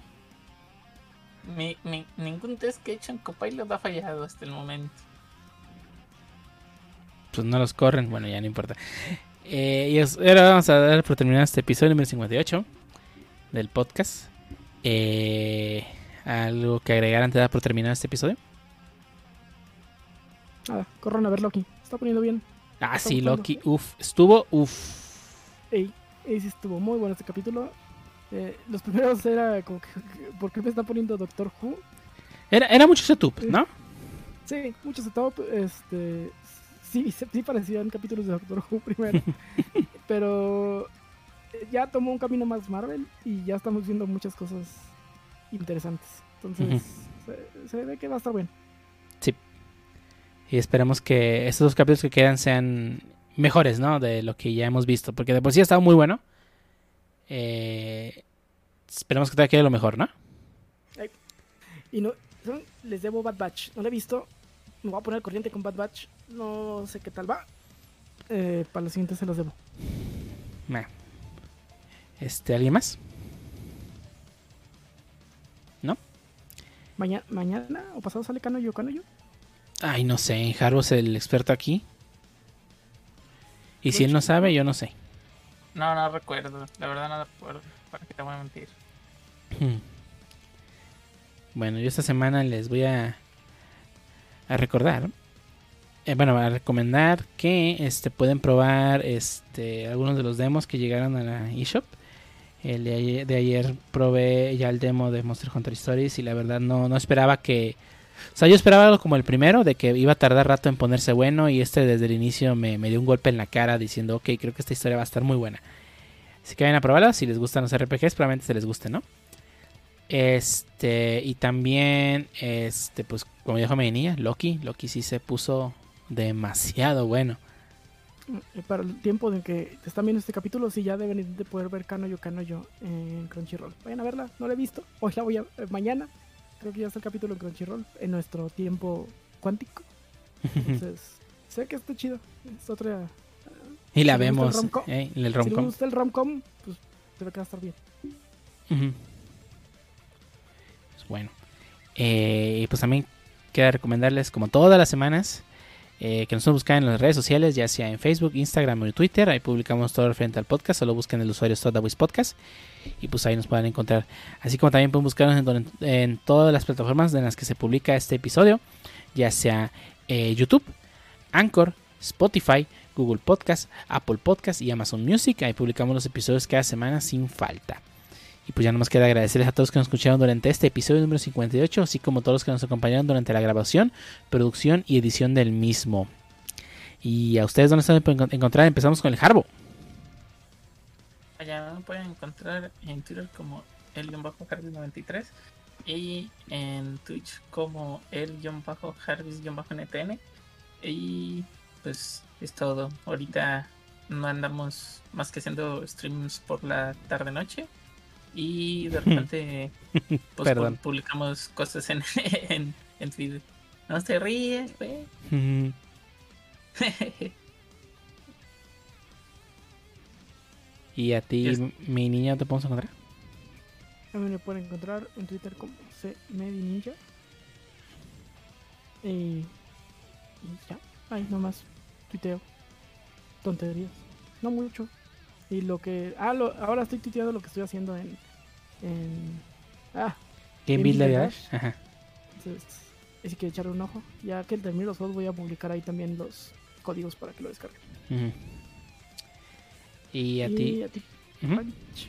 mi, mi- ningún test que he hecho en Copilot ha fallado hasta el momento Pues no los corren. Bueno, ya no importa. Eh, y ahora vamos a dar por terminado este episodio número 58 del podcast. Eh, ¿Algo que agregar antes de dar por terminado este episodio? Nada, corran a ver Loki. Está poniendo bien. Ah, Está sí. Loki. Uf, estuvo. Uf. Ey, ey, sí estuvo muy bueno este capítulo. Eh, los primeros era como que, ¿por qué me están poniendo Doctor Who? Era, era mucho setup, ¿no? Sí, mucho setup. Este, sí, sí, parecían capítulos de Doctor Who primero. pero eh, ya tomó un camino más Marvel y ya estamos viendo muchas cosas interesantes. Entonces, se, se ve que va a estar bueno. Y esperemos que estos dos capítulos que quedan sean mejores, ¿no? De lo que ya hemos visto. Porque de por sí ha estado muy bueno. Eh, esperemos que todavía quede lo mejor, ¿no? Y no, les debo Bad Batch. No lo he visto. Me voy a poner corriente con Bad Batch. No sé qué tal va. Eh, para los siguientes se los debo. Nah. Este, ¿alguien más? Mañana, mañana o pasado sale Canoyo Canoyo. Ay, no sé. Jaro es el experto aquí. Y si él no sabe, yo no sé. no no recuerdo la verdad no recuerdo para qué te voy a mentir Hmm. Bueno, yo esta semana les voy a, a recordar, eh, bueno, a recomendar que este pueden probar este algunos de los demos que llegaron a la eShop. El de ayer, probé ya el demo de Monster Hunter Stories y la verdad no, no esperaba que... O sea, yo esperaba algo como el primero, de que iba a tardar rato en ponerse bueno y este desde el inicio me, me dio un golpe en la cara diciendo, ok, creo que esta historia va a estar muy buena. Así que vayan a probarla, si les gustan los RPGs, probablemente se les guste, ¿no? Este, y también, este, pues, como dijo mi niña, Loki, Loki sí se puso demasiado bueno. Eh, Para el tiempo de que te están viendo este capítulo, sí ya deben de poder ver Canoyo Canoyo en Crunchyroll. Vayan a verla, no la he visto. Hoy la voy a eh, mañana. creo que ya está el capítulo en Crunchyroll en nuestro tiempo cuántico. Entonces, sé que está chido. Es otra. y la si le gusta el vemos rom-com, eh, en el Si le romcom. gusta el romcom, pues debe que va a estar bien. Ujú. Pues bueno. Eh, pues también queda recomendarles, como todas las semanas, eh, que nos pueden buscar en las redes sociales, ya sea en Facebook, Instagram o Twitter. Ahí publicamos todo referente al podcast. Solo busquen el usuario Stodawis Podcast. Y pues ahí nos pueden encontrar. Así como también pueden buscarnos en todas las plataformas en las que se publica este episodio, ya sea eh, YouTube, Anchor, Spotify, Google Podcast, Apple Podcast y Amazon Music. Ahí publicamos los episodios cada semana sin falta. Y pues ya no más queda agradecerles a todos que nos escucharon durante este episodio número 58, así como a todos los que nos acompañaron durante la grabación, producción y edición del mismo. Y a ustedes, ¿dónde se pueden encont- encontrar? Empezamos con el Harbo. Allá me pueden encontrar en Twitter como el-harvis93 y en Twitch como el-harvis-ntn. Y pues es todo. Ahorita no andamos más que haciendo streams por la tarde-noche. Y de repente pues, Perdón. publicamos cosas en, en, en Twitter. No se ríes, güey. y a ti, Yes. mi niña, ¿te podemos encontrar? A mí me pueden encontrar en Twitter como CMedininja. Y, y ya, ahí nomás tuiteo tonterías. No mucho. Y lo que. Ah, lo- ahora estoy tuiteando lo que estoy haciendo en. en ah, Game Builder Dash. Ajá. entonces. Así que echarle un ojo. Ya que termine los juegos, voy a publicar ahí también los códigos para que lo descarguen. Ujú. Y a y ti. a ti, Ujú. Panch.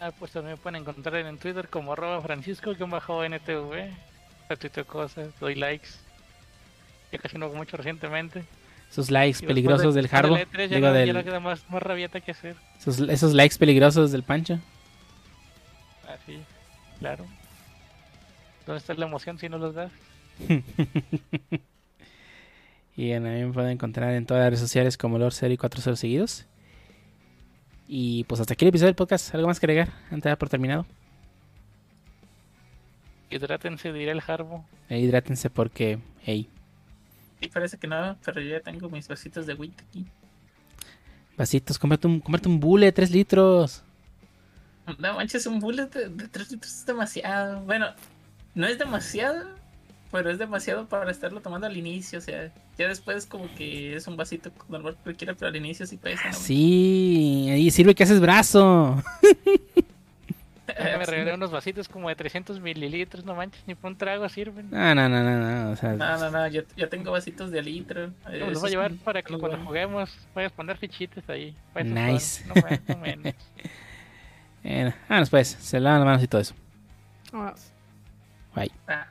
Ah, pues también pueden encontrar en Twitter como arroba francisco-ntv. Retuiteo cosas, doy likes. Ya casi no hago mucho recientemente. Esos likes peligrosos del Harbo. de- después de E3 ya Digo, no- ya del- no queda más, más rabieta que hacer. esos, esos likes peligrosos del Pancho. Así, claro. ¿Dónde está la emoción si no los das? Y a mí me pueden encontrar en todas las redes sociales como Lord 0 y 40 seguidos. Y pues hasta aquí el episodio del podcast. ¿Algo más que agregar antes de dar por terminado? Hidrátense, dirá el Harbo. Eh, hidrátense porque, hey, Sí, parece que no, pero yo ya tengo mis vasitos de wheat aquí. vasitos, cómprate un, cómprate un bule de 3 litros. No manches, un bullet de, de 3 litros es demasiado. Bueno, no es demasiado, pero es demasiado para estarlo tomando al inicio. O sea, ya después como que es un vasito normal cualquiera, pero al inicio sí pesa. Ah, ¿no? sí, ahí sirve que haces brazo. Ya me regalé unos vasitos como de 300 mililitros, no manches, ni por un trago sirven. No, no, no, no, no. O sea, No, no, no, yo, yo tengo vasitos de litro. Los voy a llevar para que cuando juguemos vayas a poner fichitas ahí. eso Nice. son, no más, no menos. bueno, vámonos pues, se lavan las manos y todo eso. Vámonos. Bye. Ah.